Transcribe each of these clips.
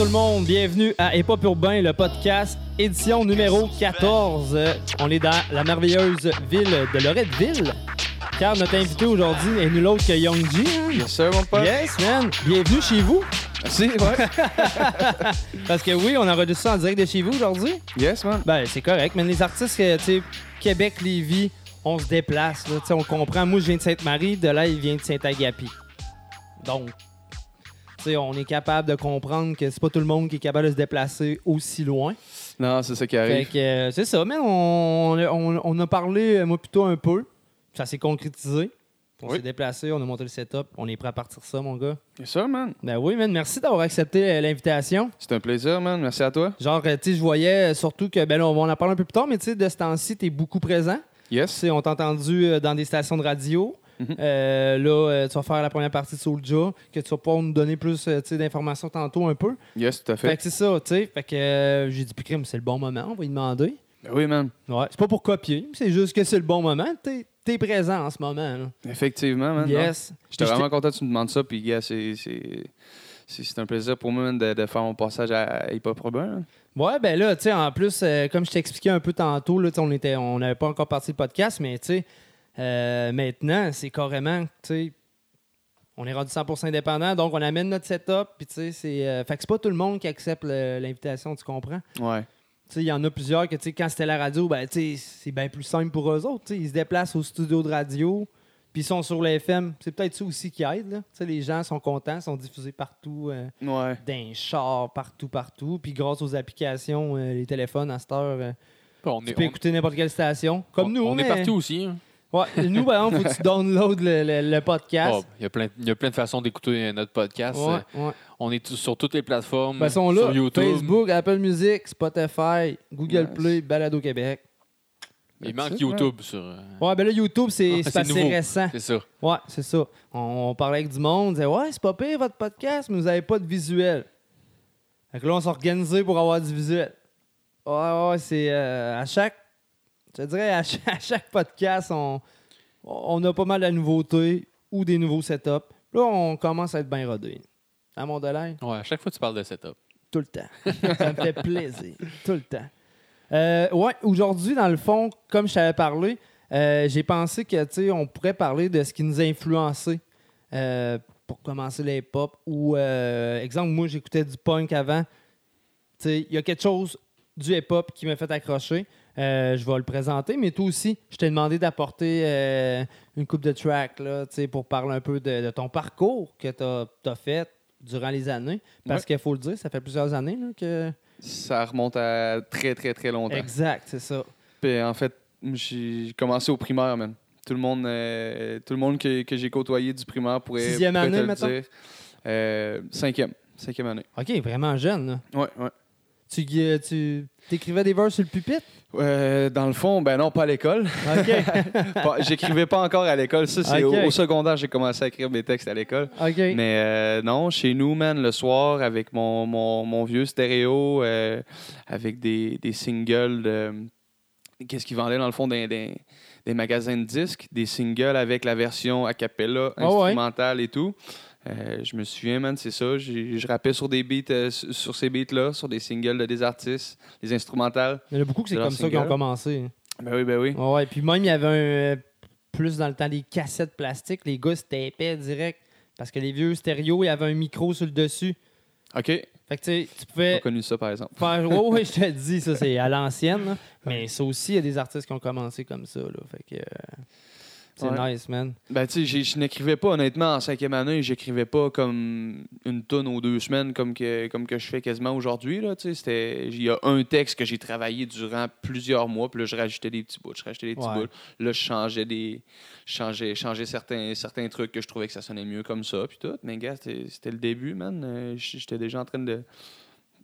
Tout le monde. Bienvenue à Hip Hop Urbain, le podcast, édition numéro 14. Euh, On est dans la merveilleuse ville de Loretteville. Car notre invité aujourd'hui est nul autre que Young G. hein? Yes, sir, mon pote. Yes, man. Bienvenue chez vous. Merci, ouais. Parce que oui, on a enregistré ça en direct de chez vous aujourd'hui. yes, man. Ben, c'est correct. Mais les artistes, euh, tu sais, Québec, Lévis, on se déplace. Là, on comprend. Moi, je viens de Sainte-Marie. De là, il vient de Saint-Agapi. Donc, on est capable de comprendre que c'est pas tout le monde qui est capable de se déplacer aussi loin. Non, c'est ça qui arrive. euh, c'est ça, mais on, on- on a parlé, euh, moi plutôt un peu. Ça s'est concrétisé. On Oui. s'est déplacé, on a monté le setup. On est prêt à partir ça, mon gars. Yes, sir, man. Ben oui, man, merci d'avoir accepté euh, l'invitation. C'est un plaisir, man. Merci à toi. Genre, tu sais, je voyais surtout que, ben là, on va en parler un peu plus tard, mais tu sais, de ce temps-ci, t'es beaucoup présent. Yes. on t'a entendu dans des stations de radio. Mhm. Euh, là, euh, tu vas faire la première partie de Soulja, que tu vas pouvoir nous donner plus euh, d'informations tantôt un peu. Yes, tout à Fait fait. que c'est ça, tu sais. Fait que euh, j'ai dit, puis crime, c'est le bon moment, on va lui demander. Ben oui, man. Ouais, c'est pas pour copier, c'est juste que c'est le bon moment. T'es es présent en ce moment. Là. Effectivement, man. Yes. J'étais vraiment content que tu me demandes ça. Puis, gars, c'est. c'est- C'est c'est un plaisir pour moi de, de faire mon passage à Hip Hop Urbain. Ouais, ben là, tu sais, en plus, euh, comme je t'expliquais un peu tantôt, là, on était, on n'avait pas encore parti le podcast, mais tu sais, euh, maintenant, c'est carrément, tu sais, on est rendu 100% indépendant, donc on amène notre setup, puis tu sais, c'est. euh, fait que c'est pas tout le monde qui accepte l'invitation, tu comprends? Ouais. Tu sais, il y en a plusieurs que, tu sais, quand c'était la radio, ben, tu sais, c'est bien plus simple pour eux autres. tu sais. Ils se déplacent au studio de radio, puis ils sont sur le FM. C'est peut-être ça aussi qui aide, là. Tu sais, les gens sont contents, sont diffusés partout, euh, Ouais. d'un char, partout, partout. Puis grâce aux applications, euh, les téléphones, à cette heure, euh, on tu est, peux on- écouter n'importe quelle station. Comme on- nous, On est partout aussi. hein. Ouais, nous, par exemple, faut que tu downloads le, le- le podcast. Oh, Il y, a plein- il y a plein de façons d'écouter notre podcast. ouais, Euh, ouais. On est sur toutes les plateformes. Ben, ils sont là. Sur YouTube. Facebook, Apple Music, Spotify, Google Nice. Play, Balado Québec. Il manque YouTube sur. euh, Ouais, ben là, YouTube, c'est Ah, nouveau. récent. C'est ça. Ouais, c'est ça. On, on parlait avec du monde, on disait Ouais, c'est pas pire votre podcast, mais vous avez pas de visuel. Fait que là, on s'est organisé pour avoir du visuel. Ouais, ouais, c'est euh, à chaque. Je te dirais, à chaque, à chaque podcast, on, on a pas mal de nouveautés ou des nouveaux setups. Là, on commence à être bien rodé. À mon delay, Ouais, à chaque fois, tu parles de setup. tout le temps. Ça me fait plaisir. Tout le temps. Euh, ouais, aujourd'hui, dans le fond, comme je t'avais parlé, euh, j'ai pensé que, tu on pourrait parler de ce qui nous a influencé euh, pour commencer les hip-hop. Ou, euh, exemple, moi, j'écoutais du punk avant. Tu sais, il y a quelque chose du hip-hop qui m'a fait accrocher. Euh, je vais le présenter, mais toi aussi, je t'ai demandé d'apporter euh, une coupe de track là, pour parler un peu de, de ton parcours que tu as, fait durant les années. Parce Ouais. qu'il faut le dire, ça fait plusieurs années là, que. Ça remonte à très, très, très longtemps. Exact, c'est ça. Puis, en fait, j'ai commencé au primaire, man. Tout le monde, euh, tout le monde que, que j'ai côtoyé du primaire pourrait, Sixième pourrait année, te le dire. Cinquième. Cinquième année. OK, vraiment jeune. là. Ouais, ouais. Tu, tu écrivais des vers sur le pupitre? Euh, dans le fond, ben non, pas à l'école. J'écrivais pas encore à l'école. Ça, c'est au, au secondaire, j'ai commencé à écrire mes textes à l'école. Mais euh, non, chez nous, man, le soir, avec mon, mon, mon vieux stéréo, euh, avec des, des singles, de- qu'est-ce qu'ils vendaient dans le fond des, des, des magasins de disques, des singles avec la version a cappella, Ah ouais? instrumentale et tout. Euh, je me souviens, man, c'est ça. Je rappais sur des beats, euh, sur ces beats-là, sur des singles de des artistes, des instrumentales. Il y en a beaucoup que c'est comme ça qu'ils ont commencé. Ben oui, ben oui. Ouais, ouais. Puis même, il y avait un. euh, plus dans le temps des cassettes plastiques, les gars se tapaient direct. Parce que les vieux stéréos, il y avait un micro sur le dessus. OK. Fait que tu tu pouvais connu ça, par exemple. faire. Je te le dis, ça, c'est à l'ancienne. Mais ça aussi, il y a des artistes qui ont commencé comme ça. Là. Fait que. C'est Ouais. nice, man. Ben, tu sais, je n'écrivais pas, honnêtement, en cinquième année, j'écrivais pas comme une tonne aux deux semaines comme que, comme que je fais quasiment aujourd'hui. Il y a un texte que j'ai travaillé durant plusieurs mois, puis là, je rajoutais des petits bouts, je rajoutais des petits Ouais. bouts. Là, je changeais des. Changeais, changeais certains, certains trucs que je trouvais que ça sonnait mieux comme ça, puis tout. Mais, gars, c'était le début, man. Euh, J'étais déjà en train de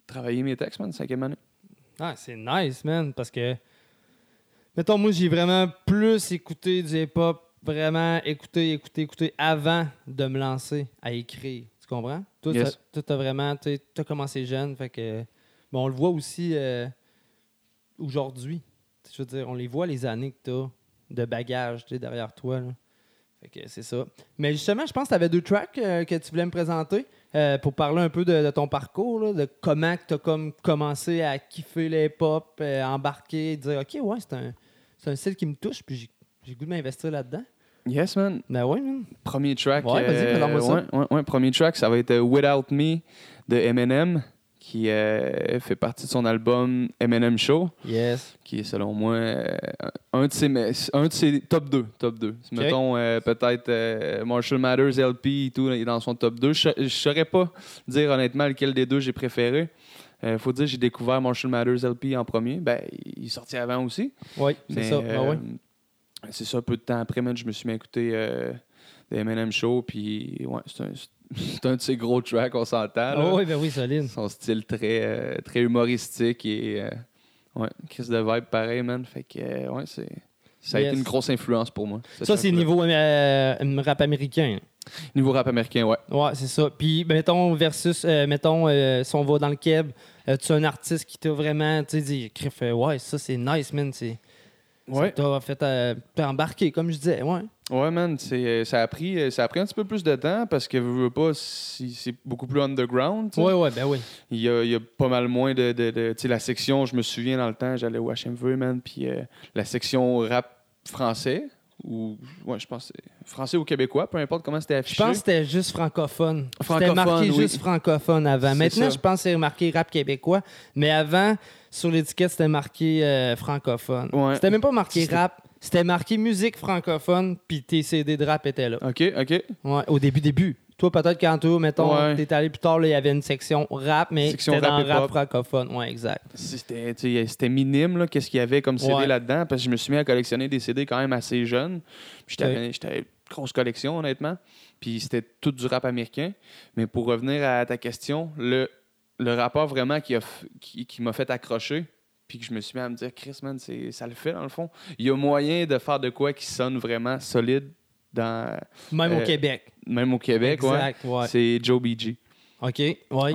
travailler mes textes, man, cinquième année. Ah, c'est nice, man, parce que. Mettons, moi, j'ai vraiment plus écouté du hip-hop, vraiment écouté, écouté, écouté avant de me lancer à écrire. Tu comprends? Toi, Yes. vraiment. Tu as commencé jeune, fait que. Bon, on le voit aussi euh, aujourd'hui. Je veux dire, on les voit, les années que tu as de bagage tu sais, derrière toi. là. Fait que c'est ça. Mais justement, je pense que tu avais deux tracks euh, que tu voulais me présenter euh, pour parler un peu de, de ton parcours, là, de comment tu as comme commencé à kiffer les euh, embarquer, dire OK, ouais, c'est un, un style qui me touche, puis j'ai- j'ai le goût de m'investir là-dedans. Yes, man. Ben ouais, man. Premier track. Ouais, vas-y, euh, ça. ouais, ouais, ouais, premier track, ça va être euh, Without Me de Eminem, qui euh, fait partie de son album Eminem Show, Yes. qui est selon moi euh, un, de ses, me- un de ses top 2. Top 2. Mettons euh, peut-être euh, Marshall Mathers LP et tout, il est dans son top 2. Je ne saurais pas dire honnêtement lequel des deux j'ai préféré. Il faut dire j'ai découvert Marshall Mathers LP en premier. Ben, il est sorti avant aussi. Oui, c'est ça. Ben ouais. C'est ça, peu de temps après, man, je me suis mis à écouter euh, le Eminem Show, puis ouais, c'est un, c'est un de ses gros tracks, on s'entend. Ah oui, ben oui, solide. Son style très, euh, très humoristique et euh, ouais, Chris de vibe pareil, man. Fait que euh, ouais, c'est, ça a Yes. été une grosse influence pour moi. Ça, c'est niveau rap américain. Niveau rap américain, ouais. Ouais, c'est ça. Puis, ben, mettons, versus, mettons, si on va dans le keb, tu as un artiste qui t'a vraiment, tu sais, dit, ouais, ça, c'est nice, man. C'est, Ça Ouais, t'a fait euh, t'as embarqué, comme je disais, ouais. ouais man, euh, ça, a pris, euh, ça a pris un petit peu plus de temps parce que, veux pas, c'est beaucoup plus underground. tu sais. Ouais, ouais, ben oui. Il y, a, il y a pas mal moins de. de, de- tu sais, la section, je me souviens dans le temps, j'allais au HMV, man, puis euh, la section rap français, ou. Ouais, je pense. que c'est Français ou québécois, peu importe comment c'était Je affiché. pense que c'était juste francophone. C'était marqué oui. juste francophone avant. Maintenant, ça. je pense que c'est marqué rap québécois. Mais avant, sur l'étiquette, c'était marqué euh, francophone. Ouais. C'était même pas marqué rap. C'était marqué musique francophone, puis tes CD de rap étaient là. OK, OK. Ouais, au début, début. Toi, peut-être quand toi, mettons, Ouais. t'es allé plus tard, là, il y avait une section rap, mais Section c'était dans rap francophone. Ouais, exact. C'était tu sais, c'était minime, là, qu'est-ce qu'il y avait comme CD Ouais. là-dedans, parce que je me suis mis à collectionner des CD quand même assez jeune. Puis Ok. J'étais j'étais une grosse collection, honnêtement. Puis c'était tout du rap américain. Mais pour revenir à ta question, le, le rapport vraiment qui, a f- qui, qui m'a fait accrocher, puis que je me suis mis à me dire, Chris, man, c'est- ça le fait dans le fond. Il y a moyen de faire de quoi qui sonne vraiment solide, dans, Même au Euh, Québec. même au Québec. ouais. exact, ouais. C'est Joe BG. OK, ouais. Ouais.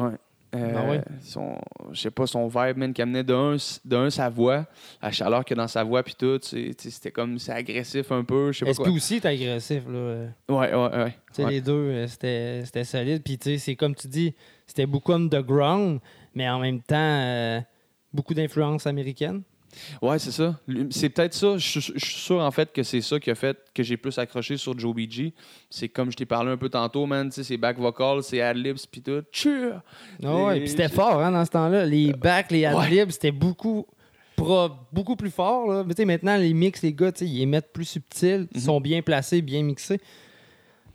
Euh, Ben ouais. son, je sais pas, son vibe, man, qui amenait d'un, d'un sa voix, la chaleur qu'il y a dans sa voix, puis tout, c'était comme, c'est agressif un peu, je sais pas SP quoi. aussi est agressif, là? Ouais, ouais, ouais. Tu sais, Ouais. les deux, euh, c'était c'était solide. Puis, tu sais, c'est comme tu dis, c'était beaucoup underground, mais en même temps, euh, beaucoup d'influence américaine. Ouais, c'est ça. C'est peut-être ça. Je suis je suis sûr, en fait, que c'est ça qui a fait que j'ai plus accroché sur Joe BG. C'est comme je t'ai parlé un peu tantôt, man, tu sais, c'est back vocals, c'est ad-libs, puis tout. Tchou! Ah ouais, Et- puis c'était fort, hein, dans ce temps-là. Les backs, les ad-libs, c'était beaucoup, beaucoup plus fort, là. Mais tu sais, maintenant, les mix, les gars, tu sais, ils les mettent plus subtils, ils Mhm. sont bien placés, bien mixés.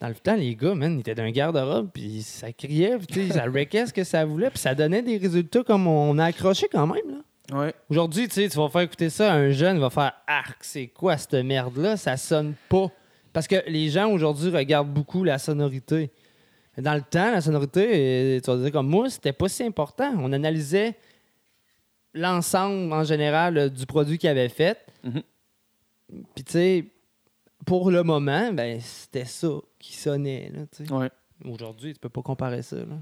Dans le temps, les gars, man, ils étaient d'un garde-robe, puis ça criait, puis tu sais, ça wreckait ce que ça voulait, puis ça donnait des résultats comme on a accroché quand même, là. Ouais. Aujourd'hui, tu vas faire écouter ça à un jeune, il va faire Arc, c'est quoi cette merde-là? Ça sonne pas. Parce que les gens aujourd'hui regardent beaucoup la sonorité. Dans le temps, la sonorité, euh, tu vas dire comme moi, c'était pas si important. On analysait l'ensemble en général euh, du produit qu'il avait fait. Mhm. Puis tu sais, pour le moment, ben c'était ça qui sonnait. Ouais. Aujourd'hui, tu peux pas comparer ça. Là.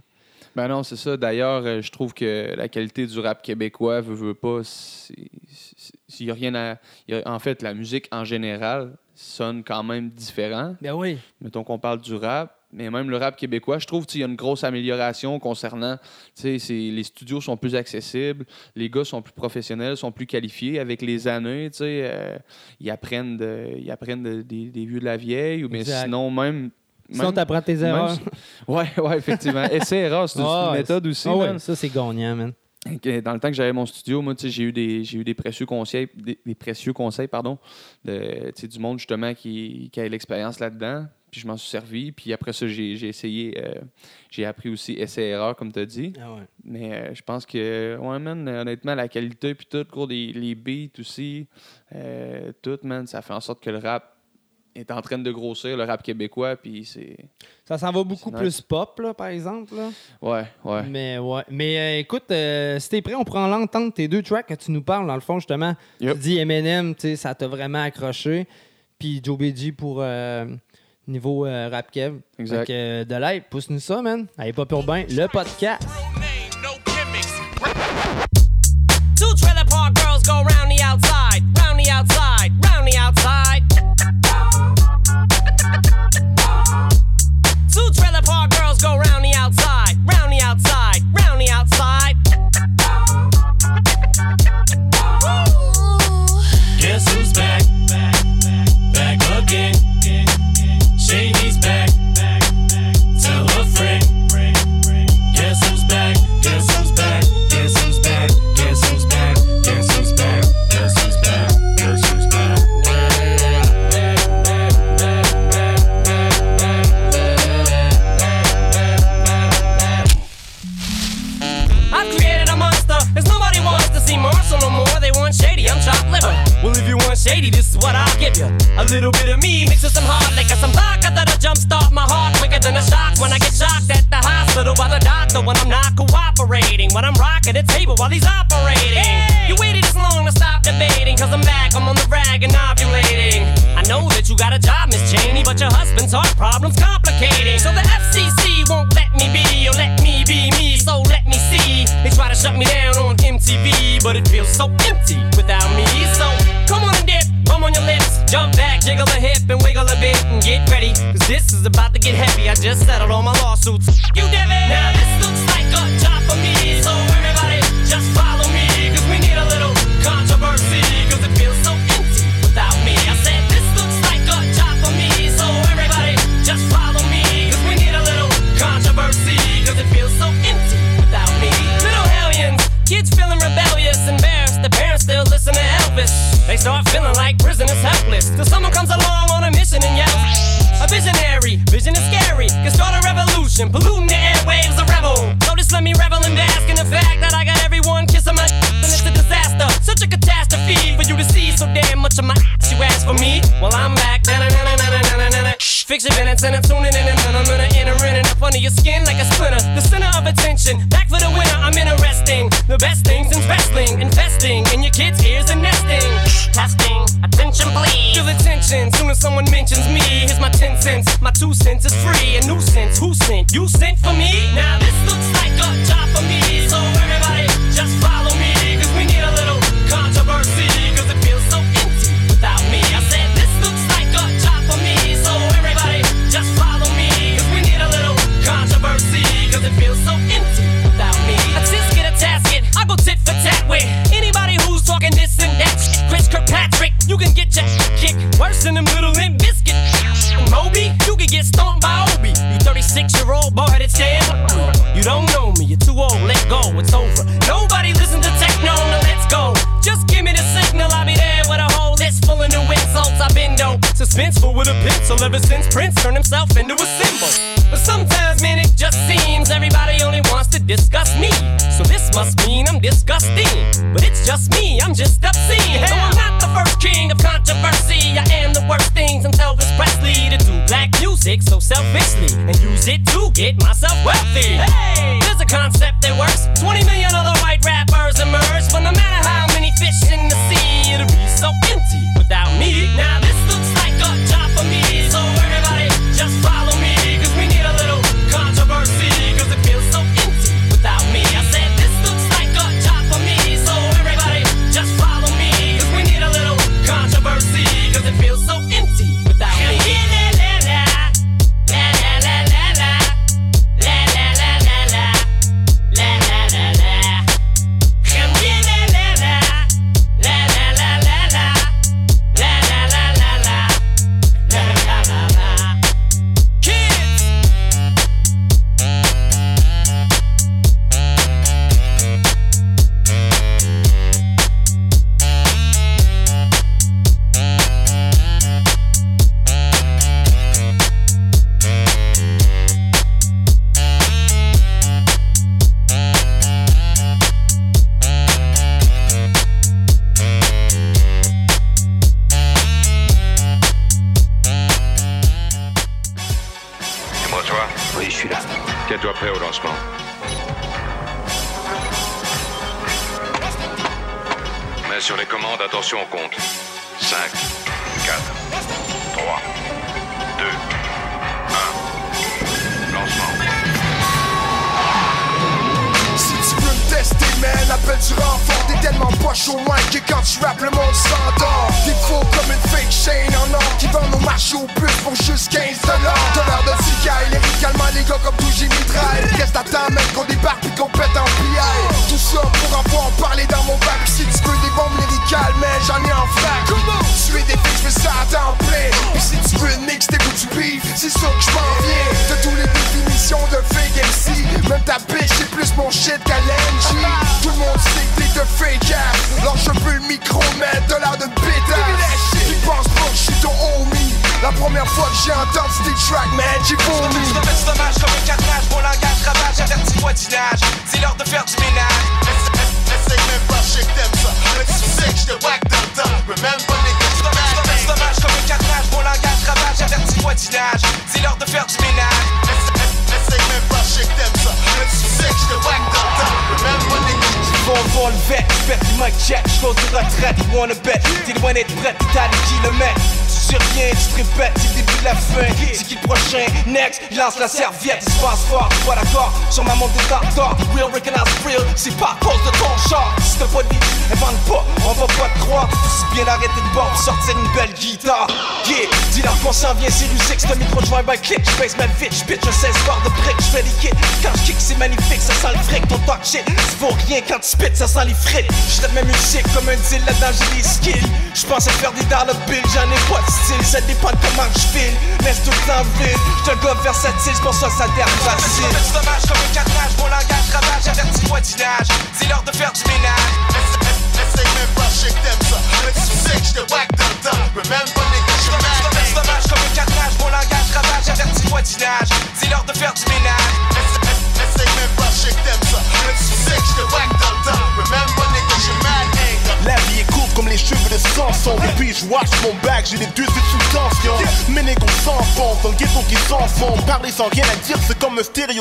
Ben non, c'est ça. D'ailleurs, euh, je trouve que la qualité du rap québécois, veut, veut pas, s'il y a rien à... il y a- en fait, la musique en général sonne quand même différent. Ben oui. Mettons qu'on parle du rap, mais même le rap québécois, je trouve qu'il y a une grosse amélioration concernant, tu sais, c'est- les studios sont plus accessibles, les gars sont plus professionnels, sont plus qualifiés avec les années, tu sais, euh, ils apprennent, de- ils apprennent de- des, des vieux de la vieille, ou bien sinon même... Sinon, t'apprends tes erreurs. Ouais, ouais, effectivement. Essai-erreur, c'est c'est Ah une ouais, méthode aussi, Ah ouais, ça, c'est gagnant, man. Dans le temps que j'avais mon studio, moi, tu sais, j'ai eu des, j'ai eu des précieux conseils, des, des précieux conseils, pardon, de, du monde justement qui, qui a l'expérience là-dedans. Puis je m'en suis servi. Puis après ça, j'ai, essayé, euh, j'ai appris aussi essai-erreur, comme tu as dit. Ah ouais. Mais euh, je pense que, ouais, man, honnêtement, la qualité, puis tout, gros, les, les beats aussi, euh, tout, man, ça fait en sorte que le rap est en train de grossir le rap québécois puis c'est ça s'en va beaucoup plus pop là, par exemple là. ouais ouais. Mais ouais. Mais euh, écoute euh, si t'es prêt on prend l'entendre tes deux tracks que tu nous parles dans le fond justement. Yep. tu dis Eminem tu ça t'a vraiment accroché. Puis Joe BG pour euh, niveau euh, rap kev. Exact. Donc, de l'aide pousse nous ça man. Allez pas pour bain le podcast. Two girls go round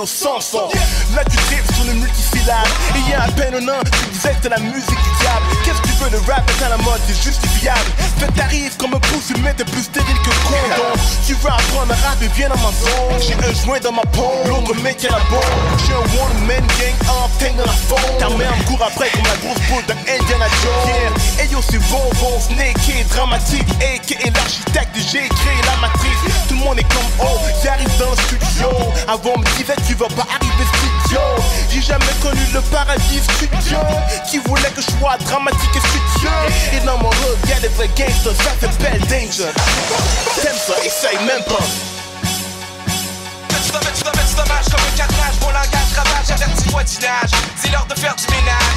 Là tu tripes sur le multisyllabe. Et y a à peine un an, tu disais que la musique du diable. Qu'est-ce que tu veux, le rap est à la mode, c'est justifiable. Fait t'arrives comme un pouce humain, t'es plus stérile que condom. Tu veux apprendre à rap et viens dans ma zone. J'ai un joint dans ma paume, l'autre mec à la bombe. J'ai un one man gang en tank dans la phone. Ta mère me court après comme la grosse boule de Indiana Jones. Yeah. Et yo, c'est bon, bon, snake et dramatique. Avant, me disait, tu vas pas arriver studio. J'ai jamais connu le paradis studio. Qui voulait que je sois dramatique et studio. Et dans mon y'a des vrais gangsters, ça s'appelle danger. T'aimes ça, essaye même pas. Dommage comme un cadrage, mon langage ravage, avertis voisinage. C'est l'heure de faire du ménage.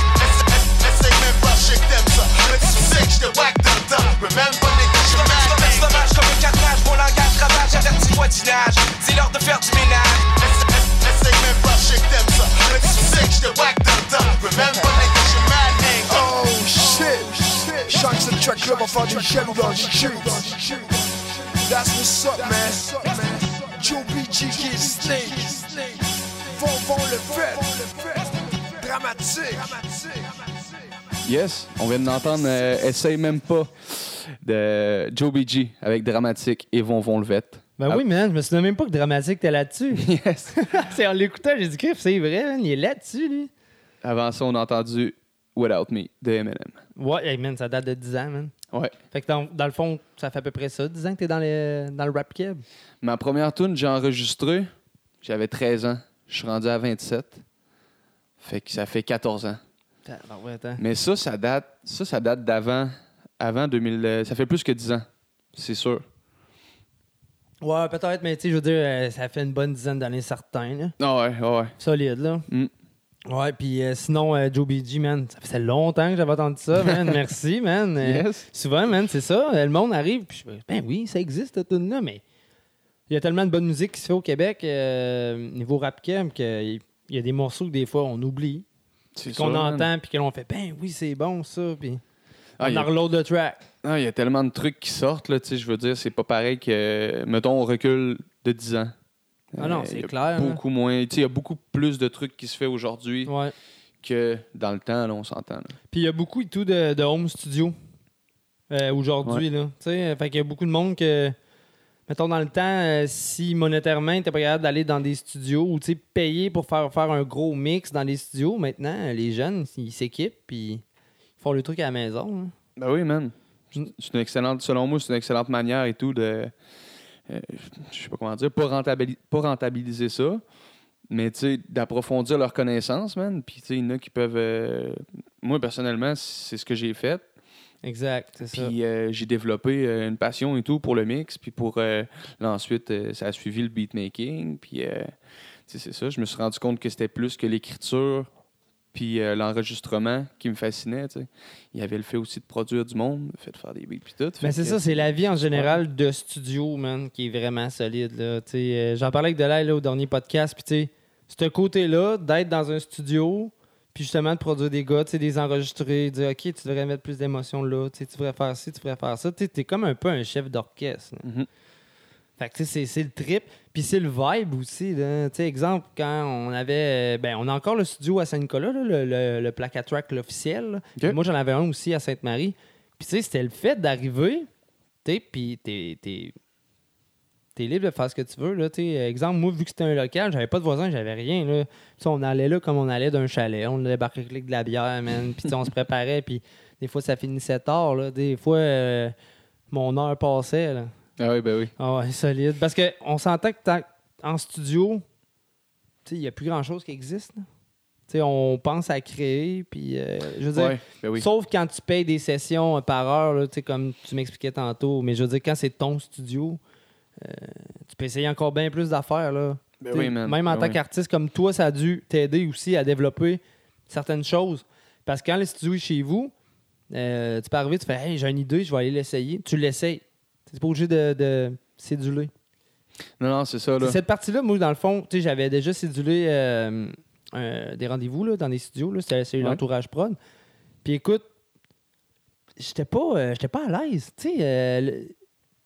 Essaye même pas, je sais ça. Mais tu sais que je te whack dans le temps. Mais même pas les gars, Je dommage comme un cadrage, mon langage ravage, avertis voisinage. C'est l'heure de faire du ménage. Essaye même pas, que t'aimes ça. Mais tu sais que je te whack dans le temps. Mais même pas les gars, j'ai mad anger. Oh shit. Chaque ce track là va faire des jaloux dans les streets. That's what's up, man. Joe BG qui est snake. Vont, vont le fait. Dramatique. Yes, on vient d'entendre euh, Essaye même pas de Joe BG avec Dramatique et Von Von Levette. Ben Ah. oui, man, je me souviens même pas que Dramatique était là-dessus. Yes. c'est en l'écoutant, j'ai dit, c'est vrai, man, il est là-dessus, lui. Avant ça, on a entendu Without Me de Eminem. Ouais, hey, man, ça date de 10 ans, man. Ouais. Fait que dans, dans le fond, ça fait à peu près ça, 10 ans que t'es dans, les, dans le rap keb. Ma première tune, j'ai enregistré, j'avais 13 ans. Je suis rendu à 27. Fait que ça fait 14 ans. Ah, attends. Mais ça, ça date, ça, ça date d'avant, avant 2000. euh, Ça fait plus que 10 ans, c'est sûr. Ouais, peut-être, mais tu sais, je veux dire, euh, ça fait une bonne dizaine d'années certains, là. Ah ouais, ouais, ouais. Solide, là. Mm. Ouais, puis euh, sinon, euh, Joe BG, man, ça faisait longtemps que j'avais entendu ça, man. Merci, man. Yes. Souvent, man, c'est ça. Le monde arrive, puis ben oui, ça existe, cette tune-là, mais il y a tellement de bonne musique qui se fait au Québec, niveau rap cam, qu'il y a des morceaux que des fois on oublie, C'est qu'on entend, puis que l'on fait, ben oui, c'est bon, ça, puis Ah, on a- reload le track. Ah, il y a tellement de trucs qui sortent, là, tu sais, je veux dire, c'est pas pareil que, mettons, on recule de 10 ans. Ah non, Euh, c'est clair, là. Beaucoup moins. Tu sais, il y a beaucoup plus de trucs qui se fait aujourd'hui Ouais. que dans le temps, là, on s'entend. là. Puis il y a beaucoup et tout de, de home studio euh, aujourd'hui. là. Tu sais, fait qu'il y a beaucoup de monde que, mettons, dans le temps, euh, si monétairement, tu pas capable d'aller dans des studios ou tu sais, payer pour faire, faire un gros mix dans des studios, maintenant, les jeunes, ils s'équipent puis font le truc à la maison. hein. Ben oui, man. Mm. C'est une excellente, selon moi, c'est une excellente manière et tout de. euh, je sais pas comment dire, pas, rentabili- pas rentabiliser ça, mais tu sais, d'approfondir leurs connaissances, man. Puis tu sais, il y en a qui peuvent. euh, moi, personnellement, c'est ce que j'ai fait. Exact, c'est ça. Puis euh, j'ai développé euh, une passion et tout pour le mix. Puis pour. euh, là, ensuite, euh, ça a suivi le beatmaking. Puis euh, tu sais, c'est ça. Je me suis rendu compte que c'était plus que l'écriture. Puis euh, l'enregistrement qui me fascinait. Il y avait le fait aussi de produire du monde, le fait de faire des beats puis tout. Mais c'est que- ça, c'est la vie en général de studio, man, qui est vraiment solide. Là. Euh, J'en parlais avec Delay là, au dernier podcast. Puis, tu sais, ce côté-là, d'être dans un studio, puis justement de produire des gars, des enregistrer, dire OK, tu devrais mettre plus d'émotion là, tu devrais faire ci, tu devrais faire ça. Tu t'es comme un peu un chef d'orchestre. Fait que, tu sais, c'est- le trip. Puis c'est le vibe aussi. Là. Tu sais, exemple, quand on avait. euh, Ben, on a encore le studio à Saint-Nicolas, là, le, le, le Placatrack. Puis Moi, j'en avais un aussi à Sainte-Marie. Puis, tu sais, c'était le fait d'arriver, tu sais, puis t'es. t'es- libre de faire ce que tu veux. Là, exemple, moi, vu que c'était un local, j'avais pas de voisins, j'avais rien. Là. Tu sais, on allait là comme on allait d'un chalet. On débarquait avec de la bière, man. Puis on se préparait. Puis des fois, ça finissait tard. Là. Des fois, euh, mon heure passait. Là. Ah oui, ben oui. Ah ouais, solide. Parce qu'on s'entend que en studio, il n'y a plus grand-chose qui existe. là. On pense à créer, puis euh, je veux dire, Ouais, ben oui. sauf quand tu payes des sessions euh, par heure, là, comme tu m'expliquais tantôt. Mais je veux dire, quand c'est ton studio, euh, tu peux essayer encore bien plus d'affaires. là. Ben oui. Même en Ben tant oui. qu'artiste comme toi, ça a dû t'aider aussi à développer certaines choses. Parce que quand le studio est chez vous, euh, tu peux arriver, tu fais Hey, j'ai une idée, je vais aller l'essayer. Tu l'essayes. Tu pas obligé de, de céduler. Non, non, c'est ça, là. C'est Cette partie-là, moi, dans le fond, tu sais, j'avais déjà cédulé euh, euh, des rendez-vous dans des studios. C'était c'est Ouais. l'entourage prod. Puis écoute, j'étais pas, euh, j'étais pas à l'aise. Tu euh,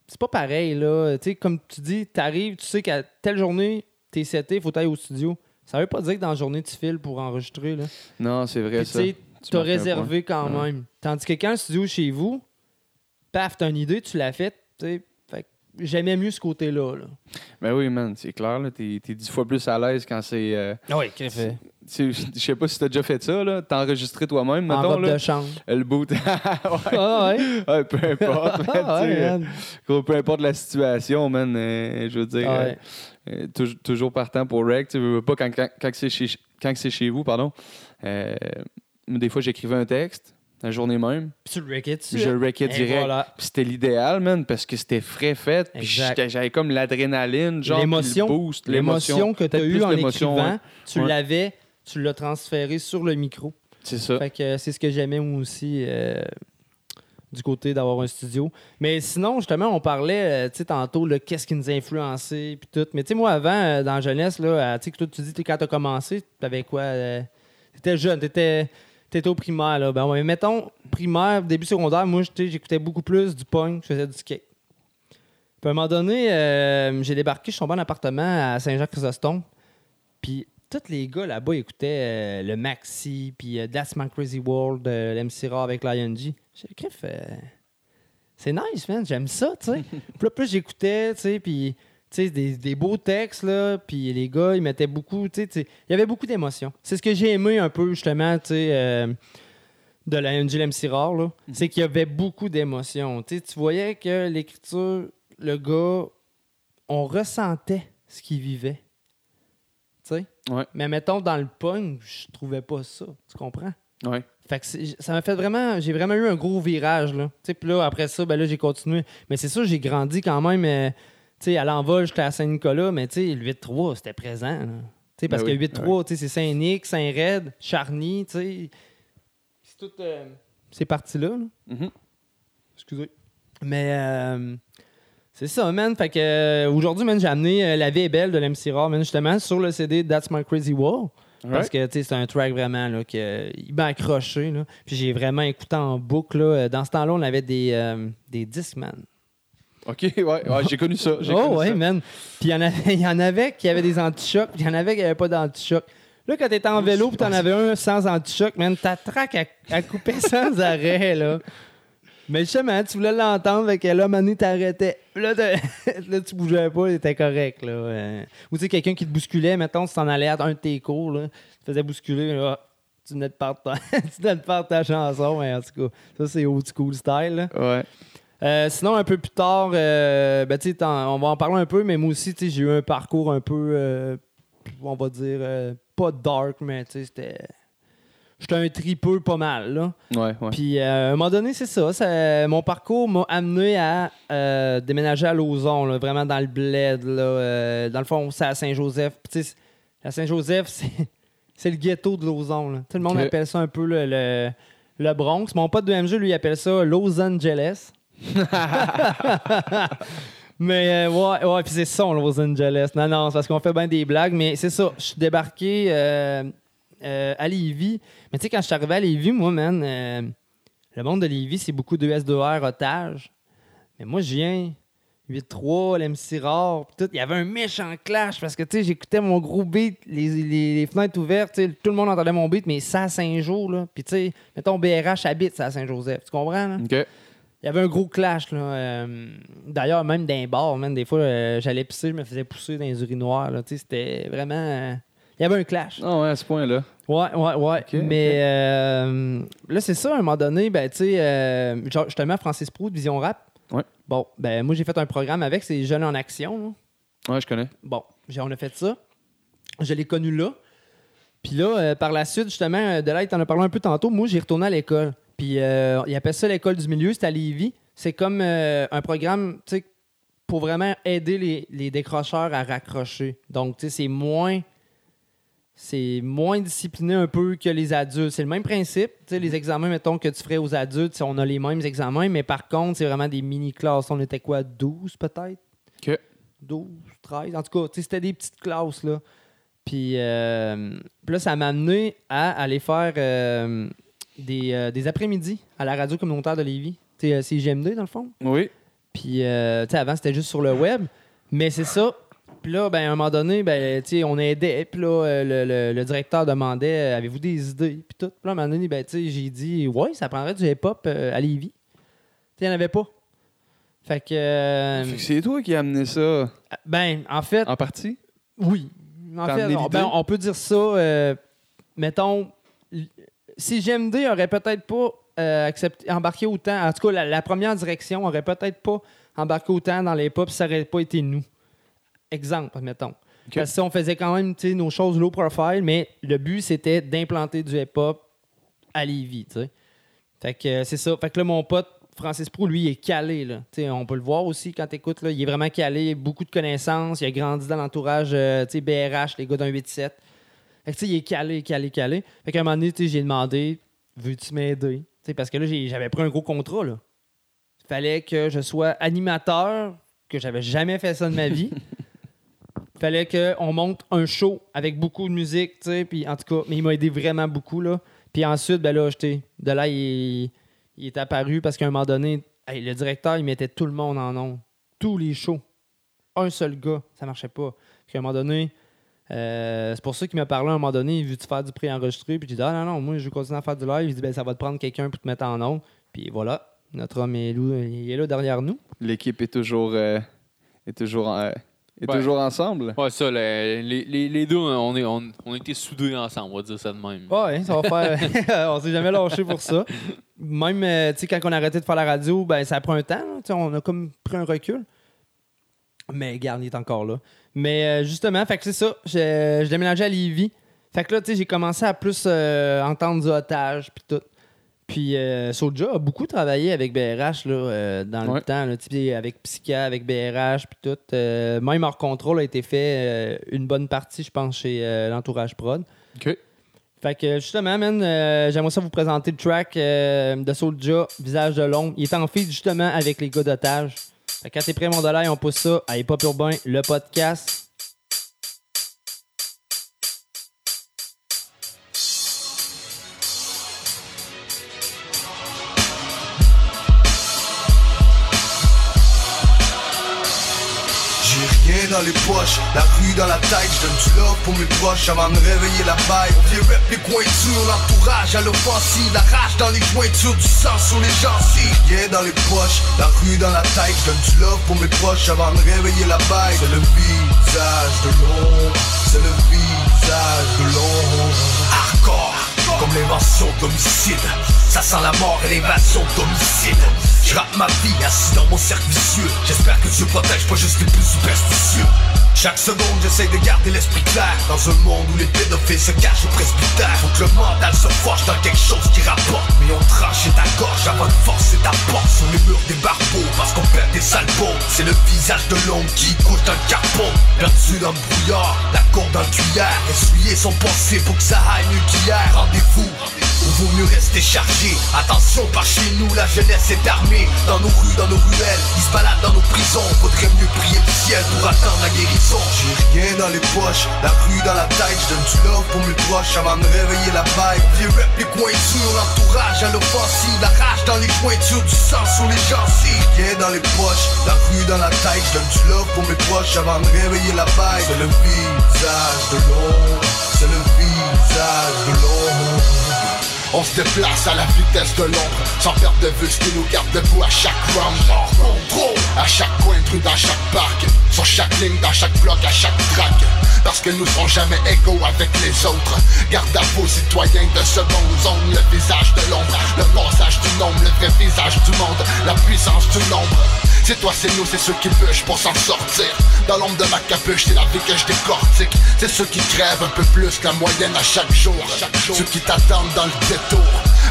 c'est pas pareil, là. Tu comme tu dis, t'arrives, tu sais qu'à telle journée, t'es seté, il faut aller au studio. Ça veut pas dire que dans la journée, tu files pour enregistrer, là. Non, c'est vrai, Puis, ça. tu Tu un réservé quand Ouais. même. Tandis que quand le studio est chez vous, paf, t'as une idée, tu l'as faite, Fait j'aimais mieux ce côté-là, là. Ben oui, man, c'est clair, là. T'es t'es dix fois plus à l'aise quand c'est. euh, Oui, qu'est-ce sais, Je sais pas si t'as déjà fait ça, là. T'as enregistré toi-même, En mettons, robe là. de chambre. Le boot. ouais. Ah ouais? Ouais, peu importe, man, Ah ouais, euh, man. gros, peu importe la situation, man, euh, je veux dire, Ah ouais. euh, touj- toujours partant pour rec, tu veux veux pas quand, quand, quand c'est chez, quand c'est chez vous, pardon. Euh, des fois, j'écrivais un texte, la journée même, Puis tu le dessus. puis je le wreckais direct. voilà. Puis c'était l'idéal, man, parce que c'était frais fait. Puis j'avais comme l'adrénaline, genre, L'émotion. le boost, L'émotion que tu as eue en écrivant, ouais. tu Ouais. l'avais, tu l'as transféré sur le micro. C'est ça. Fait que euh, c'est ce que j'aimais moi aussi euh, du côté d'avoir un studio. Mais sinon, justement, on parlait, euh, tu sais, tantôt, qu'est-ce qui nous a influencé, puis tout. Mais tu sais, moi, avant, euh, dans la jeunesse, là, tu sais, que toi, tu dis, quand t'as commencé, t'avais quoi? t'étais jeune, t'étais, t'étais au primaire, là. Ben, ouais, mettons, primaire, début secondaire, moi, j'écoutais beaucoup plus du punk, je faisais du skate. Puis à un moment donné, euh, j'ai débarqué, je suis tombé en appartement à Saint-Jacques-Chrysostome. Puis tous les gars là-bas écoutaient euh, le Maxi, puis euh, That's My Crazy World, euh, l'MC Raw avec Lion G. J'ai euh, c'est nice, man, j'aime ça, tu sais. puis là, plus j'écoutais, tu sais, puis sais, des, des beaux textes, là, puis les gars, ils mettaient beaucoup, tu sais, il y avait beaucoup d'émotions. C'est ce que j'ai aimé un peu, justement, tu sais, euh, de Lion G, l'MC Rare, là. C'est qu'il y avait beaucoup d'émotions. Tu voyais que l'écriture, le gars, on ressentait ce qu'il vivait. Tu sais? Ouais. Mais mettons, dans le punk, je trouvais pas ça. Tu comprends? Ouais. Fait que ça m'a fait vraiment. J'ai vraiment eu un gros virage, là. Tu sais, puis là, après ça, ben là, j'ai continué. Mais c'est sûr, j'ai grandi quand même. euh, sais, à l'envol jusqu'à la Saint-Nicolas, mais tu sais, le 8-3, c'était présent, là. Tu sais, parce Ben oui, que 8-3, tu sais, c'est Saint-Nic, Saint-Red, Charny. C'est tout. euh, ces parties-là, là. Mhm. Excusez. Mais euh, c'est ça, man. Fait que euh, aujourd'hui, man, j'ai amené La vie est belle de l'MC Raw, man, justement, sur le CD That's My Crazy World. Parce Alright. que c'est un track vraiment là, que, il m'a accroché. Là. Puis j'ai vraiment écouté en boucle. Là. Dans ce temps-là, on avait des, des disques, man. OK, ouais, ouais j'ai connu ça. Oh connu ouais, ça. man. Puis il y en avait, y en avait qui avaient des anti-chocs, puis il y en avait qui n'avaient pas d'anti-choc. Là, quand t'étais en vélo, puis t'en avais un sans anti-choc, man, ta traque à, à couper sans arrêt, là. Mais justement, tu voulais l'entendre, fait que là, Manu t'arrêtais. Là, là, tu bougeais pas, t'étais correct, là. Ou tu sais, quelqu'un qui te bousculait, mettons, tu t'en allais à un de tes cours, là, tu te faisais bousculer, là, tu venais de perdre ta, tu venais de perdre ta chanson, mais en tout cas, ça, c'est old school style, là. Ouais. Euh, sinon, un peu plus tard, euh, ben, on va en parler un peu, mais moi aussi, j'ai eu un parcours un peu, euh, on va dire, pas dark, mais c'était. J'étais un tripeux pas mal, là. Ouais, ouais. Puis, à un moment donné, c'est ça, ça- Mon parcours m'a amené à déménager à Lauson, là, vraiment dans le bled, là. dans le fond, c'est à Saint-Joseph. À Saint-Joseph, c'est, le ghetto de Lauson, là. Tout le monde appelle ça un peu le, le, le Bronx. Mon pote de MG, lui, appelle ça Los Angeles. mais euh, ouais, ouais, puis c'est ça, Los Angeles. Non, non, c'est parce qu'on fait bien des blagues, mais c'est ça. Je suis débarqué euh, euh, à Lévis. Mais tu sais, quand je suis arrivé à Lévis, moi, man, le monde de Lévis, c'est beaucoup de S2R, otages. Mais moi, je viens 8-3, l'MC rare, pis tout. Il y avait un méchant clash parce que, tu sais, j'écoutais mon gros beat, les, fenêtres ouvertes, tout le monde entendait mon beat, mais ça à Saint-Jean, là. Puis, tu sais, mettons, BRH habite ça à Saint-Joseph. Tu comprends, là? OK. Il y avait un gros clash, là. Euh, D'ailleurs, même dans les bars, man, des fois, euh, j'allais pisser, je me faisais pousser dans les urinoirs, là. Tu sais, c'était vraiment... euh, Il y avait un clash. Ah ouais, à ce point-là. Ouais, ouais, ouais. Ok, Mais euh, là, c'est ça, à un moment donné, ben, tu sais, euh, genre, justement, Francis Proux de Vision Rap. Ouais. Bon, ben, moi, j'ai fait un programme avec, c'est Jeunes en Action. là. Ouais, je connais. Bon, j'ai- on a fait ça. Je l'ai connu là. Puis là, euh, par la suite, justement, euh, de là, tu en as parlé un peu tantôt. Moi, j'ai retourné à l'école. Puis euh, ils appellent ça l'école du milieu, c'est à Lévis. C'est comme euh, un programme, tu sais, pour vraiment aider les, les décrocheurs à raccrocher. Donc, tu sais, c'est moins. C'est moins discipliné un peu que les adultes. C'est le même principe. Tu sais, les examens, mettons, que tu ferais aux adultes, on a les mêmes examens, mais par contre, c'est vraiment des mini-classes. On était quoi, 12 peut-être? OK. 12, 13. En tout cas, tu sais, c'était des petites classes, là. Puis, euh, puis là, ça m'a amené à aller faire euh, des, euh, des après-midi à la radio communautaire de Lévis. Euh, c'est GMD, dans le fond? Oui. Puis, euh, tu sais, avant, c'était juste sur le web. Mais c'est ça. Puis là, ben, à un moment donné, ben, tu sais, on aidait. Puis là, euh, le, le- le directeur demandait euh, Avez-vous des idées? Puis tout. Puis là, à un moment donné, ben, tu sais, j'ai dit Ouais, ça prendrait du hip-hop euh, à Lévis. Tu sais, il n'y en avait pas. Fait que. euh, Fait que c'est toi qui as amené ça ben, en fait, en partie? oui. En fait, on, ben, on peut dire ça. euh, mettons, l- si GMD aurait peut-être pas euh, accepté, embarqué autant, en tout cas, la, la première direction aurait peut-être pas embarqué autant dans les pop, ça aurait pas été nous. Exemple, mettons. Parce que si on faisait quand même nos choses low profile, mais le but c'était d'implanter du hip-hop à Lévis. Fait que euh, c'est ça. Fait que là, mon pote Francis Prou, lui, il est calé. Là. On peut le voir aussi quand tu écoutes. Il est vraiment calé, beaucoup de connaissances. Il a grandi dans l'entourage euh, BRH, les gars d'un 8-7. Fait que, tu sais, il est calé, calé, calé. Fait qu'à un moment donné, tu sais, j'ai demandé Veux-tu m'aider? Tu Parce que là, j'avais pris un gros contrat. Là. Il fallait que je sois animateur, que j'avais jamais fait ça de ma vie. fallait qu'on monte un show avec beaucoup de musique, tu sais, puis en tout cas, mais il m'a aidé vraiment beaucoup, là. Puis ensuite, ben là, j'étais, de là, il, il est apparu parce qu'à un moment donné, hey, le directeur, il mettait tout le monde en ondes. Tous les shows. Un seul gars, ça marchait pas. Puis à un moment donné, euh, c'est pour ça qu'il m'a parlé à un moment donné, il veut-tu faire du pré-enregistré? Puis j'ai dit, ah non, non, moi, je veux continuer à faire du live. Il dit, ben, ça va te prendre quelqu'un pour te mettre en ondes. Puis voilà, notre homme est, là- il est là derrière nous. L'équipe est toujours, euh, est toujours, euh, est Ouais. toujours ensemble? Ouais, ça, les, les, deux, on, est, on, on a été soudés ensemble, on va dire ça de même. Ouais, ça va faire. on s'est jamais lâché pour ça. Même, tu sais, quand on a arrêté de faire la radio, ben, ça prend un temps. là. Tu on a comme pris un recul. Mais garde, il est encore là. Mais euh, justement, fait que c'est ça. Je, je déménageais à Lévis. Fait que là, tu sais, j'ai commencé à plus euh, entendre du otage puis tout. Puis euh, Soulja a beaucoup travaillé avec BRH là, euh, dans Ouais. le temps, là, avec Psycha, avec BRH, puis tout. Euh, même hors contrôle a été fait euh, une bonne partie, je pense, chez euh, l'entourage prod. OK. Fait que justement, man, euh, j'aimerais ça vous présenter le track euh, de Soulja, Visage de l'ombre. Il est en feed justement avec les gars d'otage. Quand t'es prêt, mon dollar, on pousse ça à Hip Hop Urbain, le podcast. Dans les poches, la rue dans la tête, je donne du love pour mes proches avant de réveiller la baille. Les rap, les cointures, l'entourage à l'offensive, la rage dans les jointures, du sang sur les gencives. Dans les poches, la rue dans la tête, je du love pour mes proches avant de réveiller la baille. C'est le visage de l'ombre, c'est le visage de l'ombre. Hardcore, comme l'invention d'homicide. Ça sent la mort et l'évasion d'homicide. Je ma vie assis dans mon cercle vicieux. J'espère que Dieu protège pas juste les plus superstitieux. Chaque seconde, j'essaie de garder l'esprit clair. Dans un monde où les pédophiles se cachent au presbytère. Faut que le mental se forge dans quelque chose qui rapporte. Mais on tranche ta gorge avant de forcer ta porte. Sur les murs des barbeaux parce qu'on perd des peaux. C'est le visage de l'homme qui couche dans le capot Perdu dans le brouillard, la corde le tuyère Essuyer son passé pour que ça aille qu'hier Rendez-vous vaut mieux rester chargé. Attention par chez nous la jeunesse est armée. Dans nos rues, dans nos ruelles Ils se baladent dans nos prisons. Faudrait mieux prier le ciel pour attendre la guérison. J'ai rien dans les poches La rue dans la tête Je donne du love pour mes proches Avant de réveiller la paille Les rap, les cointures L'entourage à l'offensive. La rage dans les cointures Du sang sur les gencives. Rien dans les poches La rue dans la tête Je donne du love pour mes proches Avant de réveiller la paille C'est le visage de l'ombre C'est le visage de l'ombre on se déplace à la vitesse de l'ombre Sans perdre de vue ce qui nous garde debout à chaque round contrôle À chaque coin rue, dans chaque parc Sur chaque ligne, dans chaque bloc, à chaque track. Parce que nous serons jamais égaux avec les autres. Garde à vos citoyens de seconde zone Le visage de l'ombre, le passage du nombre Le vrai visage du monde, la puissance du nombre. C'est toi, c'est nous, c'est ceux qui bûchent pour s'en sortir. Dans l'ombre de ma capuche, c'est la vie que je décortique. C'est ceux qui crèvent un peu plus que la moyenne à chaque jour. Ceux qui t'attendent dans le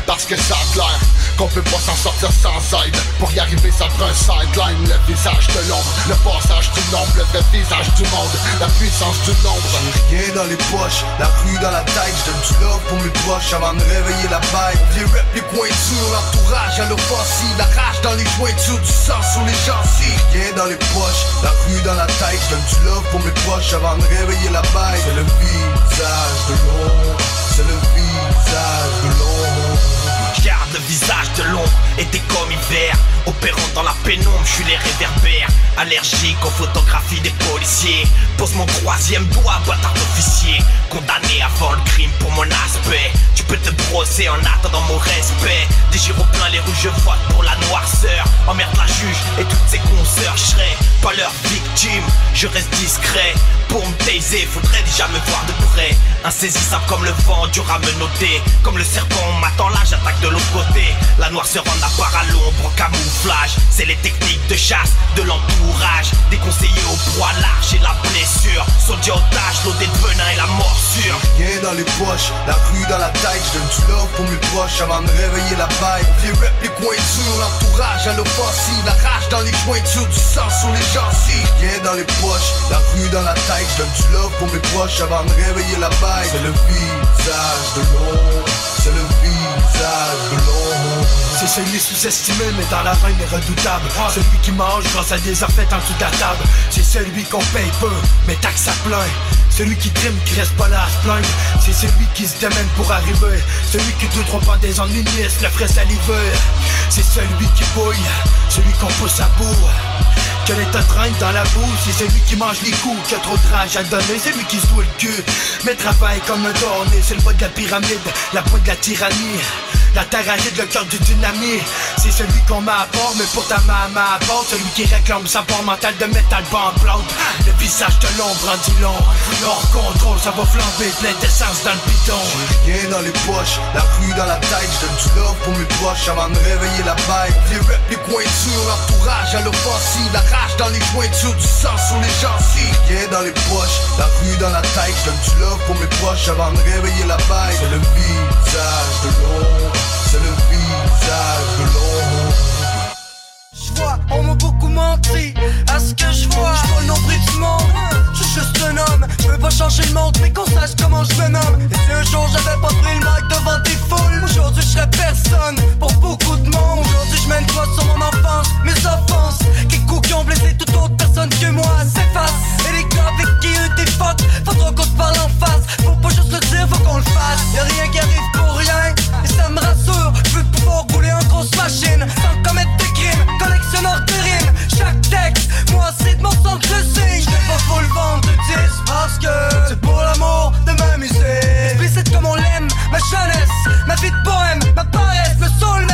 Parce que ça a l'air qu'on peut pas s'en sortir sans aide. Pour y arriver ça prend un sideline. Le visage de l'ombre, le passage du nombre Le vrai visage du monde, la puissance du nombre. Rien dans les poches, la rue dans la tête. Je donne du love pour mes proches avant de réveiller la paille Les rap, les cointures, l'entourage à l'offensive. La rage dans les jointures, du sang sur les gencives. Rien dans les poches, la rue dans la tête. Je donne du love pour mes proches avant de réveiller la paille C'est le visage de l'ombre, le visage de l'ombre. Garde le visage de l'ombre, été comme hiver. Opérant dans la pénombre, je suis les réverbères. Allergique aux photographies des policiers. Pose mon troisième doigt, bâtard d'officier. Condamné avant le crime pour mon aspect. Tu peux te brosser en attendant mon respect. Des gyros plein les rues, je vote pour la noirceur. Emmerde la juge et toutes ses consoeurs Je pas leur victime, je reste discret Pour me taiser, faudrait déjà me voir de près. Insaisissable comme le vent, dur à me noter. Comme le serpent, on m'attend là, j'attaque de l'autre côté. La noirceur en appart à l'ombre, camouflage. C'est les techniques de chasse de l'entourage. Déconseillé au poids large et la blessure. Soldier otage, l'eau de venin et la morsure. Rien dans les poches, la rue dans la tête Je donne du love pour mes proches avant de réveiller la paille Les rap, les cointures, l'entourage à l'offensive. La rage dans les jointures, du sang sur les gencives. Rien dans les poches, la rue dans la tête Je donne du love pour mes proches avant de réveiller la paille C'est le visage de l'ombre, c'est le visage de l'ombre C'est celui sous-estimé mais dans la reine est redoutable. Celui qui mange grâce à des affaires en dessous de la table. C'est celui qu'on paye peu mais taxe à plein celui qui trime, qui reste pas là à se plaindre. C'est celui qui se démène pour arriver. Celui qui deux trois pas des ennuis le frais saliver. C'est celui qui bouille, celui qu'on pousse à bout. Que te traîne dans la boue, c'est celui qui mange les coups, qui a trop de rage à donner, c'est lui qui se doit le cul, mais travaille comme un donné, c'est le bas de la pyramide, la pointe de la tyrannie. La terre agite le cœur du dynamite C'est celui qu'on met à bord Mais pour ta maman à Celui qui réclame sa part mentale de métal bas en Le visage de l'ombre en dit long Hors contrôle ça va flamber Plein d'essence dans le bidon Rien dans les poches, la rue dans la tête Je donne du love pour mes proches avant de réveiller la paille Les rap, les cointures, l'entourage à l'offensive La rage dans les jointures, du sang sur les gencives. Rien dans les poches, la rue dans la tête Je donne du love pour mes proches avant de réveiller la paille C'est le visage de l'ombre c'est le visage de l'ombre. J'vois, on m'a à ce que je vois. J'vois le nombril du monde, je suis juste un homme. Je veux pas changer le monde, mais qu'on sache comment je me nomme. Et si un jour j'avais pas pris le mic devant des foules, aujourd'hui je serais personne pour beaucoup de monde. Aujourd'hui je mène toi sur mon enfance, mes offenses. Quelques qui ont blessé toute autre personne que moi s'effacent. Et les gars avec qui eux des fuck, faudra qu'on se parle en face. Faut pas juste le dire, faut qu'on le fasse. Y'a rien qui arrive pour rien, et ça me rassure. Je veux pouvoir rouler en grosse machine sans commettre des crimes de Chaque texte, moi c'est mon sang que je signe J'vais pas full vendre de 10 parce que C'est pour l'amour de ma musique. Explicite comme on l'aime, ma jeunesse Ma vie de poème, ma paresse, me saoule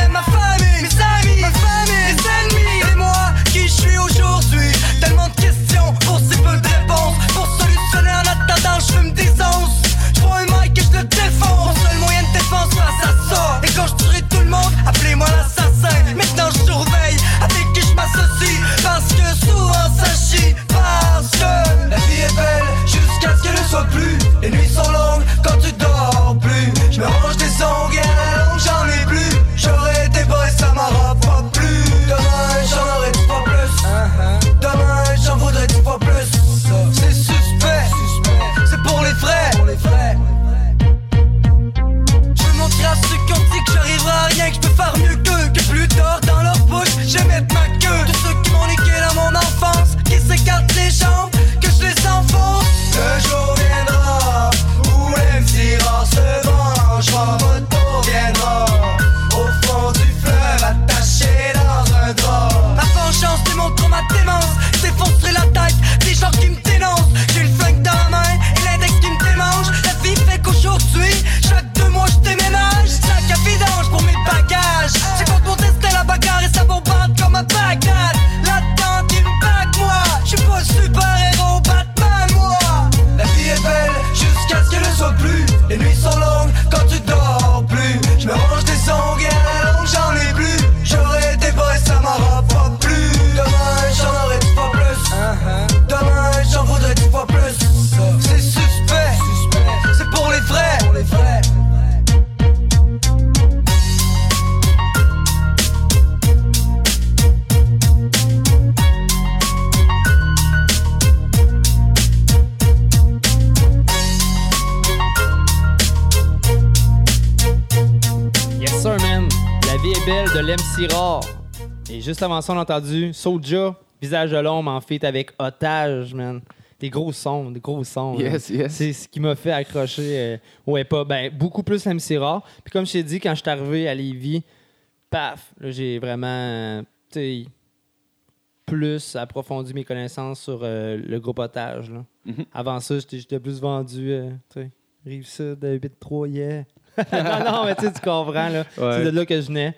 juste avant ça, on a entendu Soulja, Visage de l'ombre en feat avec Otage, man. Des gros sons, des gros sons. Yes, yes. C'est ce qui m'a fait accrocher euh, au hip-hop. Ben, beaucoup plus MC Rare. Puis comme je t'ai dit, quand je suis arrivé à Lévis, paf, là, j'ai vraiment, euh, sais, plus approfondi mes connaissances sur euh, le groupe Otage. là. Mhm. Avant ça, j'étais plus vendu, euh, tu sais, Rive-Sud, 8-3, yeah. non, non, mais tu comprends, là. Ouais. C'est de là que je venais.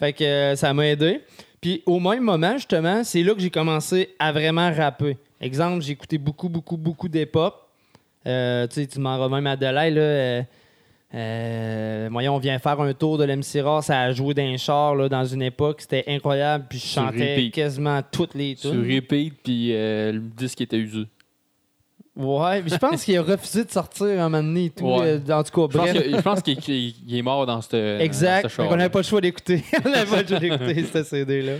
Fait que euh, ça m'a aidé. Puis au même moment, justement, c'est là que j'ai commencé à vraiment rapper. Exemple, j'ai écouté beaucoup, beaucoup, beaucoup d'hip-hop. Euh, tu sais, tu m'en remets même à Delay, là. euh, euh, voyons, on vient faire un tour de l'MC ça a joué d'un char là, dans une époque, c'était incroyable, puis je Sur chantais quasiment toutes les Sur tunes. repeat, puis le disque était usé. Ouais, puis je pense qu'il a refusé de sortir un moment donné et tout. Ouais. euh, en tout cas, Je pense bref. je pense qu'il qu'il- il est mort dans. Exact. ce char. qu'on n'avait pas le choix d'écouter. on n'avait pas le choix d'écouter ce CD-là.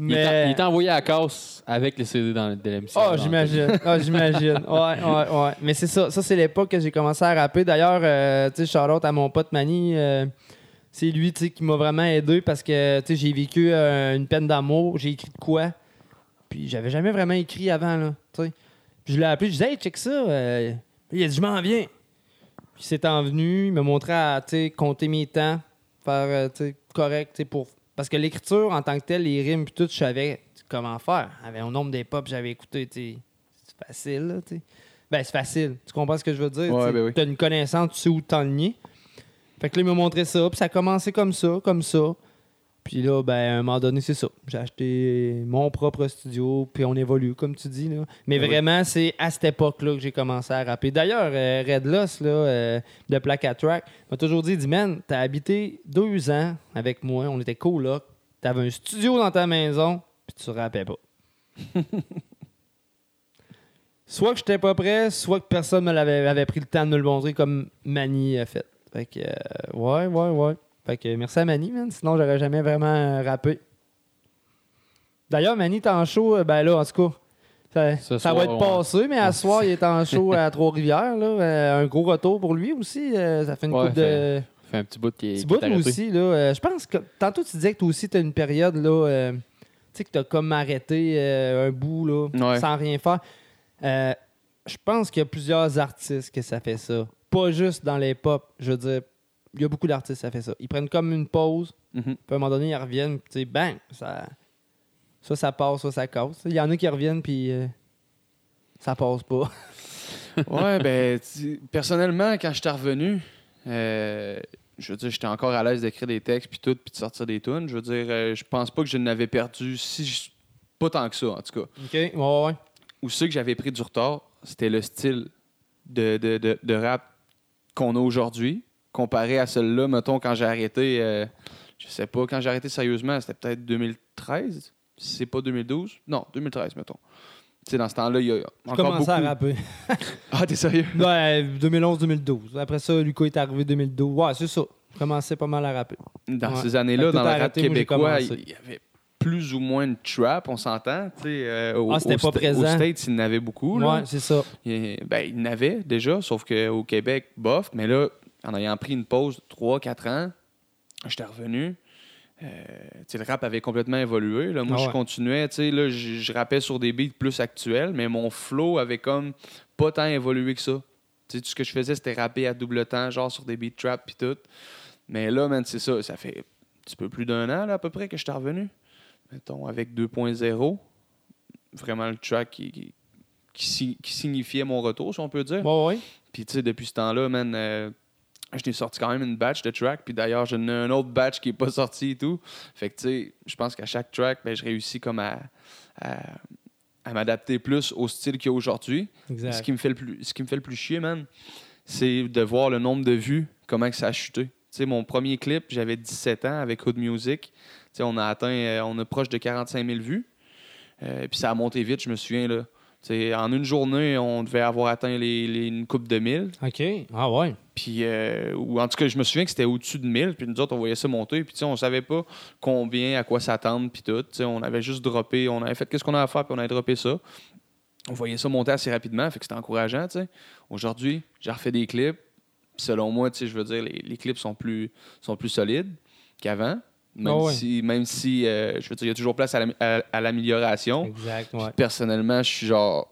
Mais... il est envoyé à la casse avec les CD dans le DLMC. Oh, j'imagine. Oh, j'imagine. Ouais, ouais, ouais. Mais c'est ça. Ça, c'est l'époque que j'ai commencé à rapper. D'ailleurs, euh, tu sais, shout-out à mon pote Manny. euh, c'est lui, qui m'a vraiment aidé parce que, tu sais, j'ai vécu euh, une peine d'amour. J'ai écrit de quoi? Puis j'avais jamais vraiment écrit avant, là, tu sais. Puis je l'ai appelé, je disais, hey, check ça. euh, il a dit, je m'en viens. Puis c'est en venu, il m'a montré à, compter mes temps, faire, euh, correct, pour... Parce que l'écriture, en tant que telle, les rimes, puis tout, je savais comment faire. Avec un nombre d'époques que j'avais écouté, c'est facile, là, tu sais. Ben, c'est facile. Tu comprends ce que je veux dire? Ouais, tu ben oui. T'as une connaissance, tu sais où t'enligner. Fait que là, il m'a montré ça, puis ça a commencé comme ça, comme ça. Puis là, ben, à un moment donné, c'est ça. J'ai acheté mon propre studio, puis on évolue, comme tu dis. Là. Mais oui. vraiment, c'est à cette époque-là que j'ai commencé à rapper. D'ailleurs, euh, Red Loss, là, euh, de Plaque à Track, m'a toujours dit, dit, man, t'as habité deux ans avec moi, on était coloc, t'avais un studio dans ta maison, puis tu rappais pas. soit que j'étais pas prêt, soit que personne me l'avait avait pris le temps de me le montrer comme Manny a fait. Fait que, euh, ouais, ouais, ouais. Fait que merci à Manny, man. Sinon, j'aurais jamais vraiment euh, rappé. D'ailleurs, Manny est en show, euh, ben là, en tout cas, ça, va être ouais. passé, mais à ce soir, il est en show à Trois-Rivières. Euh, un gros retour pour lui aussi. ça fait une Ouais, coupe de. fait un petit bout qui est. Petit bout aussi, là. je pense que tantôt tu disais que toi aussi, tu as une période, là, euh, tu sais, que tu as comme arrêté euh, un bout, là, Ouais. sans rien faire. Euh, je pense qu'il y a plusieurs artistes que ça fait ça. Pas juste dans les pop. Je veux dire, il y a beaucoup d'artistes ça fait ça. Ils prennent comme une pause, Mhm. puis à un moment donné, ils reviennent, tu sais, bang, ça, ça, ça passe, ça, ça casse. Il y en a qui reviennent, puis euh, ça passe pas. ouais, ben, personnellement, quand je suis revenu, euh, je veux dire, j'étais encore à l'aise d'écrire des textes puis tout, puis de sortir des tunes. Je veux dire, euh, je pense pas que je n'avais perdu, si je- pas tant que ça, en tout cas. OK? Ouais, ouais. Où c'est que j'avais pris du retard, c'était le style de, de, de, de rap qu'on a aujourd'hui, comparé à celui-là, mettons, quand j'ai arrêté, euh, je sais pas, quand j'ai arrêté sérieusement, c'était peut-être 2013, si c'est pas 2012. Non, 2013, mettons. Tu sais, dans ce temps-là, il y a encore commençais beaucoup... à rapper. Ah, t'es sérieux? Ouais, 2011-2012. Après ça, Lucas est arrivé 2012. Ouais, c'est ça. Je commençais pas mal à rapper. Dans Ouais. ces années-là, dans le rap québécois, il y avait plus ou moins de trap, on s'entend. euh, au- Ah, c'était pas Sta- présent. Aux States, il y en avait beaucoup. Ouais, c'est ça. Il, ben, il y en avait déjà, sauf qu'au Québec, bof. Mais là, en ayant pris une pause de 3-4 ans, j'étais revenu. Euh, le rap avait complètement évolué. Là. Moi, Ah je continuais. Là, je, je rappais sur des beats plus actuels, mais mon flow avait comme pas tant évolué que ça. Tout ce que je faisais, c'était rapper à double temps, genre sur des beats trap puis tout. Mais là, man, c'est ça. Ça fait un petit peu plus d'un an, là, à peu près, que je suis revenu. Mettons, avec 2.0. Vraiment le track qui, qui, qui si- qui signifiait mon retour, si on peut dire. Ouais, ouais. Puis, tu sais, depuis ce temps-là, man, euh, je t'ai sorti quand même une batch de tracks. Puis d'ailleurs, j'en ai un autre batch qui n'est pas sorti et tout. Fait que, tu sais, je pense qu'à chaque track, ben, je réussis comme à, à, à m'adapter plus au style qu'il y a aujourd'hui. Exact. Ce qui me fait le plus, ce qui me fait le plus chier, man, c'est de voir le nombre de vues, comment que ça a chuté. Tu sais, mon premier clip, j'avais 17 ans avec Hood Music. Tu sais, on a atteint, euh, on a proche de 45 000 vues. Euh, puis ça a monté vite, je me souviens, là. Tu sais, en une journée, on devait avoir atteint les, les- une coupe de 1000. OK. Ah ouais. Puis, euh, ou en tout cas, je me souviens que c'était au-dessus de 1000. Puis nous autres, on voyait ça monter. Puis, tu sais, on savait pas combien, à quoi s'attendre. Puis tout. On avait juste droppé. On avait fait qu'est-ce qu'on a à faire. Puis on avait droppé ça. On voyait ça monter assez rapidement. Fait que c'était encourageant. Aujourd'hui, j'ai refait des clips. Selon moi, tu sais, je veux dire, les, les clips sont plus, sont plus solides qu'avant. Même Ah si, même si euh, je veux dire, il y a toujours place à à- à l'amélioration. Exact, ouais. Personnellement, je suis genre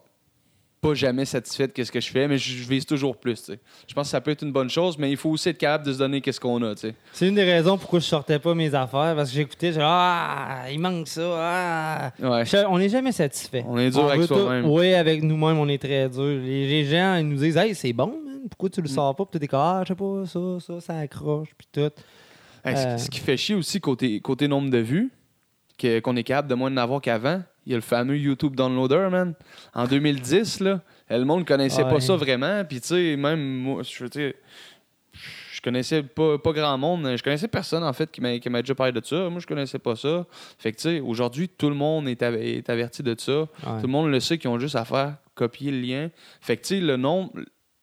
pas jamais satisfait de ce que je fais, mais je, vise toujours plus. tu sais. Je pense que ça peut être une bonne chose, mais il faut aussi être capable de se donner qu'est-ce qu'on a. tu sais. C'est une des raisons pourquoi je sortais pas mes affaires, parce que j'écoutais, genre, ah, il manque ça, ah. Ouais. Je- On n'est jamais satisfait. On est dur avec tout- soi-même. Oui, avec nous-mêmes, on est très dur. Les, les gens, ils nous disent, hey, c'est bon, man, pourquoi Mm. tu le sors pas? Puis t'es comme, ah, je sais pas, ça, ça, ça accroche, puis tout. Hey, Euh. Ce qui fait chier aussi côté, côté nombre de vues, que- qu'on est capable de moins en avoir qu'avant. Il y a le fameux YouTube Downloader, man. En 2010, là, le monde connaissait Ouais. pas ça vraiment. Puis, tu sais, même moi, je veux je connaissais pas, pas grand monde. Je connaissais personne, en fait, qui m'a qui m'a déjà parlé de ça. Moi, je connaissais pas ça. Fait que, tu sais, aujourd'hui, tout le monde est, av- est averti de ça. Tout le monde le sait qu'ils ont juste à faire copier le lien. Fait que, tu sais, le nombre,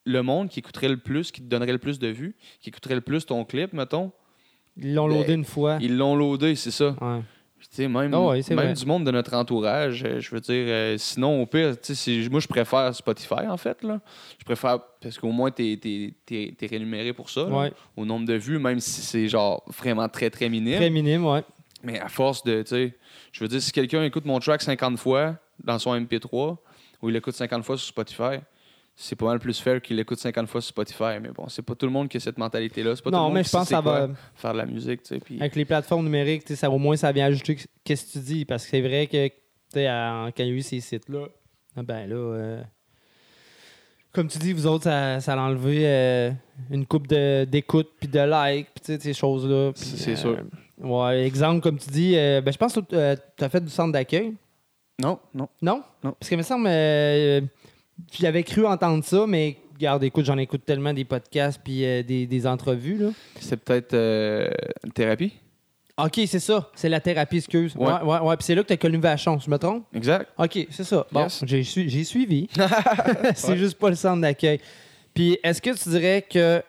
le monde qui écouterait le plus, qui te donnerait le plus de vues, qui écouterait le plus ton clip, mettons, Ils l'ont Ben, loadé une fois. ils l'ont loadé, c'est ça. Ouais. Tu même, Ah même vrai. du monde de notre entourage, euh, je veux dire, euh, sinon, au pire, tu moi, je préfère Spotify, en fait. Là. Je préfère, parce qu'au moins, t'es es, rémunéré pour ça, là, au nombre de vues, même si c'est genre vraiment très, très minime. Très minime, ouais. Mais à force de, tu sais, je veux dire, si quelqu'un écoute mon track 50 fois dans son MP3, ou il l'écoute 50 fois sur Spotify, c'est pas mal plus fair qu'il l'écoute 50 fois sur Spotify. Mais bon, c'est pas tout le monde qui a cette mentalité-là. C'est pas tout le Non, monde mais qui je pense que ça va. faire de la musique, tu sais. puis- Avec les plateformes numériques, tu sais, ça, au moins, ça vient ajouter qu'est-ce que tu dis. Parce que c'est vrai que, tu sais, quand il y a eu ces sites-là, ah ben là, euh, comme tu dis, vous autres, ça, ça a enlevé euh, une coupe d'écoute puis de like, puis ces choses-là. C'est euh, sûr. Ouais, exemple, comme tu dis, euh, ben, je pense que tu as fait du centre d'accueil. Non, non. Non? Non. Parce que, il me semble, euh, j'avais cru entendre ça, mais regarde, écoute, j'en écoute tellement des podcasts puis euh, des, des entrevues, là. C'est peut-être euh, une thérapie? OK, c'est ça. C'est la thérapie, excuse. Ouais, Ouais. ouais, ouais. Puis c'est là que tu as connu Vachon, je me trompe? Exact. OK, c'est ça. Bon, Yes. j'ai su- j'ai suivi. c'est Ouais. juste pas le centre d'accueil. Puis est-ce que tu dirais que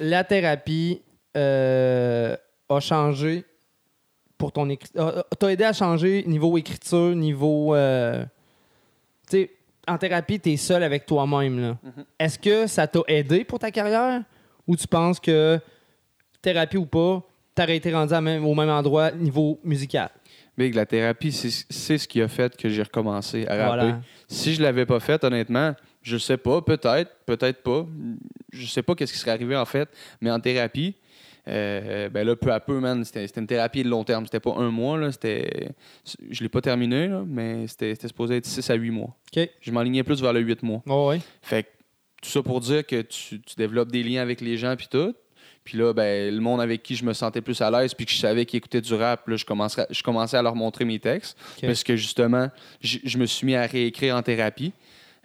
la thérapie euh, a changé pour ton écriture? T'a aidé à changer niveau écriture, niveau. euh, tu sais, en thérapie, tu es seul avec toi-même. là. Mhm. Est-ce que ça t'a aidé pour ta carrière? Ou tu penses que thérapie ou pas, t'aurais été rendu à même- au même endroit niveau musical? Big, la thérapie, c'est c'est ce qui a fait que j'ai recommencé à rapper. Voilà. Si je l'avais pas fait, honnêtement, je sais pas, peut-être, peut-être pas. Je sais pas qu'est-ce qui serait arrivé en fait, mais en thérapie, euh, ben là, peu à peu, man, c'était une thérapie de long terme. C'était pas un mois, là, c'était... Je l'ai pas terminé, là, mais c'était supposé être 6 à 8 mois. OK. Je m'enlignais plus vers le 8 mois. Oh, ouais. Fait que tout ça pour dire que tu, tu développes des liens avec les gens puis tout. Puis là, ben, le monde avec qui je me sentais plus à l'aise puis que je savais qu'ils écoutaient du rap, là, je, commençais, je commençais à leur montrer mes textes. Parce que justement, je, je me suis mis à réécrire en thérapie.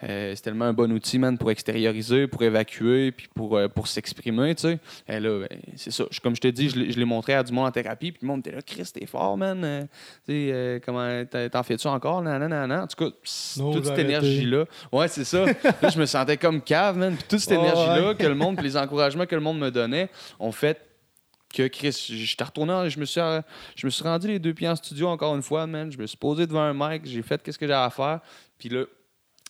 Euh, c'est tellement un bon outil, man, pour extérioriser, pour évacuer, puis pour, euh, pour s'exprimer, tu sais. Là, ben, c'est ça. Je- comme je te dis, je l'ai montré à du monde en thérapie, puis le monde était là, Chris, t'es fort, man. Euh, tu sais, comment, t'en fais-tu encore? Nan, nan, nan. En tout cas, Non, toute cette énergie-là. Ouais, c'est ça. là, je me sentais comme cave, man. Puis toute cette énergie-là ouais. que le monde, puis les encouragements que le monde me donnait, ont fait que Chris, j'étais retourné, en- je me suis, je me suis rendu les deux pieds en studio encore une fois, man. Je me suis posé devant un mic, j'ai fait qu'est-ce que j'avais à faire. Puis là,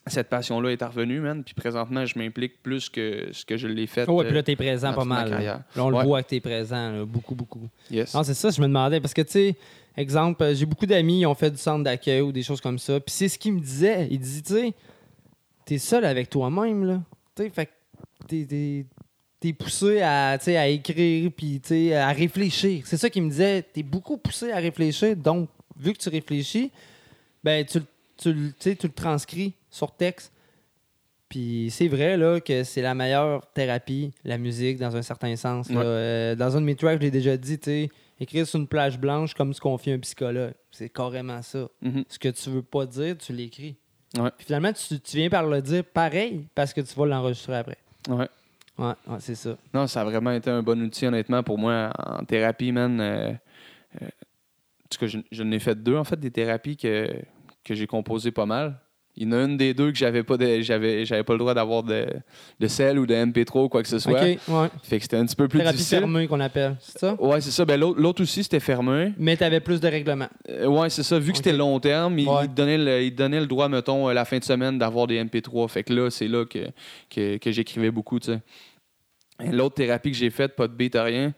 cette passion-là est revenue, man. Puis présentement, je m'implique plus que ce que je l'ai fait. Ouais, euh, puis là, t'es présent pas mal. Là, on le voit que t'es présent, là, beaucoup, beaucoup. Yes. Non, c'est ça, je me demandais. Parce que, tu sais, exemple, euh, j'ai beaucoup d'amis qui ont fait du centre d'accueil ou des choses comme ça. Puis c'est ce qu'ils me disaient. Ils disaient, tu sais, t'es seul avec toi-même, là. Tu sais, fait que t'es- poussé à, à écrire, puis tu sais, à réfléchir. C'est ça qu'ils me disaient. T'es beaucoup poussé à réfléchir. Donc, vu que tu réfléchis, ben, tu, tu, tu le transcris sur texte. Puis c'est vrai là, que c'est la meilleure thérapie, la musique, dans un certain sens. là. Ouais. Euh, dans un de mes tracks, je l'ai déjà dit, tu sais, écrire sur une plage blanche comme ce qu'on fait un psychologue. C'est carrément ça. Mhm. Ce que tu veux pas dire, tu l'écris. Ouais. Puis finalement, tu, tu viens par le dire pareil parce que tu vas l'enregistrer après. Ouais. Ouais, ouais, c'est ça. Non, ça a vraiment été un bon outil, honnêtement, pour moi, en thérapie, man. Euh, euh, en tout cas, je, je n'ai fait deux, en fait, des thérapies que, que j'ai composées pas mal. Il y en a une des deux que j'avais pas de- j'avais j'avais pas le droit d'avoir de, de cell ou de MP3 ou quoi que ce soit. OK, ouais. Fait que c'était un petit peu plus Thérapie difficile. fermée qu'on appelle, c'est ça? Ouais, c'est ça. Ben, l'autre l'autre aussi, c'était fermé. Mais tu avais plus de règlements. Euh, ouais, c'est ça. Vu que c'était long terme, il, Ouais. il te donnait le, il te donnait le droit, mettons, euh, la fin de semaine d'avoir des MP3. Fait que là, c'est là que, que, que j'écrivais beaucoup, tu sais. Et L'autre thérapie que j'ai faite, pas de beat, rien,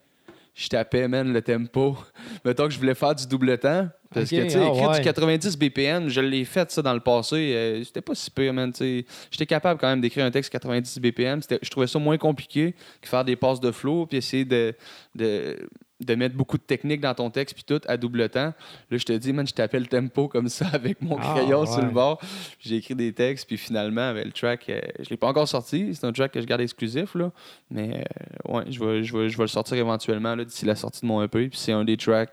je tapais, man, le tempo. Mettons que je voulais faire du double temps. Parce que, tu sais, écrire ouais. du 90 BPM, je l'ai fait ça dans le passé. euh, C'était pas si man. sais. J'étais capable quand même d'écrire un texte 90 BPM. Je trouvais ça moins compliqué que faire des passes de flow puis essayer de, de, de mettre beaucoup de technique dans ton texte puis tout à double temps. Là, je te dis, man, je tapais le tempo comme ça avec mon Ah, crayon sur ouais. le bord. J'ai écrit des textes puis finalement, ben, le track, euh, je l'ai pas encore sorti. C'est un track que je garde exclusif, là. Mais euh, ouais, je vais, je, vais, je vais le sortir éventuellement d'ici la sortie de mon EP. Puis c'est un des tracks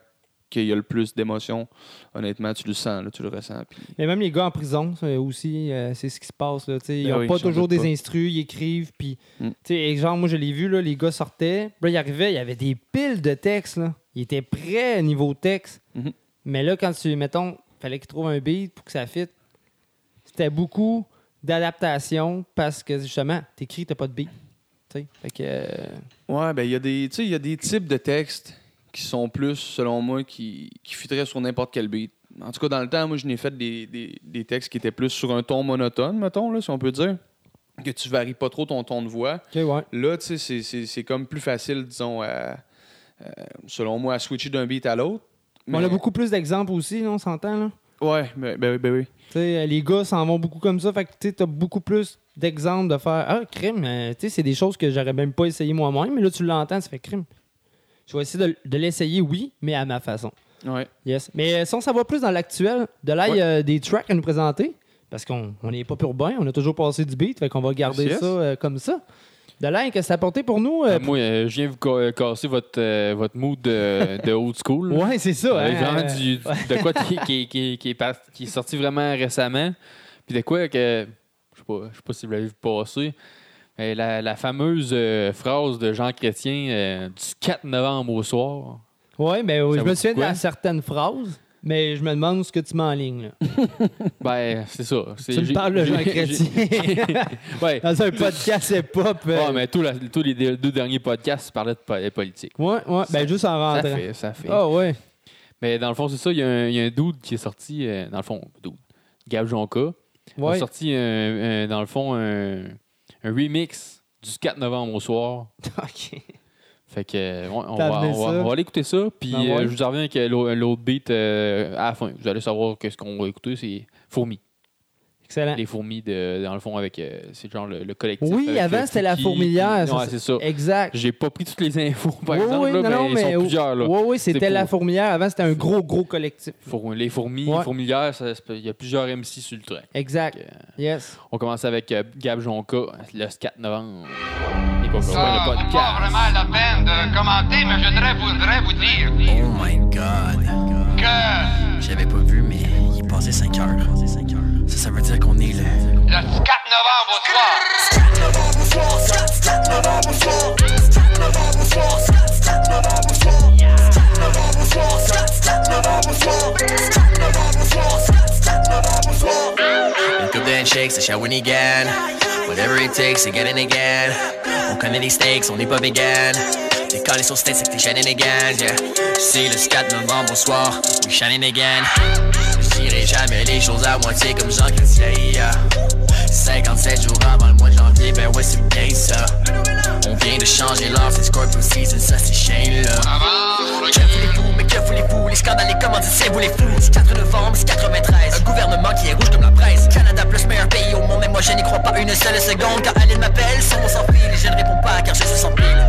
qu'il y a le plus d'émotions. Honnêtement, tu le sens, là, tu le ressens. Puis Mais même les gars en prison, aussi, euh, c'est ce qui se passe. Là, ils Ben n'ont oui, pas toujours des pas. instrus, ils écrivent. Puis, Mm. genre, moi, je l'ai vu, là, les gars sortaient. Puis Là, ils arrivaient, il y avait des piles de textes. Là. Ils étaient prêts niveau texte. Mhm. Mais là, quand tu, mettons, fallait qu'ils trouvent un beat pour que ça fitte, c'était beaucoup d'adaptation parce que, justement, t'écris, t'as pas de beat. Fait que. euh, Ouais, ben il y a des, tu sais, il y a des types de textes qui sont plus, selon moi, qui, qui fitteraient sur n'importe quel beat. En tout cas, dans le temps, moi, je n'ai fait des, des- des textes qui étaient plus sur un ton monotone, mettons, là, si on peut dire. Que tu varies pas trop ton ton de voix. Ouais. Là, tu sais, c'est- comme plus facile, disons, à- euh, selon moi, à switcher d'un beat à l'autre. On a beaucoup plus d'exemples aussi, là, on s'entend, là? Ouais, ben, ben, oui, ben oui. Tu sais, les gars s'en vont beaucoup comme ça. Fait que tu as beaucoup plus d'exemples de faire Ah, crime, euh, tu sais, c'est des choses que j'aurais même pas essayé moi-même, mais là, tu l'entends, ça fait crime. Je vais essayer de, de l'essayer, oui, mais à ma façon. Ouais. Yes. Mais euh, si on s'en va plus dans l'actuel, de là, il y a des tracks à nous présenter. Parce qu'on n'est pas urbain, on a toujours passé du beat, fait qu'on va garder Yes, ça euh, comme ça. De là, qu'est-ce que ça a apporté pour nous? euh, Euh, moi, euh, je viens vous ca- casser votre, euh, votre mood de, de old school. Ouais, c'est ça. Euh, hein, vraiment euh, du, de quoi qui, qui- qui- qui est qui est sorti vraiment récemment. Puis de quoi que. Je sais pas, je sais pas si vous l'avez vu passer. La, la fameuse euh, phrase de Jean Chrétien euh, du 4 novembre au soir. Ouais, mais oui, Ça je me souviens de quoi? la certaine phrase, mais je me demande ce que tu m'enlignes. là. Ben, c'est ça. C'est- Tu me parles de Jean Chrétien. ouais. Dans un podcast hip-hop. euh, Ouais, mais tous les deux derniers podcasts parlaient de po- politique. Ouais, ouais, ben juste en Ça rentrant. fait, ça fait. Ah ouais. Mais dans le fond, c'est ça. Il y, a un- il y a un dude qui est sorti, euh, dans le fond, dude, Gab Jonka. Il a Ouais. sorti, dans le fond, un, un remix du 4 novembre au soir. OK. Fait que, euh, on, va, amené on, va, ça? on va aller écouter ça. Puis Ben euh, je vous en reviens avec l'au- l'autre beat euh, à la fin. Vous allez savoir qu'est-ce qu'on va écouter. C'est Fourmis. Excellent. Les fourmis, de, dans le fond, avec. euh, c'est genre le, le collectif. Oui, avant, euh, c'était la fourmilière. Ouais, c'est ça. Exact. J'ai pas pris toutes les infos, par Oui, exemple, oui, là, non, mais, non, ils mais sont plusieurs. Là. Oui, oui, c'était la pour- fourmilière. Avant, c'était un gros, gros collectif. Four- les fourmis, Ouais. fourmilières, ça peut- il y a plusieurs MC sur le train. Exact. Que, euh, Yes. on commence avec euh, Gab Jonka, le 4 novembre. Et qu'on Ça le vaut pas podcast. vraiment la peine de commenter, mais je voudrais, voudrais vous dire Oh my god. que J'avais pas vu, mais il est passé 5 heures. Ça, ça veut dire qu'on est le. le 4 novembre au soir, Une coupe de handshakes, c'est Shawinigan. Whatever it takes, c'est getting again. On connaît les steaks, on n'est pas vegan. T'es collé sur steak, c'est que t'es shenanigans, yeah. C'est le 4 novembre au soir, we shenanigans. J'irai jamais les choses à moitié comme Jean Chrétien, yeah. 57 jours avant le mois de janvier, ben ouais, c'est bien ça. On vient de changer l'heure, c'est Scorpio Season, ça c'est Shane là. Que voulez-vous, mais que voulez-vous? Les scandales, les commandes, c'est vous les fous. C'est 4 novembre, c'est 93. Un gouvernement qui est rouge comme la presse. Canada plus meilleur pays au monde, mais moi je n'y crois pas une seule seconde. Quand Aline m'appelle, sans fil, et je ne réponds pas car je suis sans pile.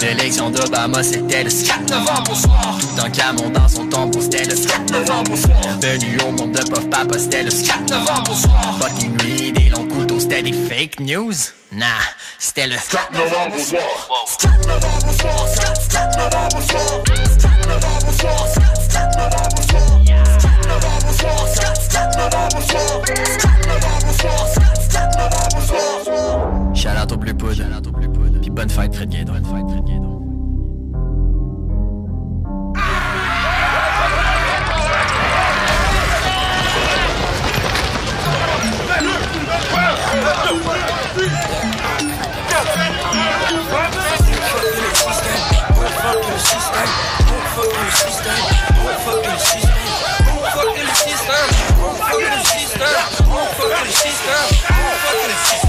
L'élection d'Obama, c'était le 4 novembre au soir. Tout un camon dans son tombeau, c'était le 4 novembre au soir. Venu au monde de Puff Papa, c'était le 4 novembre au soir. Fucking nuit, des longs couteaux, c'était des fake news. Nah, c'était le 4 novembre au soir. 4 novembre au soir, 4 novembre au soir. 4 novembre au soir, 4 novembre au soir. 4 novembre au soir, 4 novembre au soir. 4 novembre au soir, 4 novembre au soir. Shout out au Bleu Poudre, bonne fête, Fred Guédon. Bonne fête, Fred Guédon. On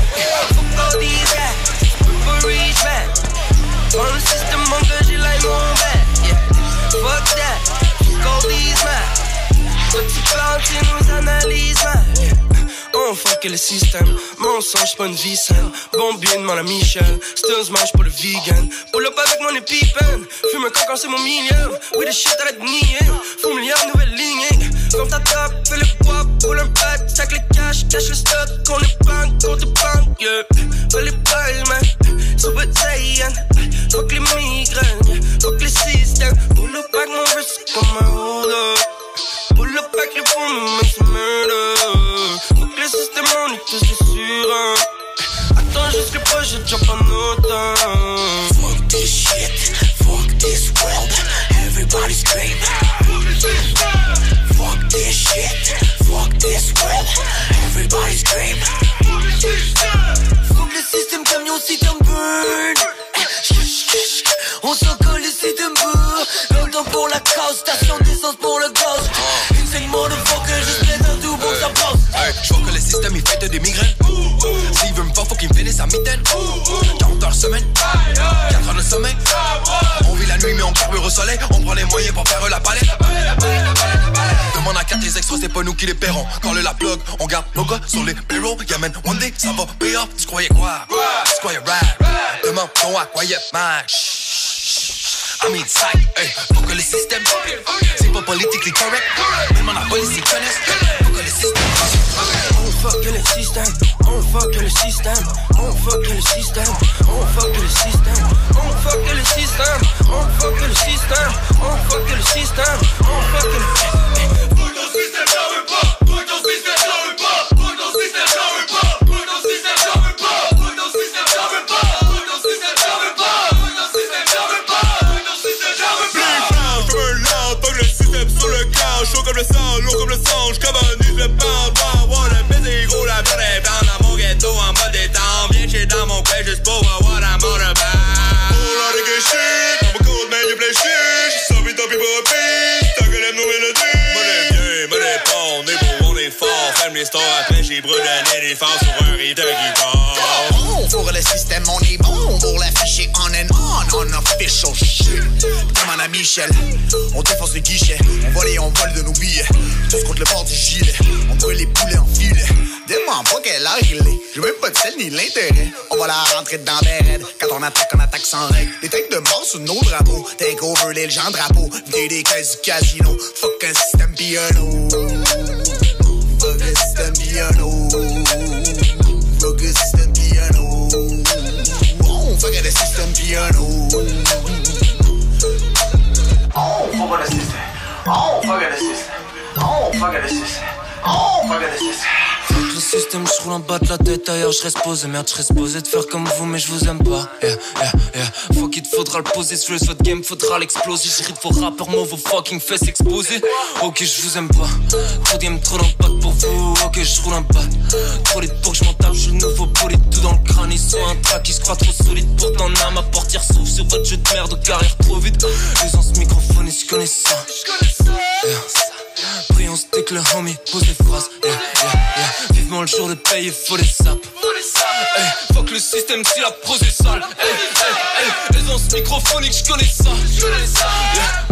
fucker le système. Mensonge, pas une vie saine. Bombier demande à Michel. Stills mange pour le vegan. Pull up avec mon épipène. Fume un coq c'est mon millième. Oui, the shit arrête de nier. Faut milliard nouvelle lignée. Comme ta table, fais le poids, pull un pet. Sac les cash, cache le stock. Qu'on banque, qu'on te banque, yeah. Fais les balles, man. Super Saiyan. Fuck les migraines. Fuck les systèmes. Pull up avec mon wrist comme un hold up. Pull up avec le fond, mais c'est murder. Système, on est tous des sur un. Attends pas, j'ai déjà pas notre Fuck this shit, fuck this world, everybody scream. Fuck this shit, fuck this world, everybody scream. Fuck le système camion, système burn. On s'en colle le système burn. Longtemps pour la cause, station d'essence pour le gaz. Système il fait des migraines. S'il veut me faire, faut qu'il me finisse à mitaine. 40 heures semaine, 4 heures de sommeil. On vit la nuit, mais on carbure au soleil. On prend les moyens pour faire la palette. Demande à 4 les extras, c'est pas nous qui les paierons. Quand le la plug, on garde nos gars sur les bureaux. Yeah, man, one day, ça va pay off. Tu croyais quoi? Tu croyais rap? Demande ton à quiet man. I'm inside, hey, faut que le système C'est pas politically correct Même en la police ils connaissent Que le système. On fuck le système, on fuck le système, on fuck le système, on fuck le système, on fuck le système, on fuck le système, on fuck le système, On défonce les guichets, on vole et on vole de nos billets. Tous contre le bord du gilet, on brûle les poulets en filet. Demande pas quelle heure il est, j'ai même pas de sel ni l'intérêt. On va la rentrer dans des raids, quand on attaque, on attaque sans règle. Des têtes de mort sous nos drapeaux, take over les gens drapeaux, des caisses du casino, fuck un système piano. Fuck un système piano. Fuck a system piano. Oh, fuck the system piano. Oh, fuck the system. Oh, fuck the system. Oh, fuck the system. Oh, fuck the system. Le système, je roule en bas de la tête ailleurs, je reste posé. Merde, je reste posé de faire comme vous, mais je vous aime pas. Yeah, yeah, yeah. Faut qu'il faudra le poser. Veux votre game, faudra l'exploser. Je de vos rappeurs, moi, vos fucking fesses exposées. Ok, je vous aime pas. Trop d'aime, trop d'impact pour vous. Ok, je roule un bat. Trop lit pour que je m'en tape, je nouveau bolide. Tout dans le crâne, ils sont un track, ils se croient trop solide. Pourtant, n'a ma portière s'ouvre sur votre jeu de merde, carrière trop vite. Les ce microphone, je connais ça. Yeah. Pris on stick le homie, pose des phrases. Yeah. Vivement le jour de paye, faut les sapes. Hey, fuck le système si la prose est sale. Hey, hey, onces microphoniques, j'connais ça.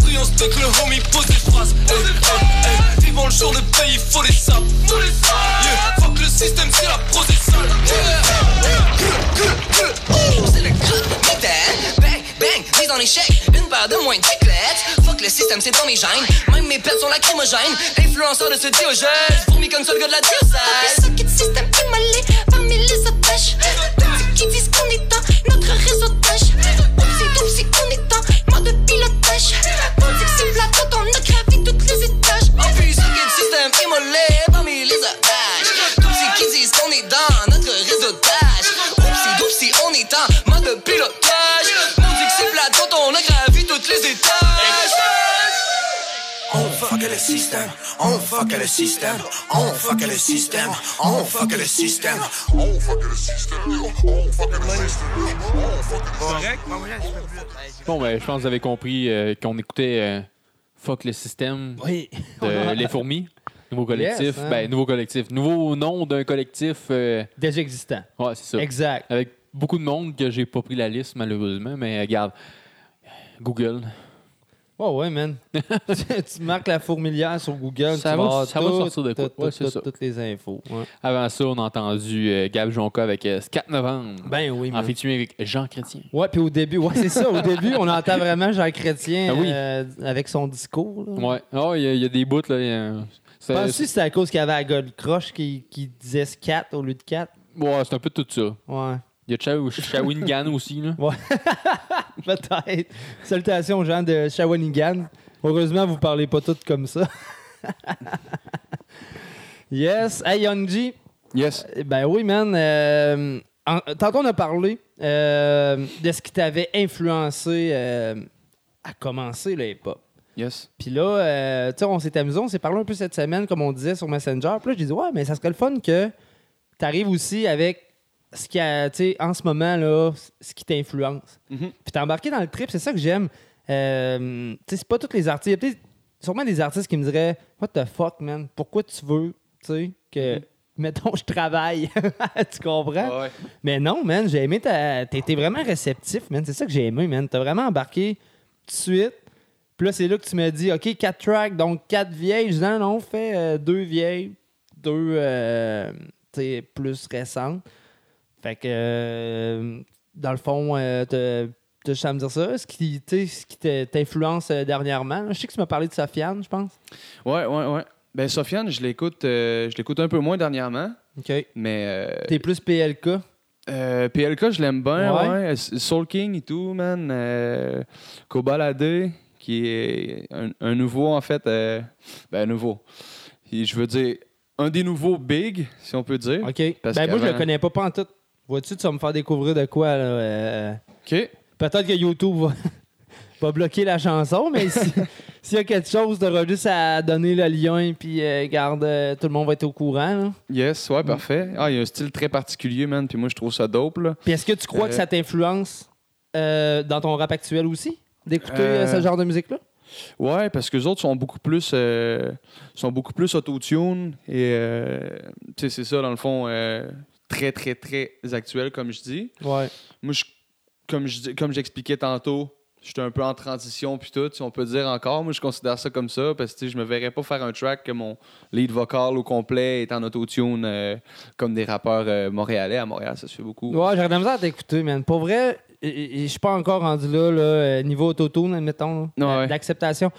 Pris on stick le homie, pose des phrases. Vivement le jour de paye, faut les. Yeah. Fuck le système si la prose est sale. En. Une paire de moins de chiclettes. Fuck le système, c'est dans mes gènes. Même mes pets sont lacrymogènes. Influenceur de ce diogène. Fourmi comme seul gars de la diocèse. Fuck it, système immolé parmi les. Tous qui disent qu'on est dans notre réseautage. Oupsie, oupsie, on est dans mode pilotage. On fuck le système, on fuck le système, on fuck le système, on fuck le système, on fuck le système, on fuck le système, Correct? Bon, ben, je pense que vous avez compris euh, qu'on écoutait euh, Fuck le système Oui. de Les Fourmis. Nouveau collectif. Yes, hein. Ben, nouveau collectif. Nouveau nom d'un collectif. euh, Déjà existant. ouais, c'est ça. Exact. Avec beaucoup de monde que j'ai pas pris la liste, malheureusement. Mais regarde, Google. Oh ouais, man. tu marques la fourmilière sur Google, Ça tu va- vas ça va sortir de quoi? tout- Ouais, tout- ça. toutes les infos. ouais. Avant ça, on a entendu euh, Gab Jonca avec euh, 4 novembre. Ben oui, En featuring avec Jean Chrétien. Ouais, puis au début, ouais, c'est ça. Au début, on entend vraiment Jean Chrétien oui. euh, avec son discours. là. Ouais. Oh, il y, a- il y a des bouts, là. a- c'est- Penses-tu que c'est à cause qu'il y avait la gueule croche qui, qui disait 4 au lieu de 4? Ouais, c'est un peu tout ça. Ouais. Il y a Shawinigan aussi, là. Ouais. Peut-être. Salutations aux gens de Shawinigan. Heureusement, vous parlez pas tous comme ça. yes. Hey, Yonji. Yes. Ben oui, man. euh, en- tantôt, on a parlé euh, de ce qui t'avait influencé euh, à commencer le hip-hop. Yes. Puis là, euh, tu sais, on s'est amusé, on s'est parlé un peu cette semaine, comme on disait sur Messenger. Puis là, j'ai dit, ouais, mais ça serait le fun que tu arrives aussi avec ce qui a, en ce moment, là, ce qui t'influence. Mhm. Puis t'es embarqué dans le trip, c'est ça que j'aime. Euh, c'est pas tous les artistes. Il y a sûrement des artistes qui me diraient, what the fuck, man, pourquoi tu veux, que, mettons, je travaille. tu comprends? Ouais. Mais non, man, j'ai aimé ta. T'as été vraiment réceptif, man. C'est ça que j'ai aimé, man. T'as vraiment embarqué tout de suite. Puis là, c'est là que tu m'as dit, OK, quatre tracks, donc quatre vieilles. Je dis, non, non, fais euh, deux vieilles, deux euh, plus récentes. Fait que, euh, dans le fond, euh, juste à me dire ça. Ce qui, ce qui t'influence euh, dernièrement. Je sais que tu m'as parlé de Sofiane, je pense. Ouais, ouais, ouais. Ben, Sofiane, je l'écoute euh, je l'écoute un peu moins dernièrement, OK. mais. euh, T'es plus PLK. euh, PLK, je l'aime bien, Ouais. Soul King et tout, man. Kobalade, qui est un, un nouveau, en fait. ben, nouveau. Et je veux dire, un des nouveaux big, si on peut dire. OK. Parce ben, moi, je le connais pas, pas en tout. Vois-tu, tu vas me faire découvrir de quoi, là. euh, OK. Peut-être que YouTube va, va bloquer la chanson, mais si- s'il y a quelque chose, tu auras juste à donner le lien, puis euh, garde, euh, tout le monde va être au courant. là. Yes, ouais, parfait. Ah, il y a un style très particulier, man. Puis moi, je trouve ça dope, là. Puis est-ce que tu crois que ça t'influence euh, dans ton rap actuel aussi, d'écouter euh, Euh, ce genre de musique-là? Ouais, parce que les autres sont beaucoup plus euh, sont beaucoup plus auto-tune et euh, tu sais c'est ça dans le fond euh, très très très actuel comme je dis. Ouais. Moi je, comme je comme j'expliquais tantôt, j'étais un peu en transition puis tout, si on peut dire encore. Moi je considère ça comme ça parce que je me verrais pas faire un track que mon lead vocal au complet est en auto-tune euh, comme des rappeurs euh, montréalais à Montréal, ça se fait beaucoup. Ouais, j'aurais de la misère à t'écouter, man. Pour vrai, je suis pas encore rendu là, là euh, niveau autotune, admettons, là, Ouais, d'acceptation.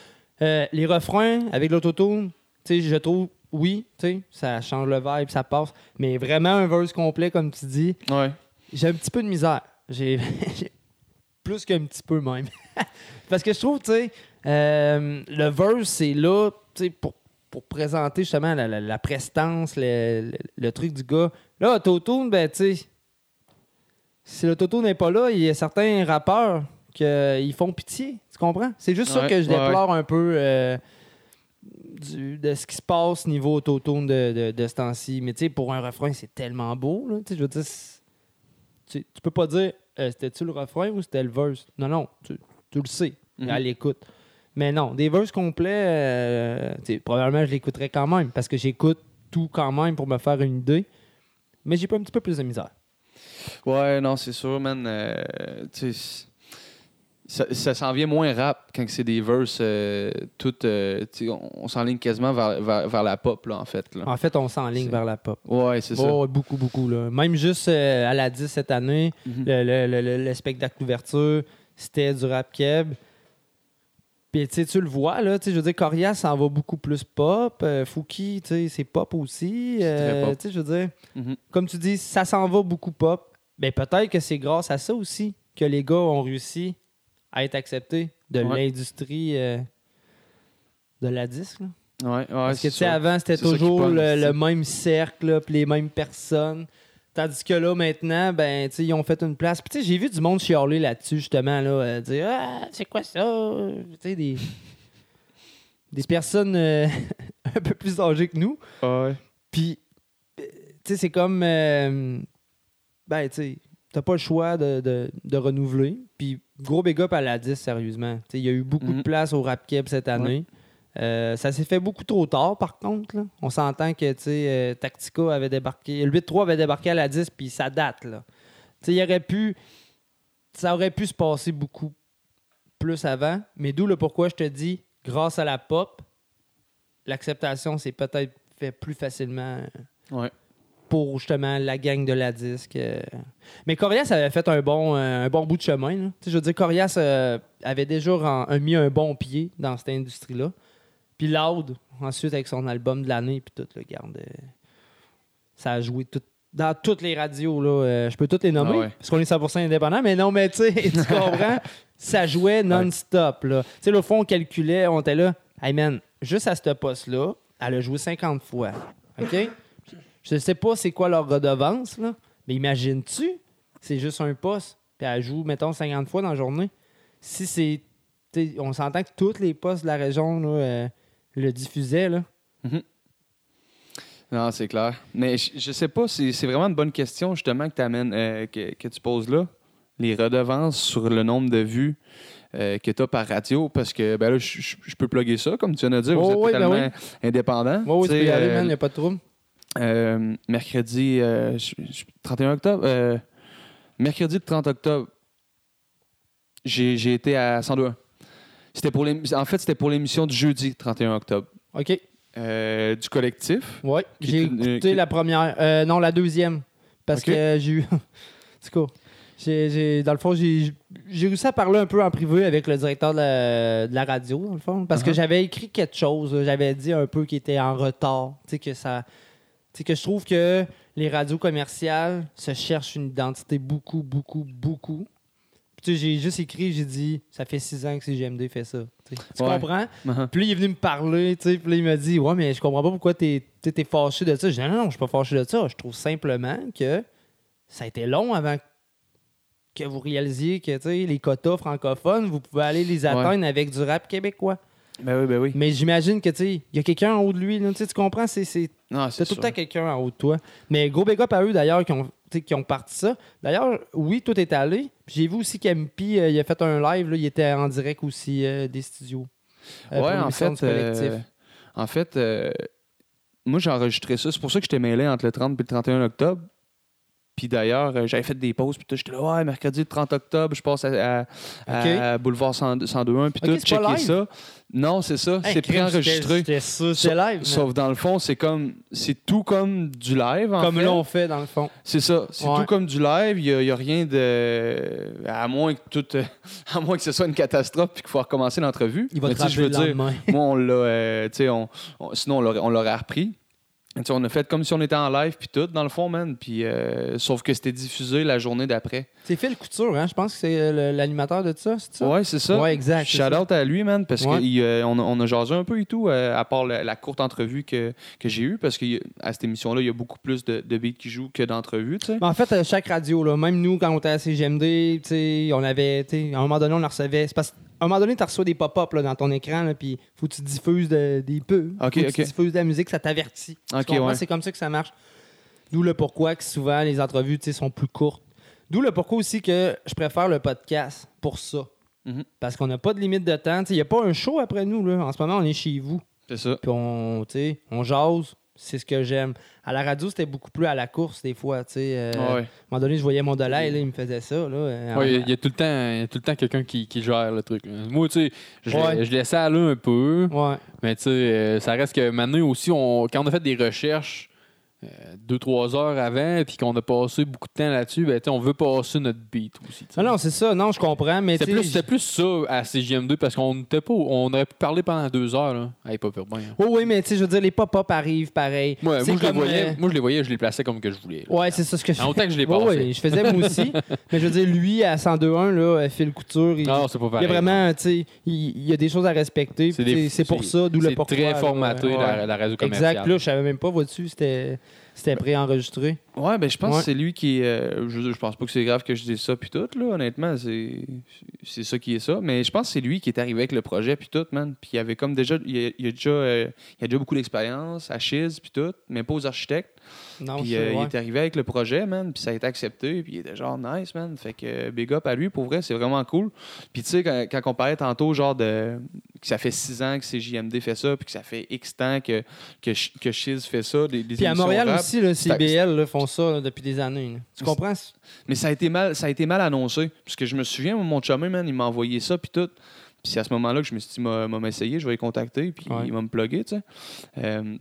Euh, les refrains avec l'autotune, je trouve, oui, tu sais, ça change le vibe, ça passe. Mais vraiment un verse complet, comme tu dis, Ouais. j'ai un petit peu de misère. J'ai plus qu'un petit peu même. Parce que je trouve, tu sais, euh, le verse, c'est là, tu sais, pour, pour présenter justement la, la- la prestance, le, le- le truc du gars. Là, autotune, ben, tu sais, si l'autotune n'est pas là, il y a certains rappeurs qui font pitié. Tu comprends? C'est juste ça que je ouais, déplore un peu euh, du- de ce qui se passe niveau autotune de, de, de ce temps-ci. Mais tu sais, pour un refrain, c'est tellement beau. Là. Tu sais, Je veux dire, c'est- tu, tu peux pas dire euh, c'était-tu le refrain ou c'était le verse? Non, non, tu, tu le sais Mhm. à l'écoute. Mais non, des verses complets, euh, probablement je l'écouterais quand même parce que j'écoute tout quand même pour me faire une idée. Mais j'ai pas un petit peu plus de misère. Ouais, non, c'est sûr, man. euh, tu sais, ça, ça s'en vient moins rap quand c'est des verses euh, toutes. euh, on s'enligne quasiment vers, vers, vers la pop, là, en fait. Là. En fait, on s'enligne vers la pop. Ouais, c'est ça. Oh, ouais, beaucoup, beaucoup. Là. Même juste euh, à la 10 cette année, Mhm. le, le- le- le- le spectacle d'ouverture, c'était du rap keb. Puis tu le vois, là, je veux dire, Corias s'en va beaucoup plus pop. euh, Fouki, c'est pop aussi. Je veux dire, Mhm. comme tu dis, ça s'en va beaucoup pop. Ben, peut-être que c'est grâce à ça aussi que les gars ont réussi à être acceptés de Ouais. l'industrie euh, de la disque. là. Ouais, ouais, Parce que tu sais, avant, c'était toujours le, même cercle, là, puis les mêmes personnes. Tandis que là, maintenant, ben, tu sais, ils ont fait une place. Puis tu sais, j'ai vu du monde chialer là-dessus, justement, là, euh, dire Ah, c'est quoi ça? Tu sais, des. Des personnes euh, un peu plus âgées que nous. Ouais. Puis, tu sais, c'est comme. ben, tu sais, t'as pas le choix de, de- de renouveler. Puis, gros big up à la 10, sérieusement. Il y a eu beaucoup de Mhm. place au rap keb cette année. Euh, ça s'est fait beaucoup trop tard, par contre. là. On s'entend que, euh, Tactica avait débarqué. Le 8-3 avait débarqué à la 10, puis ça date, là. Il aurait pu. Ça aurait pu se passer beaucoup plus avant. Mais d'où le pourquoi je te dis, grâce à la pop, l'acceptation s'est peut-être fait plus facilement Ouais. Pour justement la gang de la disque. euh. Mais Corias avait fait un bon, euh, un bon bout de chemin. là. Je veux dire, Corias euh, avait déjà mis un bon pied dans cette industrie-là. Puis Loud, ensuite, avec son album de l'année, puis tout, le garde. euh, ça a joué tout- dans toutes les radios. Là, euh, je peux toutes les nommer, Ah ouais. parce qu'on est 100% indépendant, mais non, mais tu sais, tu comprends? Ça jouait non-stop. Tu sais, le fond, on calculait, on était là. Hey man, juste à ce poste-là, elle a joué 50 fois. OK? Je sais pas c'est quoi leur redevance, là, mais imagines-tu? C'est juste un poste, puis elle joue, mettons, 50 fois dans la journée. Si c'est. On s'entend que tous les postes de la région là, euh, le diffusaient. Là. Non, c'est clair. Mais je, je sais pas, c'est c'est vraiment une bonne question justement que, t'amènes, euh, que, que tu poses là. Les redevances sur le nombre de vues euh, que tu as par radio, parce que ben là, je, je- je peux plugger ça, comme tu viens de dire, vous Oh, êtes oui, ben totalement oui. indépendant. Oui, oui, tu Tu peux y sais, aller, man, il n'y a pas de trouble. Euh, mercredi, euh, je- je- 31 octobre, euh, mercredi le 30 octobre, j'ai été à 102.1. C'était pour en fait, c'était pour l'émission du jeudi 31 octobre. OK. Euh, du collectif. Oui, j'ai écouté qui- la première. euh, non, la deuxième. Parce que j'ai eu. Cas, j'ai- j'ai- dans le fond, j'ai j'ai réussi à parler un peu en privé avec le directeur de la, de la radio, dans le fond. Parce que Uh-huh. j'avais écrit quelque chose. J'avais dit un peu qu'il était en retard. Tu sais, que ça. Sais, que je trouve que les radios commerciales se cherchent une identité beaucoup, beaucoup, beaucoup. Puis, j'ai juste écrit, j'ai dit, ça fait six ans que CGMD fait ça. Tu sais. Tu Ouais. comprends? Uh-huh. Puis là, il est venu me parler, puis là, il m'a dit Ouais, mais je comprends pas pourquoi t'es t'es fâché de ça. Je dis Non, non, je suis pas fâché de ça. Je trouve simplement que ça a été long avant que vous réalisiez que, les quotas francophones, vous pouvez aller les atteindre avec du rap québécois. Ben oui, ben oui. Mais j'imagine que, tu sais, il y a quelqu'un en haut de lui, là, tu comprends? C'est. c'est- Non, T'as c'est tout le temps quelqu'un en haut de toi. Mais gros big up à eux, d'ailleurs, qui ont, qui ont parti ça. D'ailleurs, oui, tout est allé. Puis J'ai vu aussi qu'MP, euh, il a fait un live, là, il était en direct aussi euh, des studios. euh, ouais, en fait, euh, en fait, euh, moi j'ai enregistré ça. C'est pour ça que j'étais mêlé entre le 30 et le 31 octobre. Puis d'ailleurs, euh, j'avais fait des pauses, puis tout, j'étais là, ouais, mercredi le 30 octobre, je passe à, à- à Boulevard 102 102.1, puis Ok, tout, checker ça. Non, c'est ça, Hey, c'est préenregistré. c'est live. Sauf dans le fond, c'est comme, c'est tout comme du live, en Comme fait. là, on fait, dans le fond. C'est ça. C'est Ouais. tout comme du live. Il n'y a, rien de. À moins que tout. À moins que ce soit une catastrophe puis qu'il faut recommencer l'entrevue. Il va te je veux le dire, moi, on l'a. euh, on, on- sinon, on l'aurait repris. On a fait comme si on était en live puis tout, dans le fond, man. Puis, euh, sauf que c'était diffusé la journée d'après. C'est Phil Couture, hein? Je pense que c'est euh, l'animateur de ça, c'est ça? Ouais, c'est ça. Ouais, exact. Shout ça. out à lui, man, parce Ouais. qu'on a, on a jasé un peu et tout, euh, à part la, la courte entrevue que, que j'ai eue, parce qu'à cette émission-là, il y a beaucoup plus de, de beats qui jouent que d'entrevues, tu sais. Mais en fait, euh, chaque radio, là, même nous, quand on était à CGMD, tu sais, on avait, tu sais, à un moment donné, on la recevait. C'est parce qu'à un moment donné, tu reçois des pop-up dans ton écran, puis faut que tu diffuses de- des pubs. Ok, faut que tu diffuses de la musique, ça t'avertit. Tu Ok, comprends? ouais. C'est comme ça que ça marche. D'où le pourquoi que souvent les entrevues sont plus courtes. D'où le pourquoi aussi que je préfère le podcast pour ça. Mhm. Parce qu'on n'a pas de limite de temps. Il n'y a pas un show après nous. Là. En ce moment, on est chez vous. C'est ça. Puis on, on jase. C'est ce que j'aime. À la radio, c'était beaucoup plus à la course des fois. tu sais. Euh, Ouais. À un moment donné, je voyais mon delay, là, il me faisait ça. Là, euh, Ouais, il y a- y, tout le temps, il y a tout le temps quelqu'un qui, qui gère le truc. Moi, tu sais, je, Ouais. je laissais aller un peu. Ouais. Mais tu sais, euh, ça reste que maintenant aussi, on, quand on a fait des recherches deux, trois heures avant, puis qu'on a passé beaucoup de temps là-dessus, ben, on veut passer notre beat aussi. Non, non, c'est ça. Non, je comprends. Mais C'était plus, plus ça à CGM2 parce qu'on n'était pas. On aurait pu parler pendant deux heures. Là. Hey, pas pire hein. Oui, oui, mais tu sais, je veux dire, les pop-up arrivent pareil. Ouais, C'est moi, je les voyais, euh, moi, je les voyais, je les plaçais comme que je voulais. là. Ouais, c'est ça ce que je En autant que je l'ai Ouais, pas ouais, fait. je faisais moi aussi. mais je veux dire, lui, à 102.1, là, euh, Phil Couture, il, Non, c'est pas il y pareil. a vraiment, tu sais, il, y a des choses à respecter. C'est C'est pour c'est- ça, d'où le c'est pourquoi. très là, formaté, la radio commerciale. Exact. Là, je savais même pas, vois-tu, c'était c'était préenregistré? Ouais, ben je pense Ouais. que c'est lui qui. euh, je, je pense pas que c'est grave que je dise ça puis tout, là, honnêtement. C'est c'est ça qui est ça. Mais je pense que c'est lui qui est arrivé avec le projet puis tout, man. Puis il avait comme déjà. Il a, il a déjà, euh, il a déjà beaucoup d'expérience à Chiz puis tout, mais pas aux architectes. Non, Puis euh, il est arrivé avec le projet, man, puis ça a été accepté, puis il était genre nice, man. Fait que euh, big up à lui, pour vrai, c'est vraiment cool. Puis tu sais, quand, quand on parlait tantôt, genre de que ça fait six ans que c'est JMD fait ça, puis que ça fait X temps que, que, Shiz fait ça, des, des Puis à Montréal rap. aussi, C'était- CBL, là, font ça là, depuis des années. là. Tu comprends? Mais ça a été mal, ça a été mal annoncé. Parce que je me souviens, mon chum, man, il m'a envoyé ça, puis tout. Puis c'est à ce moment-là que je me suis dit, m'a m'a essayé, je vais les contacter, puis Ouais. il va me plugger, tu sais. Euh,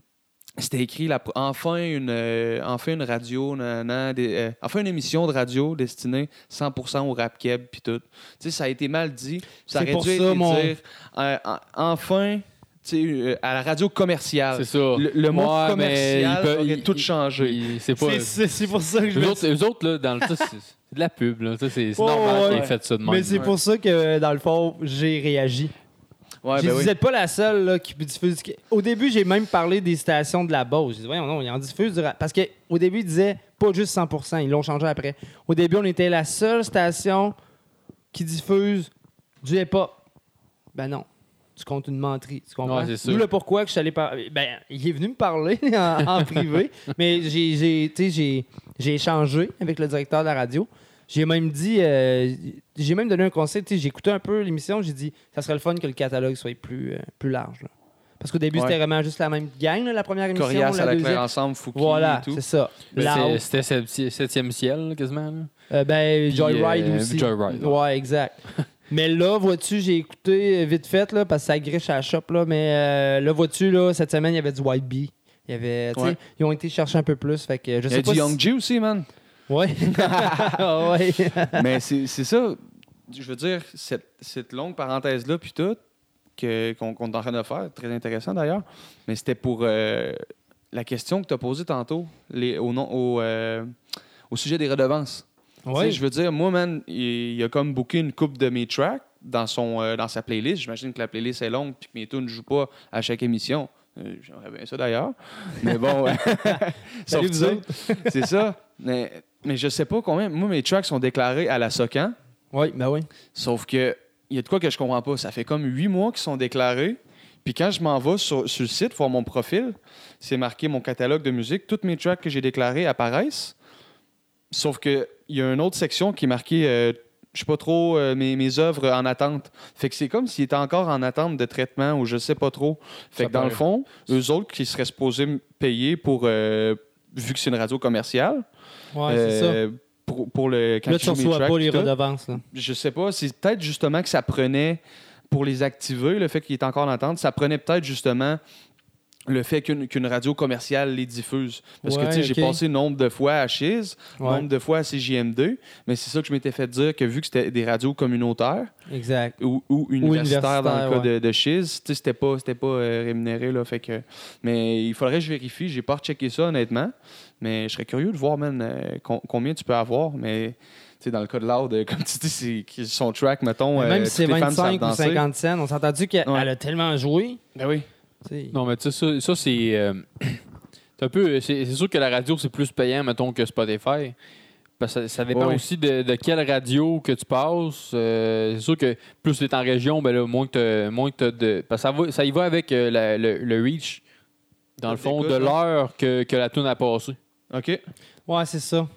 c'était écrit la, enfin, une, euh, enfin une radio, nanana, des- euh, enfin une émission de radio destinée 100% au rap keb, puis tout. Tu sais, ça a été mal dit. Ça C'est aurait pour dû ça, mon- dire, euh, en- enfin, tu sais, euh, à la radio commerciale. C'est ça. Le, le monde Ouais, mais commercial il peut- aurait il- tout changé. C'est pour ça que je Eux me autres, eux autres, là, dans le. C'est de la pub, là. Ça, C'est Ouais, normal ouais, qu'ils aient fait ça de même. Mais c'est pour ça que, dans le fond, j'ai réagi. Ouais, ben. Vous n'êtes pas la seule là, qui diffuse. Au début, j'ai même parlé des stations de la Beauce. J'ai dit, voyons, non, ils en diffusent du rap. Parce qu'au début, ils disaient pas juste 100% ils l'ont changé après. Au début, on était la seule station qui diffuse du hip-hop. Ben non. Tu comptes une menterie. Tu comprends? Ouais. D'où le pourquoi que je suis allé. Ben, il est venu me parler en, en privé, mais j'ai, j'ai, j'ai échangé avec le directeur de la radio. J'ai même dit, euh, j'ai même donné un conseil. J'ai écouté un peu l'émission. J'ai dit, ça serait le fun que le catalogue soit plus, euh, plus large. là. Parce qu'au début, Ouais. c'était vraiment juste la même gang, là, la première émission. Corias la à la deuxième. claire ensemble, Fouki Voilà, et tout. c'est ça. Ben, C'était septi- septième ciel, là, quasiment. là. Euh, ben, Puis, Joyride euh, aussi. Joyride, Ouais, exact. mais là, vois-tu, j'ai écouté vite fait, là, parce que ça griche à la shop, là, mais euh, là, vois-tu, là, cette semaine, il y avait du White Bee. Il y avait, Ouais. ils ont été chercher un peu plus, fait que je Il y sais a pas du si- Young G aussi, man. Ouais. ouais. Mais c'est c'est ça, je veux dire, cette, cette longue parenthèse-là, puis tout, que- qu'on est en train de faire, très intéressant d'ailleurs, mais c'était pour euh, la question que tu as posée tantôt, les, au, nom, au, euh, au sujet des redevances. Ouais. Je veux dire, moi, man, il, il a comme booké une coupe de mes tracks dans, son, euh, dans sa playlist. J'imagine que la playlist est longue puis que mes tunes ne jouent pas à chaque émission. Euh, J'aimerais bien ça d'ailleurs. Mais bon. C'est ça. Mais, mais je sais pas combien. Moi, mes tracks sont déclarés à la Socan. Oui, ben oui. Sauf que il y a de quoi que je comprends pas. Ça fait comme huit mois qu'ils sont déclarés. Puis quand je m'en vais sur, sur le site, voir mon profil, c'est marqué mon catalogue de musique. Toutes mes tracks que j'ai déclarés apparaissent. Sauf que il y a une autre section qui est marquée, euh, je sais pas trop, euh, mes, mes œuvres en attente. Fait que c'est comme s'il était encore en attente de traitement ou je sais pas trop. Fait Ça que dans le fond, eux autres qui seraient supposés me payer pour, euh, vu que c'est une radio commerciale, Ouais, c'est ça. euh, pour, pour le quand Là, je tu reçois pas les redevances. Là. je sais pas, c'est peut-être justement que ça prenait, pour les activer, le fait qu'il est encore en attente, ça prenait peut-être justement le fait qu'une qu'une radio commerciale les diffuse. Parce que, tu sais, j'ai passé nombre de fois à Chiz, Ouais. nombre de fois à CJM2, mais c'est ça que je m'étais fait dire que vu que c'était des radios communautaires Exact. ou, ou universitaires dans le cas ouais. de, de Chiz, tu sais, c'était pas, c'était pas euh, rémunéré, là, fait que... Mais il faudrait que je vérifie, j'ai pas rechecké ça, honnêtement, mais je serais curieux de voir, man, euh, com- combien tu peux avoir, mais... tu sais, dans le cas de Loud, euh, comme tu dis, c'est son track, mettons. Mais euh, même si c'est toutes les femmes savent 25 ou danser. 50 cents, on s'est entendu qu'elle Ouais. a tellement joué? Ben oui. tu. Non, mais tu sais, ça, ça, c'est. euh, c'est un peu. C'est c'est sûr que la radio, c'est plus payant, mettons, que Spotify. Parce que ça, ça dépend Ouais. aussi de, de quelle radio que tu passes. Euh, c'est sûr que plus tu es en région, ben là, moins que t'as- moins que t'as de. Parce que ça, va, ça y va avec euh, la- le, le reach, dans le fond, de l'heure que, que la tune a passé. OK. Ouais, c'est ça.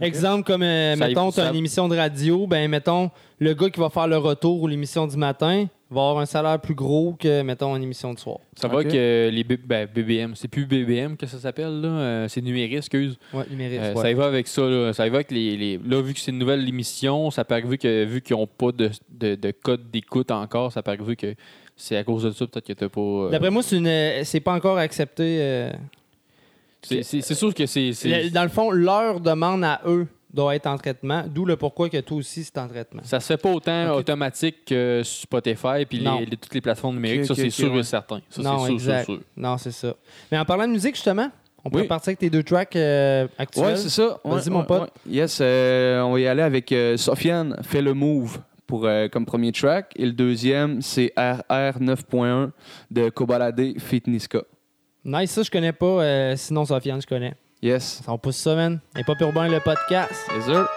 Exemple, comme, euh, Ça mettons, tu as ça- une émission de radio, ben, mettons, le gars qui va faire le retour ou l'émission du matin va avoir un salaire plus gros que, mettons, une émission de soir. Ça va que les B- ben, BBM, c'est plus BBM que ça s'appelle, là. euh, c'est numérique, excuse. Ouais, numérique. Euh, ouais. Ça y va avec ça. Là, ça y va avec les, les- Là, vu que c'est une nouvelle émission, ça peut arriver que, vu qu'ils n'ont pas de, de, de code d'écoute encore, ça peut arriver que c'est à cause de ça, peut-être que t'as pas. euh, D'après moi, c'est une- c'est pas encore accepté. C'est, sûr que c'est. Dans le fond, leur demande à eux doit être en traitement, d'où le pourquoi que toi aussi, c'est en traitement. Ça se fait pas autant automatique que Spotify et Non. toutes les plateformes numériques. Ça, c'est sûr ouais. et certain. Ça, non, c'est sûr, exact. sûr, sûr. Non, c'est ça. Mais en parlant de musique, justement, on peut Oui. partir avec tes deux tracks euh, actuels. Ouais, c'est ça. Vas-y, Ouais, mon pote. ouais. Yes, euh, on va y aller avec euh, Sofiane, fait le move pour, euh, comme premier track. Et le deuxième, c'est RR 9.1 de Kobalade Fit Niska. Nice, ça, je connais pas. euh, sinon, Sofiane, je connais. Yes. On pousse ça, man. Et pas urbain le podcast. Yes, sir.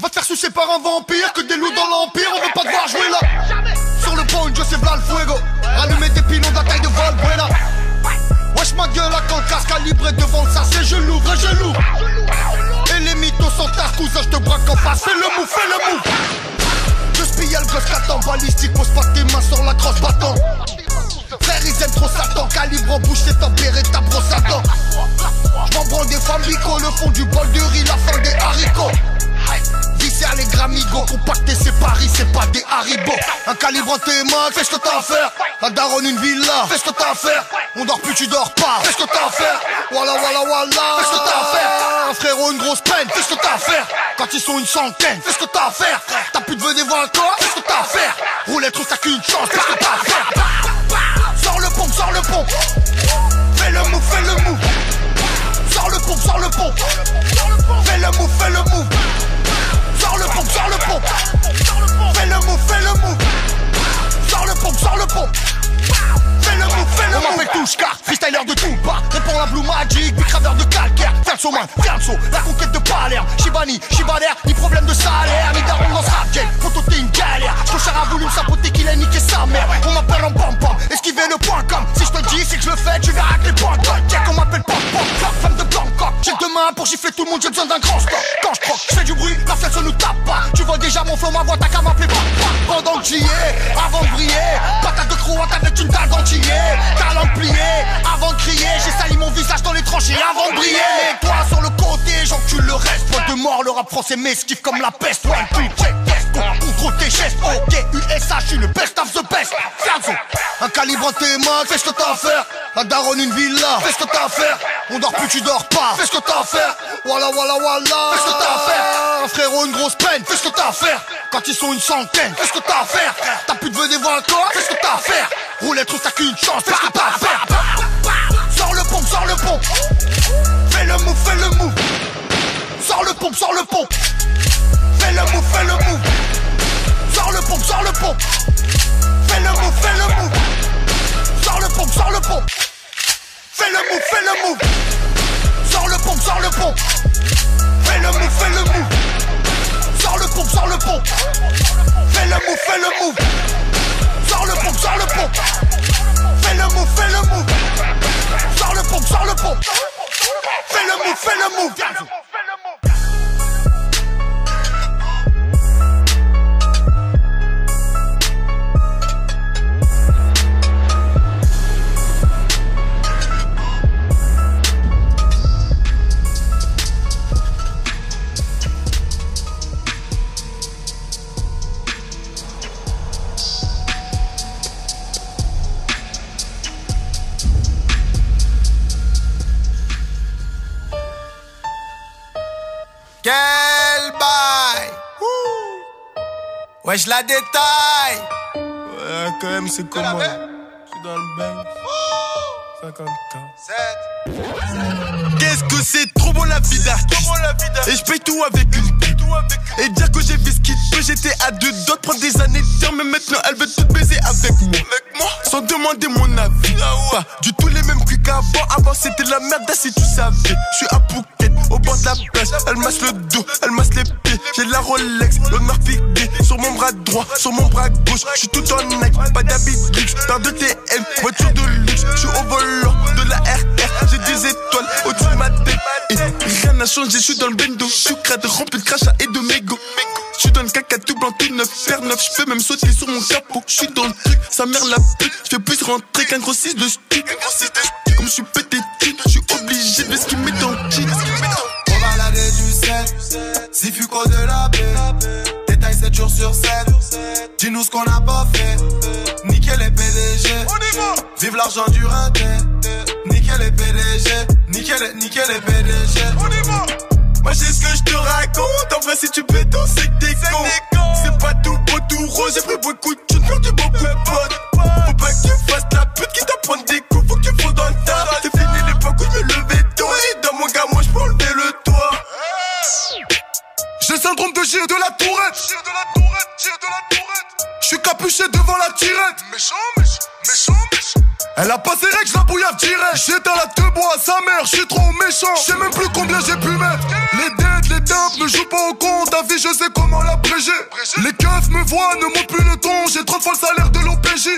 Va te faire sucer par un vampire que des loups dans l'empire, on veut pas te voir jouer là. Sur le point, Joseph là le fuego. Rallumer des pilons de la taille de Valbuena. Ma gueule à quand le calibré devant ça, c'est je l'ouvre et je l'ouvre. Et les mythos sont ta cousin, je te braque en face, fais le mou, fais le mou. Je spille le gosse qu'attend balistique, pose pas tes mains sur la crosse battant. Frère, ils aiment trop Satan, calibre en bouche, c'est tempéré ta brosse à dents. J'm'en branle des femmes bico, le fond du bol de riz, la fin des haricots. Visser les gramigos, compacté c'est Paris, c'est pas des haribots. Un calibre en tes mains, fais ce que t'as à faire. Un daronne, une villa, fais ce que t'as à faire. On dort plus, tu dors pas, fais ce que t'as à faire. Voilà, voilà, voilà, fais ce que t'as à faire. Un frérot, une grosse peine, fais ce que t'as à faire. Quand ils sont une centaine, fais ce que t'as à faire. T'as plus de venir voir encore, fais ce que t'as à faire. Roulette, trouve t'as qu'une chance, fais ce que t'as à faire. Sors le pont, sors le pont. Fais le move, fais le move. Sors le pont, sors le pont. Fais le move, fais le move. Sors le pont, sors le pont. Fais le move, fais le move. Sors le pont, sors le pont. Fais le move, fais le move. On m'appelle Touchka, freestyler de tout bas. Réponds la Blue Magic, big graveur de calcaire. Main, ferme son. La conquête de Palerme. Shibani, Shibalaire, ni problème de salaire. Ni daron dans ce rap game. Poto, t'es une galère. J'cochère a voulu saboter qu'il a niqué sa mère. On m'appelle en pom pom. Esquiver le point com. Si je te dis, c'est que je le fais, tu verras que les points com. Check, on m'appelle pom. Fuck, femme de Bangkok. J'ai deux mains pour gifler tout le monde, j'ai besoin d'un grand stock. Quand je croque, je fais du bruit, la se nous tape pas. Tu vois déjà mon flow, ma voix, t'as qu'à m'appeler. Pendant que j'y ai, avant de briller. Patate de croate avec une dalle Talent plié, avant de crier. J'ai sali mon visage dans les tranchées avant de briller. Et toi sur le côté, j'encule le reste. Point de mort, le rap français m'esquive comme la peste. Contre tes gestes, ok, USA, je le best of the best. Ferme un calibre en tes mains, fais ce que t'as à faire. Un daronne, une villa, fais ce que t'as à faire. On dort plus, tu dors pas, fais ce que t'as à faire. Voilà, voilà, voilà, fais ce que t'as à faire. Un frérot, une grosse peine, fais ce que t'as à faire. Quand ils sont une centaine, fais ce que t'as à faire. T'as plus de venir voir encore, fais ce que t'as à faire. Roulette, trouve t'as qu'une chance, fais ce que t'as à faire. Sors le pompe, sors le pompe. Fais le move, fais le move. Sors le pompe, sors le pompe. Fais le move, fais le move. Sors le pompe. Fais le move, fais le move. Sors le pompe, sors le pompe. Fais le move, fais le move. Sors le pompe, sors le pompe. Fais le move, fais le move. Sors le pompe, sors le pompe. Fais le move, fais le move. Sors le pompe, sors le pompe. Fais le move, fais le move. Sors le pompe, sors le pompe. Fais le move, fais le move. Quel bail? Ouais, je la détaille. Ouais, quand même, c'est comment? Je suis dans le bain. 50 ans Qu'est-ce que c'est trop bon la vie d'artiste. Et je paye tout avec une pipe Et dire que j'ai fait ce qu'il peut J'étais à deux doigts de prendre des années de Mais maintenant elle veut tout baiser avec moi. Sans demander mon avis. Pas du tout les mêmes cuits qu'avant. Avant c'était la merde si tu savais. Je suis à Phuket au bord de la plage. Elle masse le dos, elle masse les pieds. J'ai la Rolex, l'honneur figué Sur mon bras droit, sur mon bras gauche. Je suis tout en Nike, pas d'habit luxe. Paire de TM, voiture de luxe. Je suis au volant de la RR J'ai des étoiles au-dessus je suis dans le bendo crade, rempli de crachat et de mégots je suis dans le caca tout blanc, tout neuf, faire neuf, je peux même sauter sur mon capot. Je suis dans le truc, sa mère la pute, je fais plus rentrer qu'un gros 6 de stick. Comme je suis pété de je suis obligé de ce qu'il met dans le. On va laver du sel, si fuco de la paix. Détail 7 jours sur 7. Dis-nous ce qu'on n'a pas fait. Nickel les PDG. Vive l'argent du raté. Nickel les PDG. Nickel, nickel les PDG. Moi j'ai ce que je te raconte. En vrai si tu pétos c'est que t'es con C'est pas tout beau tout rose. J'ai pris beaucoup de thunes perdu beaucoup de potes. Faut pas que tu fasses la pute qui t'apprend des coups. Faut que tu fasses dans le tas J'ai le syndrome de Gilles de la tourette. Gilles de la tourette, Gilles de la tourette. Je suis capuché devant la tirette. Méchant, méchant, méchant, méchant. Elle a pas ses règles, je la bouillave direct. J'éteins la te bois à sa mère, je suis trop méchant. Je sais même plus combien j'ai pu mettre. Les dettes, les tapes ne jouent pas au compte. Ta vie, je sais comment l'abréger. Les keufs me voient, ne montent plus le ton. J'ai 30 fois le salaire de l'OPJ.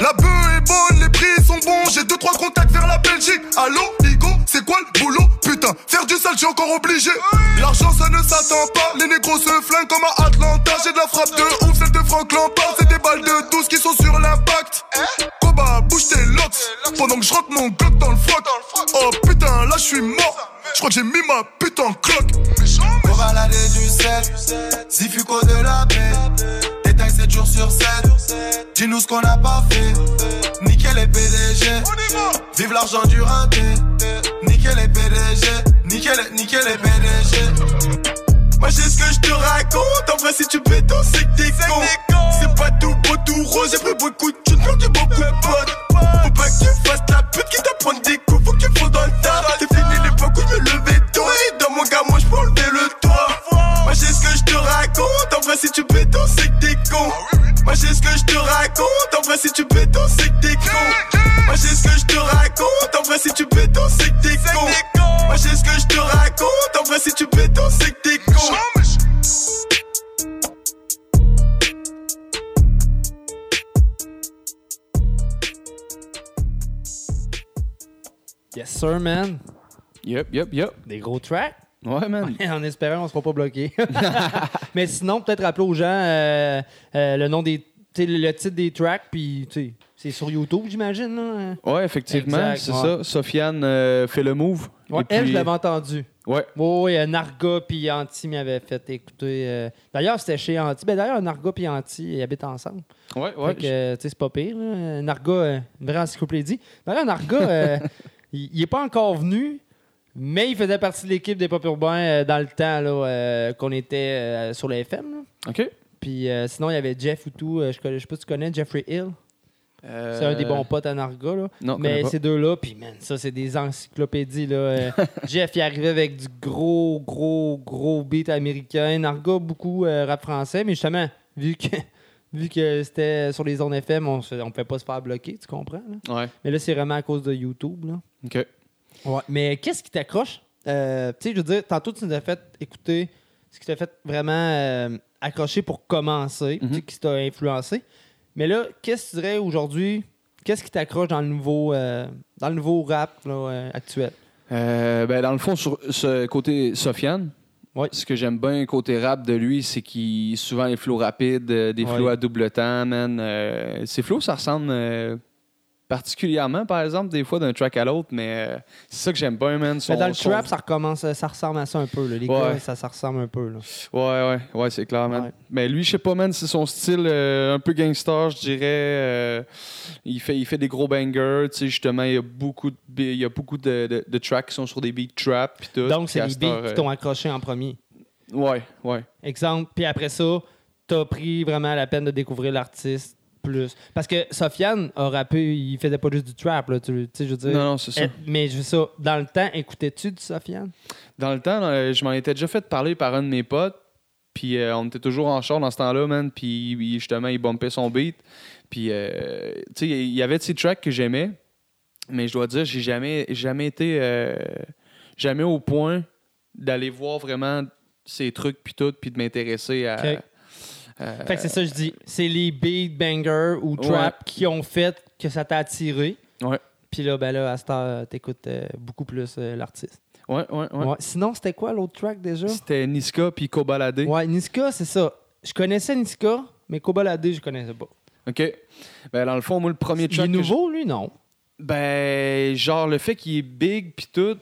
La bœuf est bonne, les prix sont bons. J'ai 2-3 contacts vers la Belgique. Allô, Igo, c'est quoi le boulot? Putain, faire du sale, j'ai encore obligé. L'argent, ça ne s'attend pas. Les négros se flinguent comme à Atlanta. J'ai de la frappe de ouf, celle de Franck Lampard. C'est des balles de 12 qui sont sur l'impact. Koba, bouge tes locks. Pendant que je rentre mon glock dans le froc. Oh putain, là je suis mort. Je crois que j'ai mis ma putain en cloque. Pour balader du sel, Zifuco de la baie. Détail 7 jours sur 7. Dis-nous ce qu'on n'a pas fait. Nickel les PDG. Vive l'argent du raté. Nickel les PDG. Nickel, nickel les PDG. J'ai ce que je te raconte. En vrai, si tu pétos, c'est que t'es con. C'est pas tout beau, tout rose. J'ai pris beaucoup de thunes, perdu beaucoup de potes. Faut pas que tu fasses la pute qui t'apprend des coups. Faut que tu dans le tas. C'est fini l'époque où je me levais tôt. Et dans mon gars, moi je peux enlever le toit. Moi j'ai ce que je te raconte. En vrai, si tu pétos, c'est que t'es con. Moi j'ai ce que je te raconte. En vrai, si tu pétos, c'est que t'es con. Moi j'ai ce que je te raconte. En vrai, si tu pétos, c'est que t'es con. Moi j'ai ce que je te raconte. En vrai, si tu pétos, c'est que t'es con. Yes, sir, man. Yep, yep, yep. Des gros tracks. Ouais, man. en espérant qu'on ne sera pas bloqué. Mais sinon, peut-être rappeler aux gens euh, euh, le nom des. tu sais, Le titre des tracks, puis tu sais, c'est sur YouTube, j'imagine. là. Ouais, effectivement, c'est ouais. ça. Sofiane euh, fait le move. Ouais, elle, puis- je l'avais entendu. Ouais. Oui, oui, Narga puis Anti m'avaient fait écouter. euh, D'ailleurs, c'était chez Anti. Ben, D'ailleurs, Narga puis Anti, ils habitent ensemble. Ouais, ouais. euh, sais, c'est pas pire. là. Narga, euh, une vraie encyclopédie. D'ailleurs, Narga, euh, il il est pas encore venu, mais il faisait partie de l'équipe des Pop Urbains euh, dans le temps euh, qu'on était euh, sur le FM. là. OK. Puis euh, sinon, il y avait Jeff ou tout. euh, je, je sais pas si tu connais Jeffrey Hill. Euh, C'est un des bons potes à Narga. Là. Non, Mais ces deux-là, puis man, ça, c'est des encyclopédies. Là. Euh, Jeff, il arrivait avec du gros, gros, gros beat américain. Narga, beaucoup euh, rap français. Mais justement, vu que, vu que c'était sur les zones FM, on ne pouvait pas se faire bloquer, tu comprends? là? Ouais. Mais là, c'est vraiment à cause de YouTube. Là. OK. Ouais. Mais qu'est-ce qui t'accroche? Euh, tu sais, je veux dire, tantôt, tu nous as fait écouter ce qui t'a fait vraiment accrocher pour commencer, tu sais, qui t'a influencé. Mais là, qu'est-ce que tu dirais aujourd'hui? Qu'est-ce qui t'accroche dans le nouveau euh, dans le nouveau rap là, euh, actuel? Euh, ben, dans le fond, sur ce côté Sofiane, ce que j'aime bien côté rap de lui, c'est qu'il souvent les flows rapides, des flows à double temps, man. Euh, ses flows, ça ressemble particulièrement, par exemple, des fois d'un track à l'autre, mais euh, c'est ça que j'aime bien, man. Son- Mais dans le son- trap, ça recommence, ça ressemble à ça un peu. là. Les Ouais. gars, ça, ça ressemble un peu. Là. Ouais, ouais, ouais, c'est clair, man. Mais lui, je sais pas, man, c'est son style euh, un peu gangster, je dirais. euh, il, fait, il fait des gros bangers, tu sais, justement, il y a beaucoup de, bi- il y a beaucoup de, de- de tracks qui sont sur des beats trap, puis tout. Donc, c'est les beats qui euh, t'ont accroché en premier. Ouais, ouais. Exemple. Puis après ça, t'as pris vraiment la peine de découvrir l'artiste plus. Parce que Sofiane a rappé, il faisait pas juste du trap, là, tu sais, je veux dire. Non, non, c'est ça. Mais je veux ça, dans le temps, écoutais-tu du Sofiane? Dans le temps, euh, je m'en étais déjà fait parler par un de mes potes. Puis euh, on était toujours en char dans ce temps-là, man. Puis justement, il bumpait son beat. Puis, euh, tu sais, il y avait de ces tracks que j'aimais. Mais je dois dire, j'ai jamais, jamais été. euh, jamais au point d'aller voir vraiment ces trucs, puis tout, puis de m'intéresser à. À- Fait que c'est ça, que je dis. C'est les beat bangers ou trap qui ont fait que ça t'a attiré. Ouais. Puis là, ben là, à cette heure, t'écoutes euh, beaucoup plus euh, l'artiste. Ouais, ouais, ouais. Ouais. Sinon, c'était quoi l'autre track déjà? C'était Niska puis Kobalade. Ouais, Niska, c'est ça. Je connaissais Niska, mais Kobalade, je connaissais pas. OK. Ben, dans le fond, moi, le premier Il est track. nouveau, lui, non? Ben, genre, le fait qu'il est big puis tout,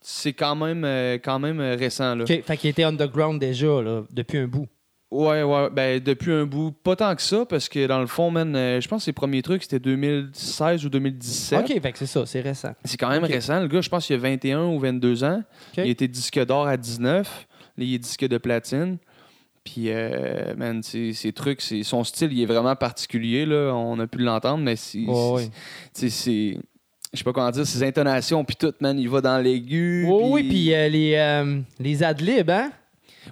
c'est quand même, euh, quand même euh, récent, là. OK, fait qu'il était underground déjà, là, depuis un bout. Ouais, ouais, ben, depuis un bout. Pas tant que ça, parce que dans le fond, man, euh, je pense que ses premiers trucs, c'était 2016 ou 2017. OK, fait que c'est ça, c'est récent. C'est quand même récent. Le gars, je pense qu'il a 21 ou 22 ans. Il était disque d'or à 19. Là, il est disque de platine. Puis, euh, man, ces trucs, son style, il est vraiment particulier. Là. On a pu l'entendre, mais c'est. Ouais. c'est- Je sais pas comment dire, ses intonations, puis tout, man, il va dans l'aigu. Oui, oui, puis euh, les, euh, les adlibs, hein?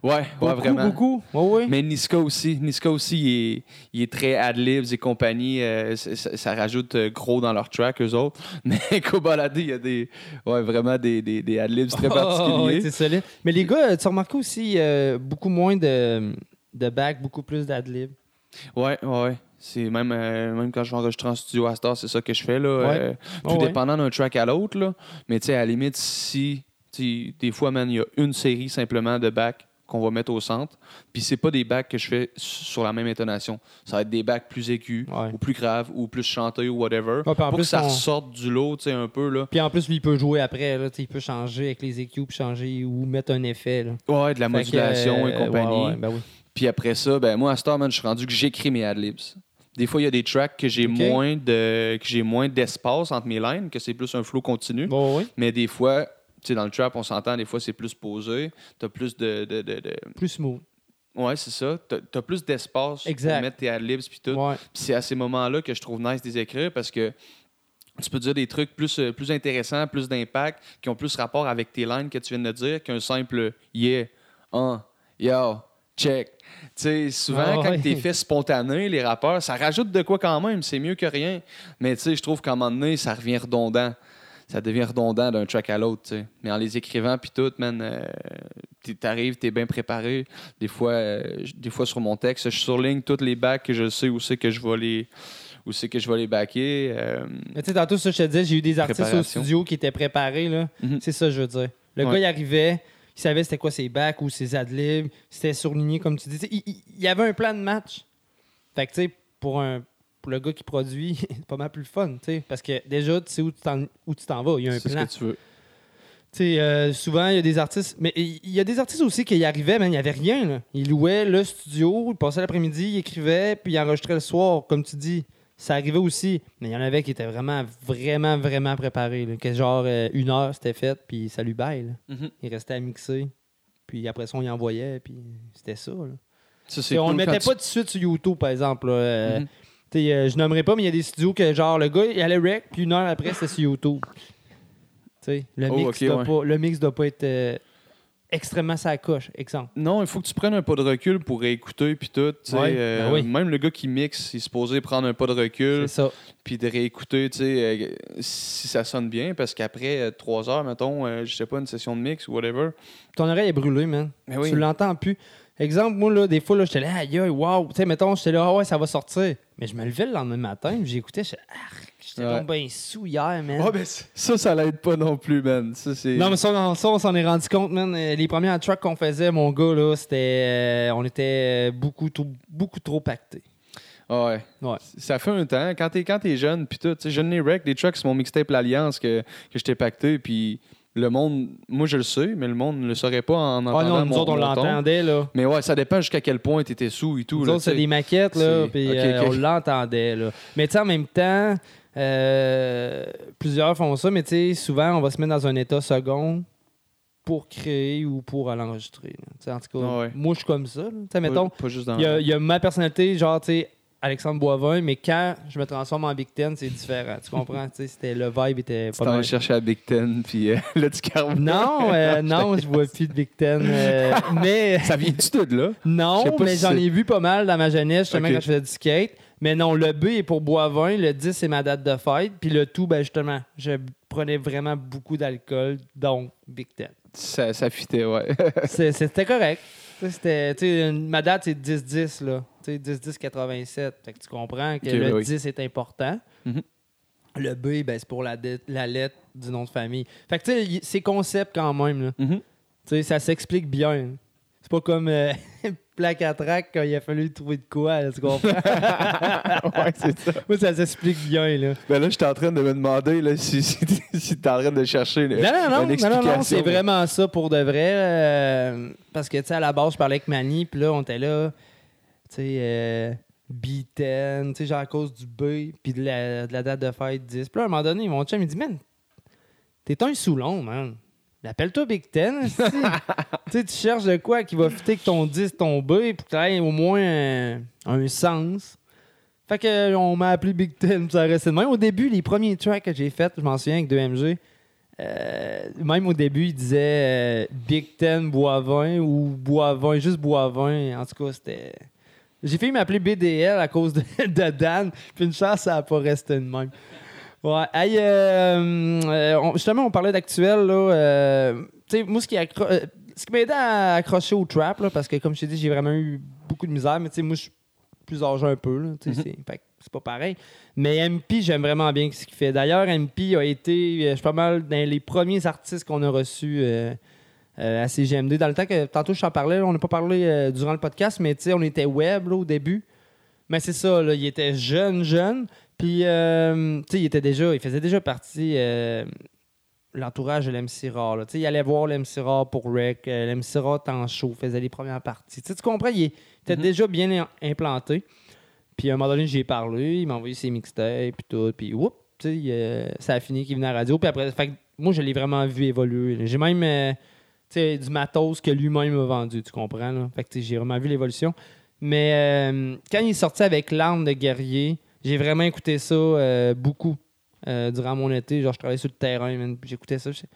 Ouais, ouais, Beaucoup, vraiment. beaucoup. Ouais, ouais. Mais Niska aussi, Niska aussi, il est, il est très adlibs et compagnie. euh, ça, rajoute euh, gros dans leur track, eux autres. Mais Kobalade, il y a des, ouais, vraiment des, des, des adlibs très Oh, particuliers. ouais, c'est solide. Mais les gars, tu as remarqué aussi euh, beaucoup moins de, de back, beaucoup plus d'adlib. Ouais, ouais, ouais. C'est même, euh, même quand je vais enregistrer en studio à Star, c'est ça que je fais. Là, Ouais. euh, tout Ouais, ouais. dépendant d'un track à l'autre. Mais tu sais, à la limite, si des fois, man, il y a une série simplement de bacs qu'on va mettre au centre. Puis c'est pas des bacs que je fais sur la même intonation. Ça va être des bacs plus aigus, ou plus graves, ou plus chantés, ou whatever. Ouais, pour que ça on- ressorte du lot, tu sais, un peu. Là. Puis en plus, lui, il peut jouer après. Là, il peut changer avec les puis changer ou mettre un effet. Là. Ouais, de la Fait que, modulation euh, et compagnie. ouais, ouais, ben oui. Puis après ça, ben moi, à Star, man, je suis rendu que j'écris mes adlibs. Des fois, il y a des tracks que j'ai moins de que j'ai moins d'espace entre mes lines, que c'est plus un flow continu. Mais des fois, sais, dans le trap, on s'entend, des fois, c'est plus posé. T'as plus de, de, de- de- Plus smooth. Ouais, c'est ça. T'as as plus d'espace pour mettre tes adlibs puis tout. Ouais. C'est à ces moments-là que je trouve nice de les écrire parce que tu peux dire des trucs plus, euh, plus intéressants, plus d'impact, qui ont plus rapport avec tes lines que tu viens de dire qu'un simple yeah, un, yo, check. Tu sais, souvent, Ah quand ouais. t'es fait spontané, les rappeurs, ça rajoute de quoi quand même, c'est mieux que rien. Mais tu sais, je trouve qu'à un moment donné, ça revient redondant. Ça devient redondant d'un track à l'autre, tu sais. Mais en les écrivant, puis tout, man, euh, t'arrives, t'es bien préparé. Des fois, euh, des fois, sur mon texte, je surligne toutes les bacs que je sais où c'est que je vais les, où c'est que je vais les backer. euh, Mais tu sais, tantôt, ça, je te disais, j'ai eu des artistes au studio qui étaient préparés. là. C'est ça, je veux dire. Le Ouais. gars, il arrivait, il savait c'était quoi ses bacs ou ses adlibs, c'était surligné, comme tu dis. Il, il- il y avait un plan de match. Fait que, tu sais, pour, un, pour le gars qui produit, c'est pas mal plus le fun, tu sais, parce que déjà, tu sais où tu t'en vas. Il y a un c'est ce plan. que tu veux. Tu sais, euh, souvent, il y a des artistes. Mais il y a des artistes aussi qui y arrivaient, mais il n'y avait rien. Là. Ils louaient le studio, ils passaient l'après-midi, ils écrivaient, puis ils enregistraient le soir, comme tu dis. Ça arrivait aussi. Mais il y en avait qui étaient vraiment, vraiment, vraiment préparés. là. Que genre, euh, une heure, c'était fait, puis salut, bye. là. Mhm. Ils restaient à mixer. Puis après ça, on y envoyait, puis c'était ça. là. Ça, on cool le mettait pas tout de suite sur YouTube, par exemple. là. Euh, Mhm. Je nommerai pas, mais il y a des studios que, genre, le gars, il allait rec, puis une heure après, c'était sur YouTube. T'sais, le, Oh, mix doit ouais. pas, le mix doit pas être euh, extrêmement sa coche, exemple. Non, il faut que tu prennes un pas de recul pour réécouter puis tout. Ouais, euh, ben oui. Même le gars qui mixe, il est supposé prendre un pas de recul. C'est. Puis de réécouter, euh, si ça sonne bien, parce qu'après euh, trois heures, mettons, euh, je sais pas, une session de mix ou whatever. Ton oreille est brûlée, man. Oui. Tu l'entends plus. Exemple, moi, là, des fois, là, j'étais là, aïe, aïe, wow. Tu sais, mettons, j'étais là, ah ouais, ça va sortir. Mais je me levais le lendemain matin, j'écoutais, j'étais, ah, j'étais Ouais. donc bien sous hier, man. Ouais, ben, ça, ça l'aide pas non plus, man. Ça. Non, mais ça, on- s'en est rendu compte, man. Euh, Les premières tracks qu'on faisait, mon gars, là, c'était. euh, on était euh, beaucoup, trop- beaucoup trop pactés. Ah ouais. Ça fait un temps. Quand t'es, quand jeune, puis tout, tu sais, Jeune les Rec, des trucks, c'est mon mixtape L'Alliance que, que je t'ai pacté, puis le monde, moi je le sais, mais le monde ne le saurait pas en entendant Ah non, nous mon- autres, on l'entendait, là. Mais ouais, ça dépend jusqu'à quel point t'étais sous et tout. Nous là, autres, c'est tu des maquettes, là, puis euh, on l'entendait, là. Mais tu sais, en même temps, euh, plusieurs font ça, mais tu sais, souvent, on va se mettre dans un état second pour créer ou pour l'enregistrer. Tu En tout cas, Ah ouais. moi, je suis comme ça. là. Tu mettons, il y, y a ma personnalité, genre, tu sais, Alexandre Boivin, mais quand je me transforme en Big Ten, c'est différent. Tu comprends? Tu c'était, le vibe était Tu pas t'en vas mal. chercher à Big Ten, puis euh, là, tu. Non, euh, non, je vois plus de Big Ten. euh, mais... Ça vient-tu de là? Non, mais si j'en ai vu pas mal dans ma jeunesse, justement, Ok. quand je faisais du skate. Mais non, le B est pour Boivin, le 10 c'est ma date de fête, puis le tout, ben justement, je prenais vraiment beaucoup d'alcool, donc Big Ten. Ça, ça fitait, ouais. C'était correct. Tu sais, C'était, ma date, c'est 10-10, là. Tu sais, 10-10-87. Fait que tu comprends que le oui, oui. 10 est important. Mhm. Le B, ben, c'est pour la, la lettre du nom de famille. Fait que, tu sais, c'est concept quand même, là. Mhm. Tu sais, ça s'explique bien. C'est pas comme euh, plaque à track quand il a fallu trouver de quoi, là, tu comprends? ouais, c'est ça. Moi, ça s'explique bien, là. Ben là, j'étais en train de me demander là, si, si, si t'es en train de chercher une, Non, non, non, une non, non, explication. non, c'est vraiment ça pour de vrai. euh, parce que, tu sais, à la base, je parlais avec Manny, puis là, on était là, tu sais, euh, B10, tu sais, genre à cause du B, puis de la, de la date de fête 10. Puis là, à un moment donné, mon chum, il dit, man, t'es un Soulon, man. Appelle-toi Big Ten, tu sais, tu cherches de quoi qui va fitter que ton 10, ton B, pour que tu aies au moins un, un sens. Fait que on m'a appelé Big Ten, ça restait de même. Au début, les premiers tracks que j'ai faits, je m'en souviens avec 2MG, euh, même au début, il disait euh, Big Ten Boivin ou Boivin, juste Boivin. En tout cas, c'était. J'ai failli m'appeler BDL à cause de, de Dan, puis une chance, ça n'a pas resté de même. Ouais. Hey, euh, euh, justement, on parlait d'actuel. Là, euh, tu sais, moi, ce qui, accro- euh, ce qui m'a aidé à accrocher au trap, là, parce que comme je t'ai dit, j'ai vraiment eu beaucoup de misère, mais tu sais, moi, je plus âgé un peu. là, Mhm. c'est c'est pas pareil. Mais MP, j'aime vraiment bien ce qu'il fait. D'ailleurs, MP a été, je suis pas mal, dans les premiers artistes qu'on a reçus euh, euh, à CGMD. Dans le temps que, tantôt, je t'en parlais, là, on n'a pas parlé euh, durant le podcast, mais tu sais, on était web là, au début. Mais c'est ça, là, il était jeune, jeune. Puis, euh, tu sais, il était déjà, il faisait déjà partie euh, l'entourage de l'MC Rare. Tu sais, il allait voir l'MC Rare pour Rec. euh, L'MC Rare en show, faisait les premières parties. Tu comprends, il était déjà bien im- implanté. Puis, à un moment donné, j'y ai parlé, il m'a envoyé ses mixtapes, puis tout. Puis, whoop, tu sais, euh, ça a fini qu'il venait à la radio. Puis après, fait moi, je l'ai vraiment vu évoluer. J'ai même, tu sais, du matos que lui-même m'a vendu, tu comprends, là. Fait que, j'ai vraiment vu l'évolution. Mais quand il est sorti avec L'arme de guerrier, j'ai vraiment écouté ça euh, beaucoup euh, durant mon été. Genre, je travaillais sur le terrain, man, puis j'écoutais ça. Tu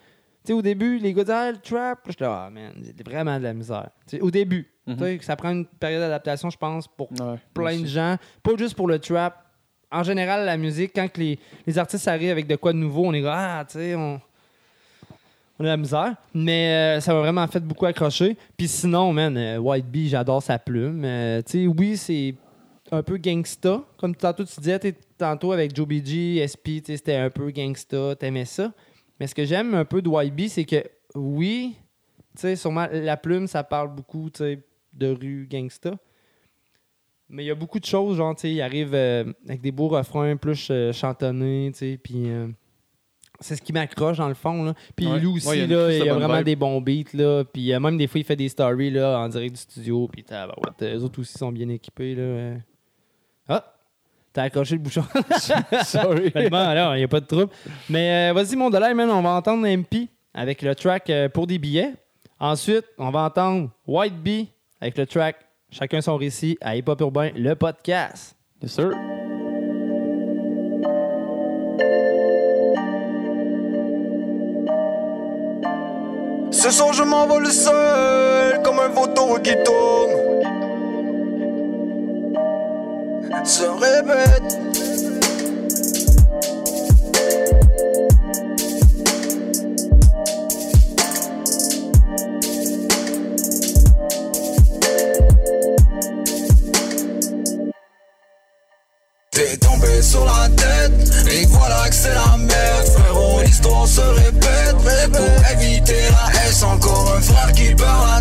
sais, au début, les gars disaient ah, le trap. J'étais là, ah, man, c'est vraiment de la misère. Au début, tu sais, ça prend une période d'adaptation, je pense, pour Ouais, plein de gens. Pas juste pour le trap. En général, la musique, quand que les, les artistes arrivent avec de quoi de nouveau, on est là, ah, tu sais, on, on a la misère. Mais euh, ça m'a vraiment fait beaucoup accrocher. Puis sinon, man, euh, White Bee, j'adore sa plume. Euh, tu sais, oui, c'est un peu gangsta. Comme tantôt tu disais, tantôt avec Joe BG, SP, c'était un peu gangsta, t'aimais ça. Mais ce que j'aime un peu de Bee, c'est que oui, tu sais, sûrement la plume, ça parle beaucoup, de rue gangsta. Mais il y a beaucoup de choses, genre, tu sais, il arrive euh, avec des beaux refrains plus euh, chantonnés, tu sais, puis euh, c'est ce qui m'accroche dans le fond, là. Puis Ouais. lui aussi, Ouais, il y a là, il y a vraiment vibe. des bons beats, là. Puis même des fois, il fait des stories, là, en direct du studio, puis tabarouette, eux autres aussi sont bien équipés, là. Ah! T'as accroché le bouchon. Sorry. Ben, bon, alors, il n'y a pas de trouble. Mais euh, vas-y, mon dollar, man, on va entendre MP avec le track euh, pour des billets. Ensuite, on va entendre White Bee avec le track Chacun son récit à Hip Hop Urbain, le podcast. Yes, sir. Ce soir je m'envole seul comme un vautour qui tourne Se répète. T'es tombé sur la tête et voilà que c'est la merde. Frérot l'histoire se répète. Pour éviter la S encore un frère qui perd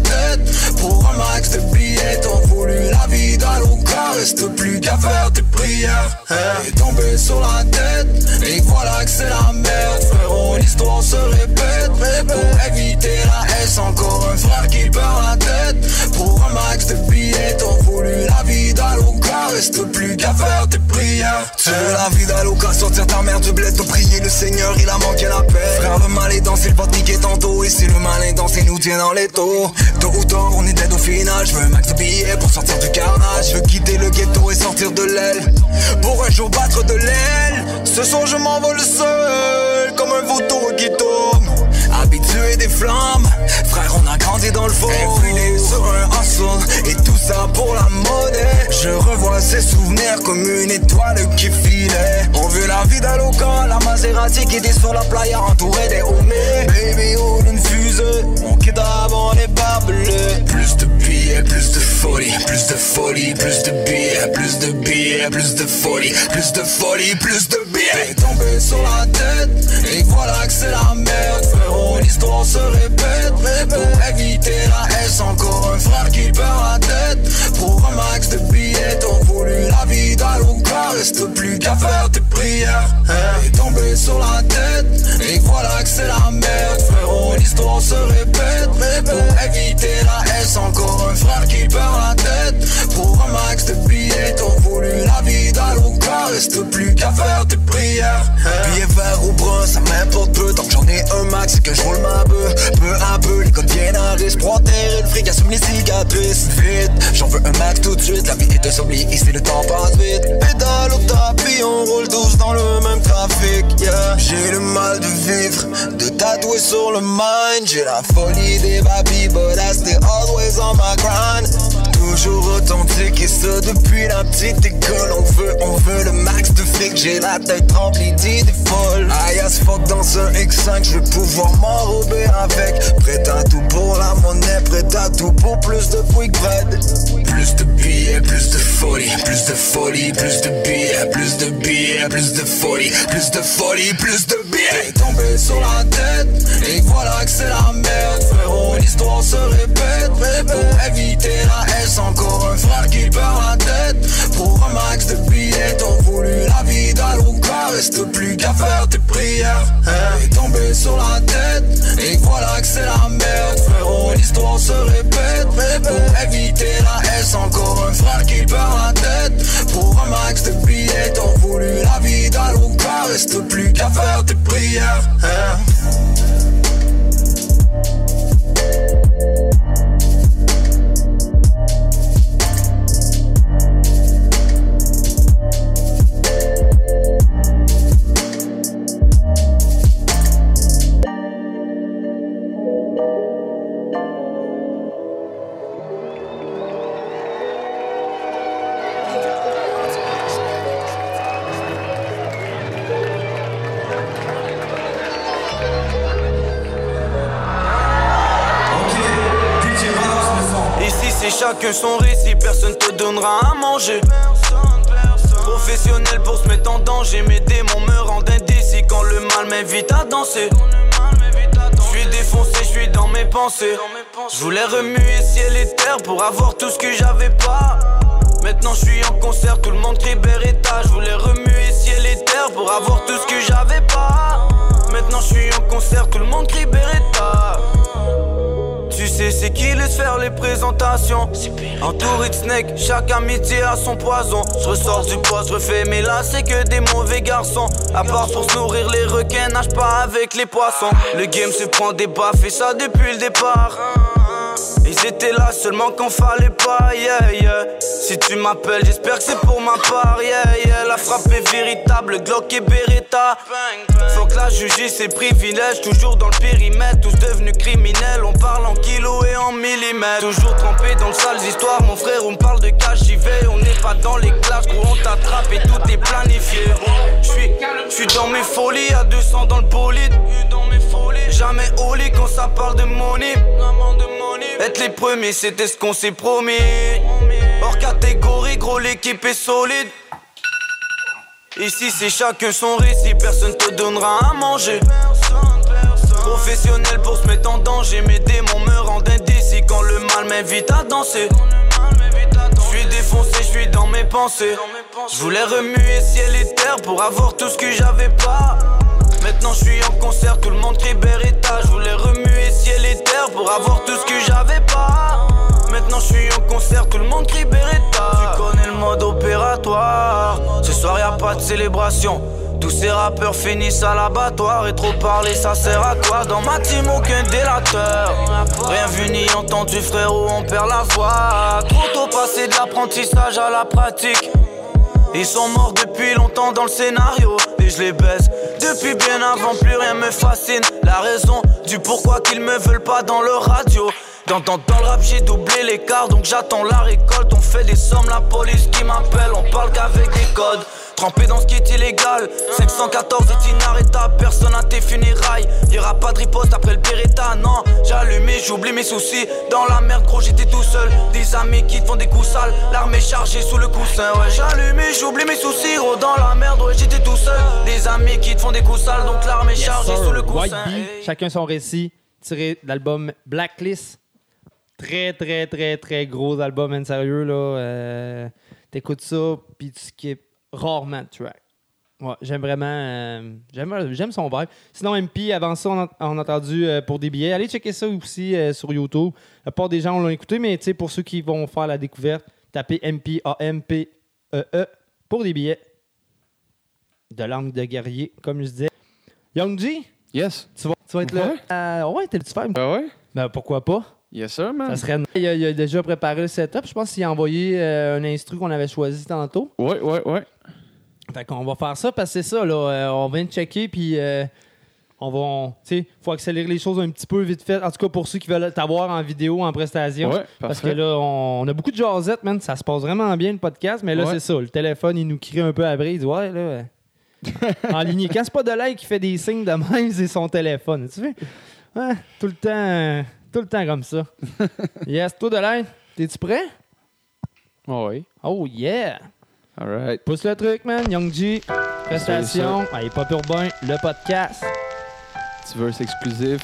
Reste plus qu'à faire tes prières. T'es tombé sur la tête et voilà que c'est la merde. Frérot l'histoire se répète. Pour éviter la S encore un frère qui perd la tête. Pour un max de billets Reste plus qu'à faire tes prières Tu veux la vie d'Alouka sortir ta mère du bled T'as prié le Seigneur il a manqué la paix. Frère le mal est dansé le pote niqué tantôt. Et si le mal est dansé nous tient dans les taux Tôt ou tard on est dead au final. Je veux max de billets pour sortir du carnage Je veux quitter le ghetto et sortir de l'aile. Pour un jour battre de l'aile. Ce soir je m'envole seul Comme un vautour qui tourne Habitué des flammes. Frère on a grandi dans le faux sur un hustle. Et tout ça pour la monnaie. Je revois ces souvenirs comme une étoile qui filait. On veut la vie d'Aloca La Maserati qui dit sur la playa entourée des homies Baby roule une fusée On quitte avant les barbelés Plus de billets, plus de folie. Plus de folie, plus de billets Plus de billets, plus de folie. Plus de folie, plus de billets. T'es tombé sur la tête. Et voilà que c'est la merde. Frérot l'histoire se répète. Pour éviter la S encore un frère qui perd la tête. Pour un max de billets voulu la vie d'Alouka Reste plus qu'à faire tes prières. T'es tombé sur la tête. Et voilà que c'est la merde. Frérot l'histoire se répète. Pour éviter la S encore un frère qui perd la tête. Pour un max de Reste plus qu'à faire tes prières. Billet vert ou brun ça m'importe peu. Tant que j'en ai un max et que je roule ma bœuf. Peu à peu les codes viennent à risque. Pour enterrer le fric assume les cicatrices. Vite, j'en veux un max tout de suite. La vie est de s'oublier ici le temps passe vite. Pédale au tapis on roule tous dans le même trafic yeah. J'ai le mal de vivre De tatouer sur le mind. J'ai la folie des baby But I stay always on my grind Toujours authentique et ça depuis la petite école On veut, on veut le max de fric, j'ai la tête remplie d'idées folles. Aïe, as fuck dans un X5, je vais pouvoir m'enrober avec. Prêt à tout pour la monnaie, prêt à tout pour plus de quick bread. Plus de billets, plus de folie, plus de folie, plus de billets, plus de billets, plus de folie, plus de folie, plus de billets. T'es tombé sur la tête, et voilà que c'est la merde. Frérot, l'histoire se répète. Pour éviter la S, encore un frère qui perd la tête. Pour un max de billets, t'as voulu la vie d'Alouka. Reste plus qu'à faire tes prières. Hein. T'es tombé sur la tête, et voilà que c'est la merde. Frérot, l'histoire se répète. Pour éviter la S, encore un frère qui perd la tête. Pour un max de billets, t'as voulu la vie d'Alouka. Reste plus qu'à faire tes prières. Hein. Chacun son récit, personne te donnera à manger. Professionnel pour se mettre en danger, mes démons me rendent indécis quand le mal m'invite à danser. Je suis défoncé, je suis dans mes pensées. Je voulais remuer ciel et terre pour avoir tout ce que j'avais pas. Maintenant je suis en concert, tout le monde crie Beretta. Je voulais remuer ciel et terre pour avoir tout ce que j'avais pas. Maintenant je suis en concert, tout le monde crie Beretta. C'est qui laisse faire les présentations Entouré de snake, chaque amitié a son poison. Je ressors du poids, je refais mais là c'est que des mauvais garçons. À part pour se nourrir les requins, nage pas avec les poissons. Le game se prend des baffes et ça depuis le départ étaient là seulement qu'on fallait pas, yeah, yeah. Si tu m'appelles, j'espère que c'est pour ma part, yeah, yeah. La frappe est véritable, Glock et Beretta. Faut que la juger ses privilèges, toujours dans le périmètre, tous devenus criminels. On parle en kilos et en millimètres. Toujours trempé dans de sales histoires, mon frère, on me parle de cash, j'y vais. On n'est pas dans les classes, gros, on t'attrape et tout est planifié. J'suis, j'suis dans mes folies, à 200 dans le bolide. Jamais au lit quand ça parle de money. Être les premiers, c'était ce qu'on s'est promis. Hors catégorie, gros, l'équipe est solide. Ici, c'est chacun son récit, personne te donnera à manger. Professionnel pour se mettre en danger, mes démons me rendent indécis quand le mal m'invite à danser. Je suis défoncé, je suis dans mes pensées. Je voulais remuer ciel et terre pour avoir tout ce que j'avais pas. Maintenant je suis en concert, tout le monde crie Beretta. Je voulais remuer ciel et terre pour avoir tout ce que j'avais pas. Maintenant je suis en concert, tout le monde crie Beretta. Tu connais le mode opératoire. Ce soir y a pas de célébration. Tous ces rappeurs finissent à l'abattoir et trop parler ça sert à quoi? Dans ma team aucun délateur Rien vu ni entendu frérot on perd la voix Trop tôt passé de l'apprentissage à la pratique Ils sont morts depuis longtemps dans le scénario. Et je les baisse depuis bien avant plus rien me fascine. La raison du pourquoi qu'ils me veulent pas dans leur radio. Dans, dans, dans le rap j'ai doublé l'écart donc j'attends la récolte. On fait des sommes, la police qui m'appelle. On parle qu'avec des codes Trempé dans ce qui est illégal. 514 est inarrêtable Personne à tes funérailles. Y'aura pas de riposte après le Beretta Non. Allumé j'oublie mes soucis. Dans la merde gros j'étais tout seul. Des amis qui te font des coups sales. L'arme est chargée sous le coussin Ouais. Allumé j'oublie mes soucis Gros. Dans la merde ouais j'étais tout seul. Des amis qui te font des coups sales Donc l'arme est chargée sous le White coussin Bee, chacun son récit, tiré de l'album Blacklist. Très, très, très, très gros album, man, sérieux, là. Euh, T'écoutes ça, puis tu skips rarement track. Ouais, j'aime vraiment. euh, j'aime, j'aime son vibe. Sinon, MP, avant ça, on a, on a entendu euh, pour des billets. Allez checker ça aussi euh, sur YouTube. La des gens l'ont écouté, mais tu sais, pour ceux qui vont faire la découverte, tapez MP, A-M-P-E-E E, pour des billets. De langue de guerrier, comme je disais. Young G? Yes. Tu vas, tu vas être là. Euh, ouais, t'es le faire? Ben ouais? Ben pourquoi pas? Yes, sir, man. Ça serait... il, a, il a déjà préparé le setup. Je pense qu'il a envoyé euh, un instru qu'on avait choisi tantôt. Ouais, ouais, ouais. Fait qu'on va faire ça parce que c'est ça, là. euh, on vient de checker, puis euh, on va, on- tu sais, faut accélérer les choses un petit peu vite fait. En tout cas, pour ceux qui veulent t'avoir en vidéo, en prestation. Ouais, Parce que là, on, on a beaucoup de jasettes, man. Ça se passe vraiment bien, le podcast. Mais là, Ouais. c'est ça. Le téléphone, il nous crie un peu après. Il dit, ouais, là. en ligne. Quand c'est pas de l'air qui fait des signes de même, c'est son téléphone. Tu sais? Ouais, tout le temps, tout le temps comme ça. yes, toi de l'air, t'es-tu prêt? Oui. Oh yeah! Alright. Pousse le truc, man. Young G, prestation. Allez, pas urbain, le podcast. Petit verse exclusif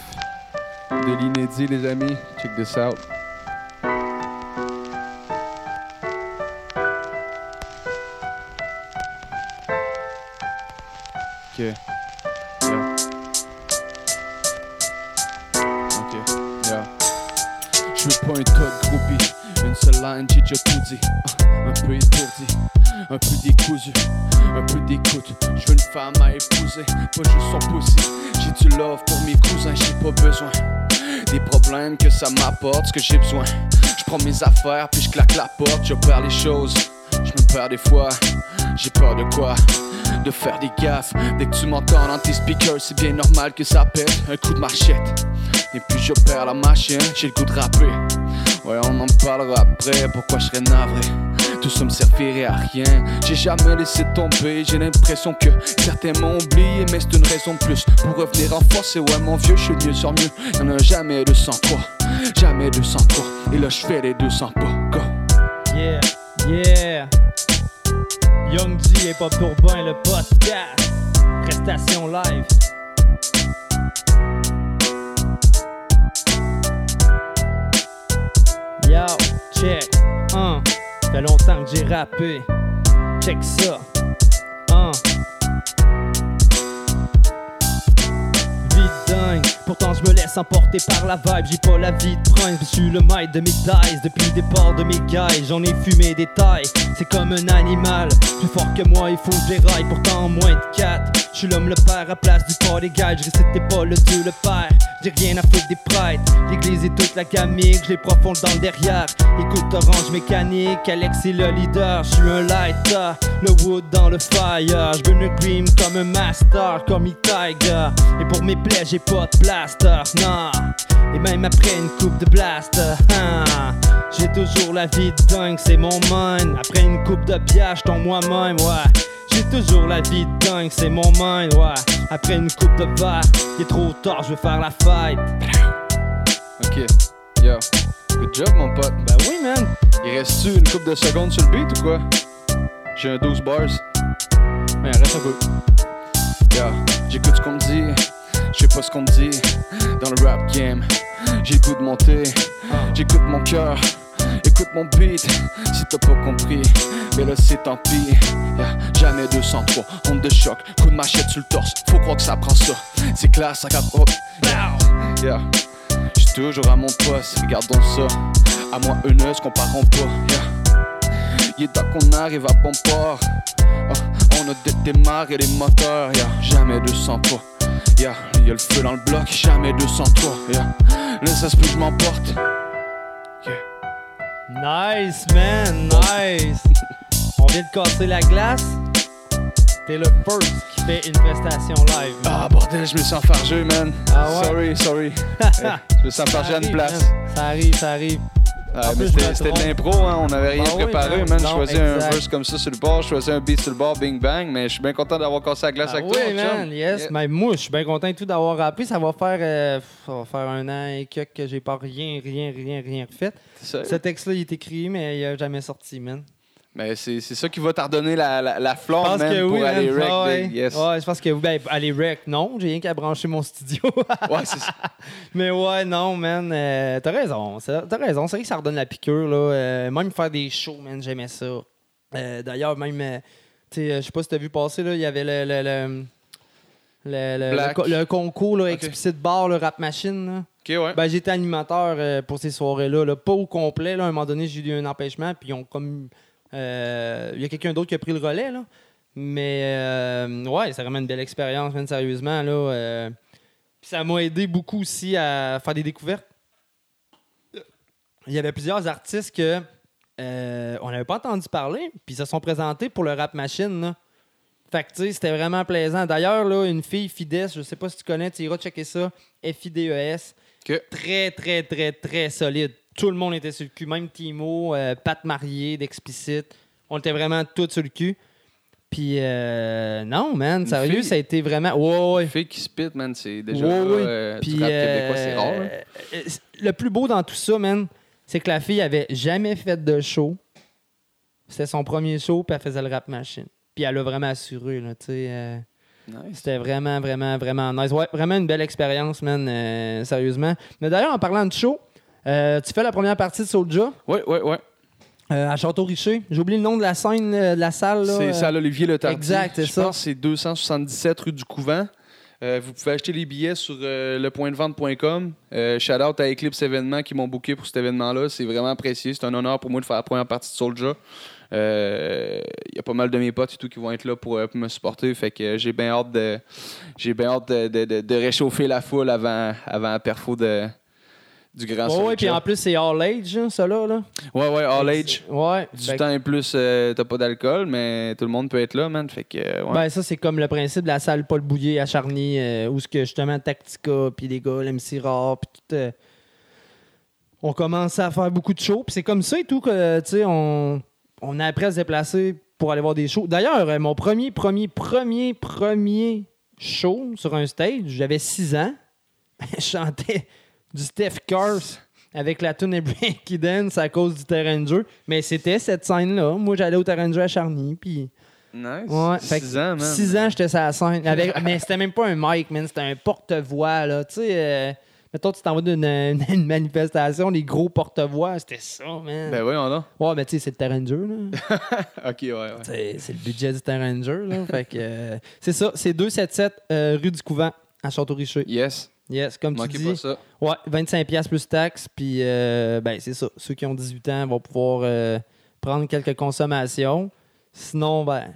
de l'inédit, les amis? Check this out. Ok. Je veux pas un tas de groupies, une seule line, j'ai déjà tout dit. Ah, Un peu étourdi, un peu décousu, un peu d'écoute. Je veux une femme à épouser, pas juste son pussy. J'ai du love pour mes cousins, j'ai pas besoin des problèmes que ça m'apporte, ce que j'ai besoin. Je prends mes affaires puis je claque la porte, je perds les choses. Je me perds des fois, j'ai peur de quoi? De faire des gaffes. Dès que tu m'entends dans tes speakers, c'est bien normal que ça pète. Un coup de marchette. Et puis je perds la machine, j'ai le goût de rapper. Ouais, on en parlera après, pourquoi je serais navré? Tout ça me servirait à rien. J'ai jamais laissé tomber, j'ai l'impression que certains m'ont oublié, mais c'est une raison de plus pour revenir en force. Et ouais, mon vieux, je suis mieux sur mieux. Y'en a jamais 203, jamais 203. Et là, je fais les 200 pas. Go. Yeah, yeah. Young G et Pop Urbain, le podcast. Prestation live. Yo, check. Hein. Fait longtemps que j'ai rappé. Check ça. Pourtant je me laisse emporter par la vibe. J'ai pas la vie de prince Je suis le maître de mes dice. Depuis le départ de mes guys J'en ai fumé des tailles. C'est comme un animal. Plus fort que moi il faut que je les raille. Pourtant moins de 4 Je suis l'homme le père. À place du party guy Je récitais pas le dieu le père. J'ai rien à foutre des prêtres. L'église et toute la gamique Je les profonde dans le derrière. Écoute orange mécanique Alex est le leader. Je suis un lighter Le wood dans le fire. Je veux le green comme un master Comme E Tiger Et pour mes plaies j'ai pas de Non Et même après une coupe de blaster hein, J'ai toujours la vie de dingue C'est mon mind Après une coupe de je tombe moi-même Ouais j'ai toujours la vie de dingue, c'est mon mind, ouais. Après une coupe de verre, il est trop tard, je veux faire la fête. Ok. Yo. Good job, mon pote. Ben oui, man. Il reste-tu une coupe de secondes sur le beat ou quoi? J'ai un 12 bars. Mais reste un peu. Yo. J'écoute ce qu'on me dit. Je sais pas ce qu'on dit. Dans le rap game. De monter. J'écoute mon cœur. Écoute mon beat. Si t'as pas compris. Mais là, c'est tant pis. Yeah. Jamais 203. Onde de choc. Coup de machette sur le torse. Faut croire que ça prend ça. C'est clair, ça cap hop. Yeah. J'suis toujours à mon poste. Regardons ça. À moi, eux ne se comparons pas. Yeah. Il est temps qu'on arrive à bon port. Ah, on a démarré les moteurs. Yeah. Jamais 203. Yeah. Y'a le feu dans le bloc. Jamais 203. Yeah. Là, ça se peut que je m'emporte. Nice, man, nice. On vient de casser la glace. T'es le first qui fait une prestation live. man. Ah, bordel, je me sens fargeux, man. Ah ouais? Sorry, sorry. Eh, je me sens fargé à une place. man. Ça arrive, ça arrive. Ah, En mais c'était de l'impro, hein. on n'avait rien Ah oui, préparé, man. Je choisis un verse comme ça sur le bord, je choisis un beat sur le bord, bing bang, mais je suis bien content d'avoir cassé la glace Ah avec oui, toi, man, yes. Yeah. Mais moi, je suis bien content et tout d'avoir rappelé. Ça va faire, euh, ça va faire un an et quelques que j'ai pas rien, rien, rien, rien refait. sérieux? Ce texte-là, il est écrit, mais il a jamais sorti, man. Mais c'est c'est ça qui va t'en redonner la, la, la Je flamme, que pour oui, aller rec, Ah ouais. yes. Ouais, je pense que oui. Ben, aller rec, non. J'ai rien qu'à brancher mon studio. Ouais, c'est ça. Mais ouais, non, man. euh, T'as raison. T'as raison. C'est vrai que ça redonne la piqûre, là. Euh, même faire des shows, man, j'aimais ça. Euh, D'ailleurs, même, tu sais, je sais pas si t'as vu passer, là, il y avait le. le, le le, le- le co- le concours là, Explicit Bar, le Rap Machine. Là. Ok, ouais. Ben, j'étais animateur euh, pour ces soirées-là. là. Pas au complet. Là. À un moment donné, j'ai eu un empêchement. Puis ils ont comme. Euh, Il y a quelqu'un d'autre qui a pris le relais. Là. Mais euh, ouais, c'est vraiment une belle expérience, man, sérieusement. Là, euh. Puis ça m'a aidé beaucoup aussi à faire des découvertes. Il y avait plusieurs artistes que euh, on n'avait pas entendu parler, puis ils se sont présentés pour le Rap Machine. là. Fait que, tu sais, c'était vraiment plaisant. D'ailleurs, là, une fille Fides, je sais pas si tu connais, tu iras checker ça. F-I-D-E-S. Très, très, très, très solide. Tout le monde était sur le cul. Même Timo, euh, Pat Marié d'Explicite. On était vraiment tous sur le cul. Puis, euh, non, man, sérieux, fille- ça a été vraiment. Ouais, ouais. Fille qui spit, man, c'est déjà. Ouais, là, ouais. euh, du Puis, rap québécois, c'est euh, rare. hein. euh, Le plus beau dans tout ça, man, c'est que la fille avait jamais fait de show. C'était son premier show, puis elle faisait le rap machine. Puis elle a vraiment assuré, là, tu sais. euh, C'était vraiment, vraiment, vraiment nice. Ouais, vraiment une belle expérience, man, euh, sérieusement. Mais d'ailleurs, en parlant de show, euh, tu fais la première partie de Soulja? Oui, oui, oui. à Château-Richer. J'ai oublié le nom de la scène, euh, de la salle. C'est euh, salle Olivier Le Tardy. Exact, c'est Je ça. pense que c'est 277 rue du Couvent. Euh, vous pouvez acheter les billets sur euh, lepointdevente.com. Euh, shout out à Eclipse Événements qui m'ont booké pour cet événement-là. C'est vraiment apprécié. C'est un honneur pour moi de faire la première partie de Soulja. Euh, Il y a pas mal de mes potes et tout qui vont être là pour, euh, pour me supporter. Fait que euh, j'ai bien hâte de j'ai bien hâte de, de- de- de réchauffer la foule avant, avant la perfo de, du grand Ouais, ouais, puis en plus, c'est All Age, hein, ça là. là. Ouais, ouais, all age. Ouais. Du Fait que- temps et plus, euh, t'as pas d'alcool, mais tout le monde peut être là, man. Fait que, euh, ouais. Ben, ça, c'est comme le principe de la salle Paul Bouillet à Charny, euh, où ce que justement Tactica, puis les gars, l'MC Rare, puis tout. euh, on commence à faire beaucoup de shows, puis c'est comme ça et tout que, tu sais, on, on a appris à se déplacer pour aller voir des shows. D'ailleurs, mon premier, premier, premier, premier show sur un stage, j'avais 6 ans. Je chantais du Steph Curse avec la tune Breaky Dance à cause du terrain de jeu. Mais c'était cette scène-là. Moi, j'allais au terrain de jeu à Charny, puis. Nice. Ouais, 6 ans, man. six ans, j'étais sur la scène. Avec, mais c'était même pas un mic, man. C'était un porte-voix, là. Tu sais, euh, mettons, tu t'en vas d'une une, une manifestation, les gros porte-voix, c'était ça, man. Ben oui, on a. Ouais, mais tu sais, c'est le terrain de jeu, là. ok, ouais, ouais. C'est c'est le budget du terrain de jeu, là. fait que, euh, c'est ça, c'est 277 euh, rue du Couvent, à Château-Richer. Yes. Yes, comme Manquez tu dis. pas ça. Ouais, 25$ piastres plus taxes, puis euh, ben, c'est ça. Ceux qui ont 18 ans vont pouvoir euh, prendre quelques consommations. Sinon, ben,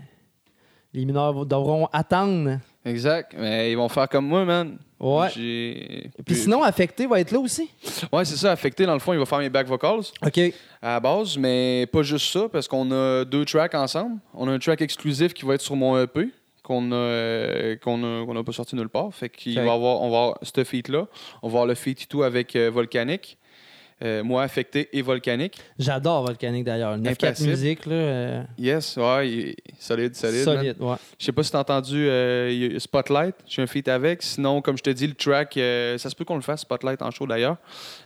les mineurs devront attendre. Exact. Mais ils vont faire comme moi, man. Ouais. J'ai... Puis sinon, Affecté va être là aussi. Ouais, c'est ça. Affecté, dans le fond, il va faire mes back vocals. OK. À la base, mais pas juste ça, parce qu'on a deux tracks ensemble. On a un track exclusif qui va être sur mon EP, qu'on a, euh, qu'on a pas sorti nulle part. Fait qu'il va avoir, on va avoir ce feat-là. On va avoir le feat et tout avec euh, Volcanic. Euh, moi, Affecté et Volcanic. J'adore Volcanic d'ailleurs. 9-4 Impassible. musique, là. euh, Yes, ouais, il est solide, solide. Solide, man. ouais. Je sais pas si t'as entendu euh, Spotlight, j'ai un feat avec. Sinon, comme je te dis, le track, ça se peut qu'on le fasse Spotlight en show d'ailleurs.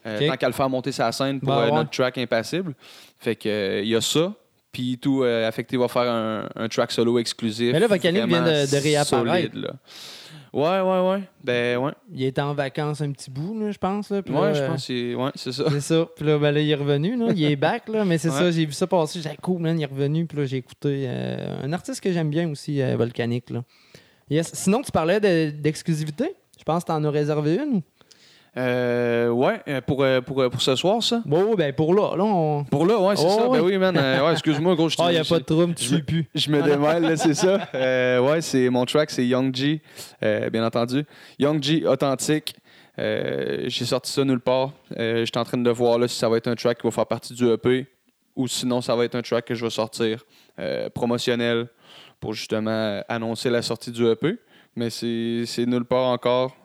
Tant qu'à le faire monter sa scène pour Ben ouais. notre track Impassible. Fait que il y a ça. Puis tout, euh, Affecté va faire un, un track solo exclusif. Mais là, Volcanic vient de- de réapparaître. solide, là. Ouais, ouais, ouais. Ben ouais. Il était en vacances un petit bout, là, je pense. Là, puis Ouais, là, je pense que c'est ouais, c'est ça. C'est ça. Puis là, ben là, il est revenu. Là. Il est back, là. Mais c'est Ouais. ça, j'ai vu ça passer. J'ai dit, cool, man, il est revenu. Puis là, j'ai écouté euh, un artiste que j'aime bien aussi, euh, Volcanic. Là. Yes. Sinon, tu parlais de- d'exclusivité. Je pense que tu en as réservé une. Euh, ouais, euh, pour, euh, pour, euh, pour ce soir, ça? Bon, ben pour là. là on... Pour là, ouais, c'est Oh, ça. ouais. Ben oui, man. Euh, ouais, excuse-moi, gros. je Ah, te- y a pas de trouble, tu suis plus. Je me démêle, là, c'est ça. Euh, ouais, c'est mon track, c'est Young G, bien entendu. Young G, authentique. J'ai sorti ça nulle part. J'étais en train de voir là, si ça va être un track qui va faire partie du EP ou sinon ça va être un track que je vais sortir promotionnel pour justement annoncer la sortie du EP. Mais c'est c'est nulle part encore.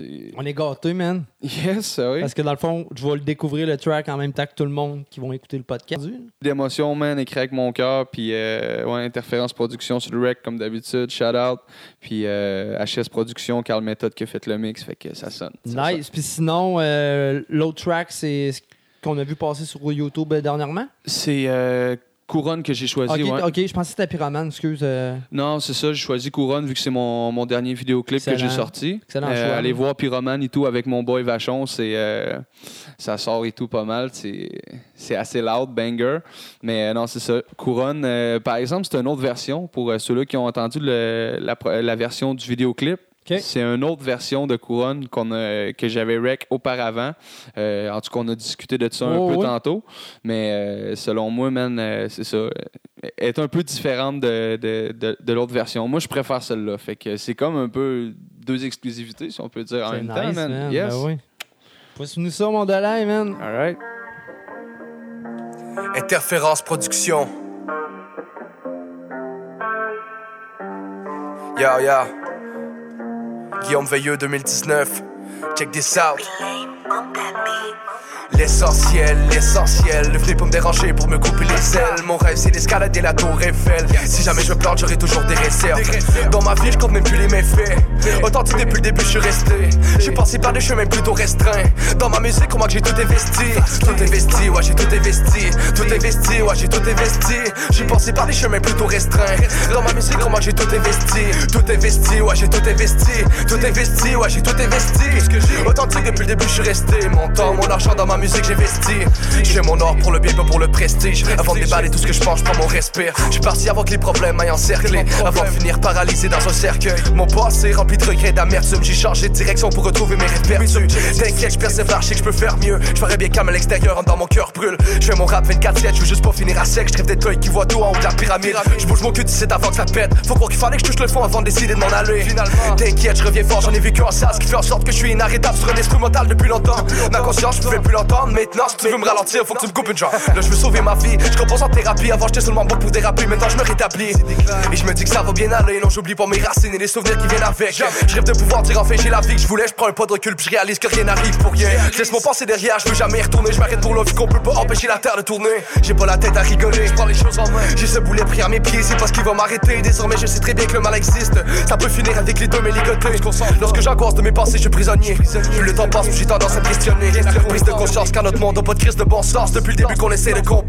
Euh, On est gâtés, man. Yes, oui. Parce que dans le fond, je vais le découvrir le track en même temps que tout le monde qui vont écouter le podcast. d'émotion, man, écrit avec mon cœur. Puis, euh, ouais, Interférence Production sur le rec, comme d'habitude. Shout out. Puis, euh, HS Production, Carl Méthode qui a fait le mix. Fait que ça sonne. Ça Nice. Puis sinon, euh, l'autre track, c'est ce qu'on a vu passer sur YouTube euh, dernièrement. C'est euh, Couronne que j'ai choisi. ok, ouais. ok, je pensais que c'était Pyroman, excuse. euh. Non, c'est ça. J'ai choisi Couronne vu que c'est mon, mon dernier vidéoclip que j'ai Excellent. sorti. Excellent Euh, choix. allez voir Pyroman et tout avec mon boy Vachon. C'est, euh, ça sort et tout pas mal. C'est, c'est assez loud, banger. Mais euh, non, c'est ça. Couronne, euh, par exemple, c'est une autre version pour euh, ceux-là qui ont entendu le- la, pro- la version du vidéoclip. C'est une autre version de Couronne qu'on a- que j'avais rec auparavant. Euh, en tout cas, on a discuté de ça un Oh, peu tantôt. Mais euh, selon moi, man, euh, c'est ça. euh, est un peu différente de, de, de- de l'autre version. Moi, je préfère celle-là. Fait que c'est comme un peu deux exclusivités, si on peut dire en même nice, temps, man. man. Yes. Ben oui. Pousse-nous ça, mon Delay, man. All right. Interférence Production. Yo, yo. Guillaume Veilleux 2019. Check this out. L'essentiel, l'essentiel. Ne venez pas me déranger pour me couper les ailes. Mon rêve, c'est d'escalader la tour Eiffel. Si jamais je plante, j'aurai toujours des réserves. Dans ma vie, je compte même plus les méfaits. Authentique depuis le début, je suis resté. Suis passé par des chemins plutôt restreints. Dans ma musique, on que j'ai tout investi. Tout investi, ouais, j'ai tout investi. Tout investi, ouais, j'ai tout investi. Suis passé par des chemins plutôt restreints. Dans ma musique, on que j'ai tout investi. Tout investi, ouais, j'ai tout investi. Tout investi, ouais, j'ai tout investi. Authentique depuis le début, je suis resté. Mon temps, mon argent dans ma musique, j'investis. Je fais mon or pour le bien, pas pour le prestige. Avant de déballer tout ce que je pense, je prends mon respire. Je suis parti avant que les problèmes m'aient encerclé. Avant de finir paralysé dans un cercueil. Mon passé rempli de regrets, d'amertume. J'ai changé de direction pour retrouver mes rêves perdus. T'inquiète, je persévère, je sais que je peux faire mieux. Je ferais bien calme à l'extérieur, en dans mon cœur brûle. Je fais mon rap 24-7, je veux juste pas finir à sec. Je d'être l'œil qui voit tout en haut de la pyramide. Je bouge mon cul d'ici avant que ça pète. Faut croire qu'il fallait que je touche le fond avant de décider de m'en aller. T'inquiète, je reviens fort, j'en ai vécu un sas qui fait en sorte que je suis inarrêtable sur un instrumental depuis longtemps. Ma conscience, je pouvais plus l'entendre. Maintenant, si tu veux me ralentir, faut que tu me coupes une jambe. Là, je veux sauver ma vie. Je compose en thérapie. Avant, j'étais seulement bon pour déraper. Maintenant, je me rétablis. Et je me dis que ça va bien aller. Non, j'oublie pas mes racines et les souvenirs qui viennent avec. Je rêve de pouvoir dire enfin j'ai la vie que je voulais. Je prends un pas de recul, je réalise que rien n'arrive pour rien. Je laisse mon passé derrière, je veux jamais y retourner. Je m'arrête pour l'envie qu'on peut pas empêcher la terre de tourner. J'ai pas la tête à rigoler, je prends les choses en main. J'ai ce boulet pris à mes pieds, c'est parce qu'il va m'arrêter. Désormais, je sais très bien que le mal existe. Ça peut finir avec les deux mais ligotés. Lorsque j'angoisse de mes pensées, je suis prisonnier. Plus le temps passe, j'ai tendance questionner. Prise de conscience qu'à notre monde, on pas de crise de bon sens depuis le début qu'on essaie de comprendre.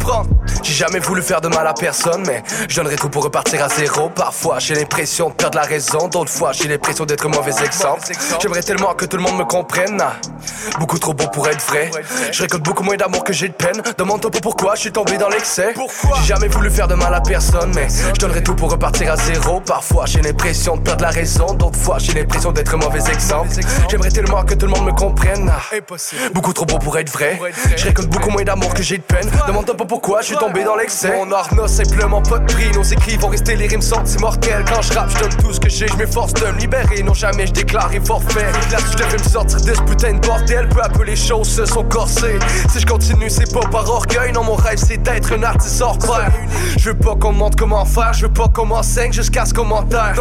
J'ai jamais voulu faire de mal à personne, mais je donnerais tout pour repartir à zéro. Parfois, j'ai l'impression de perdre la raison, d'autres fois, j'ai l'impression d'être mauvais exemple. J'aimerais tellement que tout le monde me comprenne. Beaucoup trop beau pour être vrai. Je récolte beaucoup moins d'amour que j'ai de peine. Demande-toi pas pourquoi je suis tombé dans l'excès. J'ai jamais voulu faire de mal à personne, mais je donnerais tout pour repartir à zéro. Parfois, j'ai l'impression de perdre la raison, d'autres fois, j'ai l'impression d'être mauvais exemple. J'aimerais tellement que tout le monde me comprenne. Beaucoup trop beau pour être vrai. Je récolte beaucoup moins d'amour que j'ai de peine. Demande-toi pas pourquoi je suis tombé dans l'excès. Mon art n'a simplement pas de prix. Nos écrits vont rester les rimes sont immortelles. Quand je rappe, je donne tout ce que j'ai. Je m'efforce de me libérer. Non, jamais je déclare et forfait. Là, je devais me sortir de ce putain de bordel. Peu à peu, les choses se sont corsées. Si je continue, c'est pas par orgueil. Non, mon rêve, c'est d'être un artiste hors pair. Je veux pas qu'on montre comment faire. Je veux pas qu'on m'enseigne jusqu'à ce commentaire.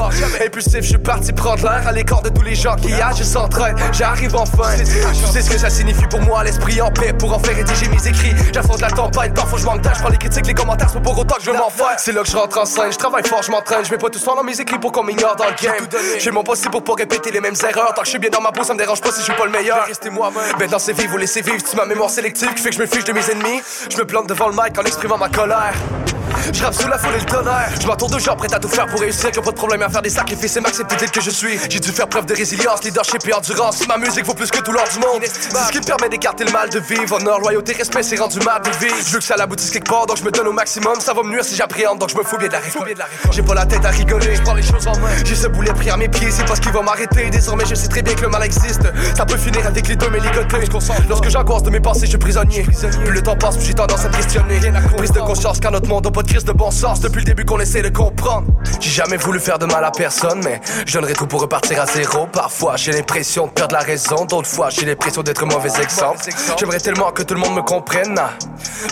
Impulsif, je suis parti prendre l'air à l'écart de tous les gens qui agissent sans traîne. J'arrive enfin. Tu sais ce que ça signifie pour moi, l'esprit en paix. Pour en faire rédiger mes écrits. J'affronte la tempête, parfois je manque. Je prends les critiques, les commentaires, c'est pas pour autant que je veux m'en faire. C'est là que je rentre en scène. Je travaille fort, je m'entraîne. Je mets pas tout ça dans mes écrits pour qu'on m'ignore dans le game. J'ai mon possible pour pas répéter les mêmes erreurs. Tant que je suis bien dans ma peau, ça me dérange pas si je suis pas le meilleur. Restez moi-même. Ben dans ces vies, vous laissez vivre. Tu ma mémoire sélective qui fait que je me fiche de mes ennemis. Je me plante devant le mic en exprimant ma colère. Je rappe sous la foule et le tonnerre. Je m'entoure de gens prêts à tout faire pour réussir. Ont pas de problème à faire des sacrifices et m'accepter tel que je suis. J'ai dû faire preuve de résilience, leadership et endurance. Ma musique vaut plus que tout l'or du monde. C'est ce qui me permet d'écarter le mal de vivre. Honneur, loyauté, respect, c'est rendu mal de vivre. Je veux que ça donc je me donne au maximum. Ça va me nuire si j'appréhende, donc je me fous bien de la réponse. J'ai pas la tête à rigoler, je prends les choses en main. J'ai ce boulet pris à mes pieds, c'est parce qu'il va m'arrêter. Désormais, je sais très bien que le mal existe. Ça peut finir avec les deux mais. Lorsque j'angoisse de mes pensées, je suis prisonnier. Plus le temps passe, plus j'ai tendance à me questionner. Prise de conscience qu'à notre monde, on pas de crise de bon sens depuis le début qu'on essaie de comprendre. J'ai jamais voulu faire de mal à personne, mais je donnerais tout pour repartir à zéro. Parfois, j'ai l'impression de perdre la raison, d'autres fois, j'ai l'impression d'être mauvais exemple. J'aimerais tellement que tout le monde me comprenne.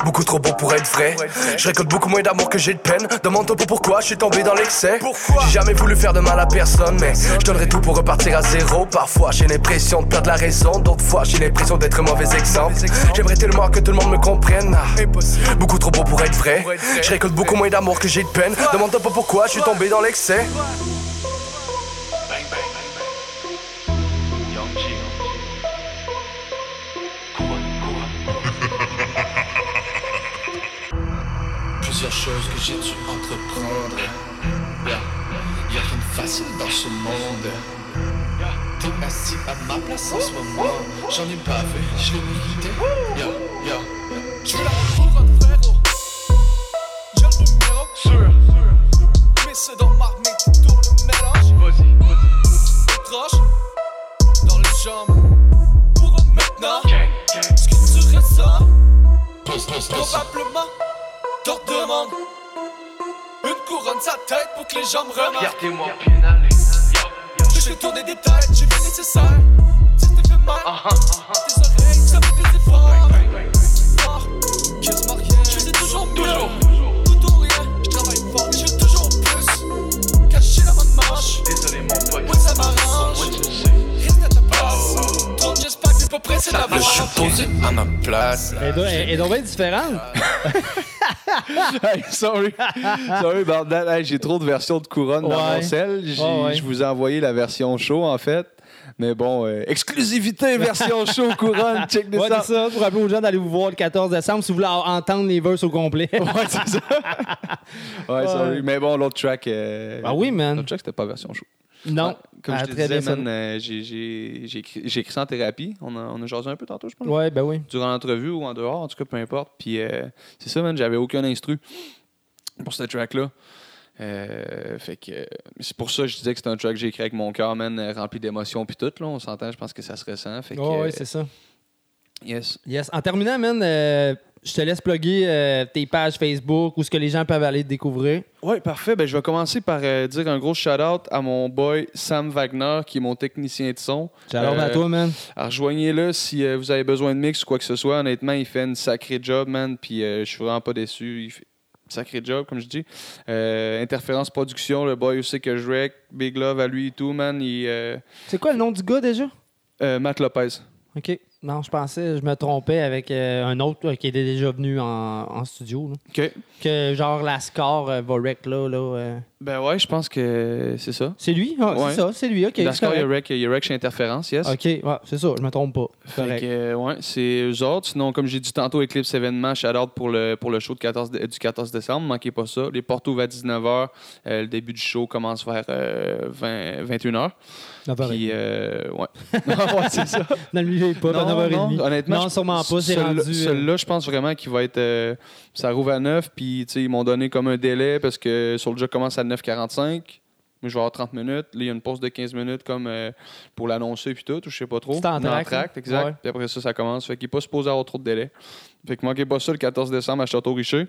Beaucoup trop pour être vrai. Je récolte beaucoup moins d'amour que j'ai de peine. Demande-toi pas pourquoi je suis tombé dans l'excès. J'ai jamais voulu faire de mal à personne, mais je donnerais tout pour repartir à zéro. Parfois, j'ai l'impression de perdre la raison, d'autres fois, j'ai l'impression d'être un mauvais exemple. J'aimerais tellement que tout le monde me comprenne. ah. Beaucoup trop beau pour être vrai. Je récolte beaucoup moins d'amour que j'ai de peine. Demande-toi pas pourquoi je suis tombé dans l'excès. Plusieurs choses que j'ai dû entreprendre. Yeah. Y'a rien de facile dans ce monde. T'es assis à ma place en ce moment. J'en ai bavé, je l'ai mérité. Yo, yo. Je veux la couronne, frérot. J'ai le numéro. Sûr. Mais c'est dans ma main, tu tournes le mélange. Vas-y. Proche. Dans les jambes. Pour maintenant. Ce que tu ressens. Probablement. Demandes. Une couronne sa tête pour que les gens me remarquent. Regardez-moi J'ai tourné des têtes, j'ai fait nécessaire. Si t'es fait mal, tes oreilles, ça me fait c'est à ma place. Elle doit- elle elle doit bien différente. hey, sorry. sorry about that. Hey, j'ai trop de versions de couronne dans mon sel. Ouais. Je vous ai envoyé la version show, en fait. Mais bon, euh, exclusivité version show couronne. Check this Ouais, out. ça. Pour rappeler aux gens d'aller vous voir le 14 décembre si vous voulez entendre les verses au complet. Ouais, c'est ça. Ouais, sorry. Mais bon, l'autre track. euh, Ah oui, man. L'autre track, c'était pas version show. Non. Ouais, Comme Ah, je te très disais, man, euh, j'ai- j'ai j'ai écrit, j'ai écrit ça en thérapie. On a, on a jasé un peu tantôt, je pense. Ouais, ben oui. Durant l'entrevue ou en dehors, en tout cas, peu importe. Puis euh, c'est ça, man, j'avais aucun instru pour cette track-là. Euh, fait que c'est pour ça que je disais que c'est un track que j'ai écrit avec mon cœur, man, rempli d'émotions puis tout. Là, on s'entend, je pense que ça se ressent. Fait que, euh, c'est ça. Yes. Yes. En terminant, man, euh, je te laisse plugger euh, tes pages Facebook où ce que les gens peuvent aller te découvrir. Oui, parfait. Ben, je vais commencer par euh, dire un gros shout-out à mon boy Sam Wagner, qui est mon technicien de son. Shout-out à toi, man. Rejoignez-le si euh, vous avez besoin de mix ou quoi que ce soit. Honnêtement, il fait une sacrée job, man. Puis euh, je suis vraiment pas déçu. Il fait sacré job, comme je dis. Euh, Interférence Production, le boy aussi que je rec. Big love à lui et tout, man. Euh, C'est quoi le nom du gars déjà? euh, Matt Lopez. OK. Non, je pensais, je me trompais avec euh, un autre là, qui était déjà venu en, en studio. là. OK. Que genre la score euh, là. là euh. Ben ouais, je pense que c'est ça. C'est lui? Ah, Ouais. C'est ça, c'est lui. OK. Dans c'est ce cas, il y a rec, il y a rec chez Interférence, yes. OK, ouais, c'est ça, je me trompe pas. Fait Correct. que, euh, ouais, c'est eux autres. Sinon, comme j'ai dit tantôt, Eclipse événement, shout-out pour le, pour le show de 14 dé- du 14 décembre. Manquez pas ça. Les portes ouvrent à 19h. Euh, le début du show commence vers euh, 20, 21h. Puis, euh, ouais. ouais, c'est ça. Dans le milieu hip-hop, à Non, 9h30. non, honnêtement, Non, je- sûrement pas, c'est rendu, euh, Celui-là, je pense vraiment qu'il va être. euh, ça rouvre à 9, puis ils m'ont donné comme un délai parce que sur le jeu commence à 9h45. Mais je vais avoir 30 minutes. Là, il y a une pause de 15 minutes comme euh, pour l'annoncer puis tout, ou je sais pas trop. C'est en track, hein? exact. Ouais. Puis après ça, ça commence. Fait qu'il n'est pas supposé avoir trop de délai. Fait que manquez pas ça le 14 décembre à Château-Richer.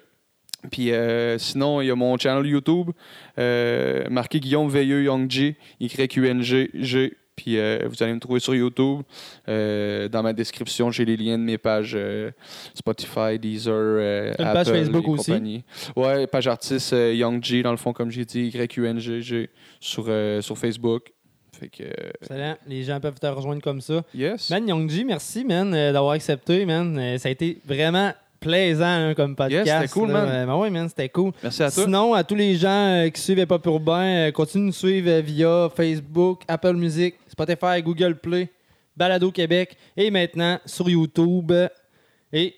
Puis euh, sinon, il y a mon channel YouTube, euh, marqué Guillaume Veilleux Young G, YQNG, G. Puis euh, vous allez me trouver sur YouTube. Euh, dans ma description, j'ai les liens de mes pages euh, Spotify, Deezer, Une page Apple Facebook et aussi? compagnie. Ouais, page artiste Young G, dans le fond, comme j'ai dit, YQNG, G, sur, sur Facebook. Fait que. Excellent. Les gens peuvent te rejoindre comme ça. Yes. Man, Youngji, merci, man, d'avoir accepté, man. Ça a été vraiment plaisant hein, comme podcast. Yes, c'était cool, là. man. Ben ouais, man, c'était cool. Merci à toi. Sinon, à tous les gens euh, qui suivent Pas pour Urbain, euh, continuez de nous suivre euh, via Facebook, Apple Music, Spotify, Google Play, Balado Québec et maintenant sur YouTube. Et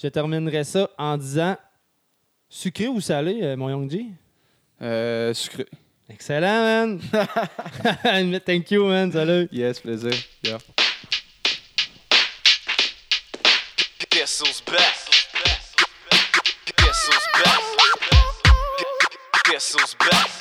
je terminerai ça en disant sucré ou salé, euh, mon Youngji? Euh, sucré. Excellent, man. Thank you, man. Salut. Yes, plaisir. Yeah. Guess who's back? Guess who's back? Guess who's back?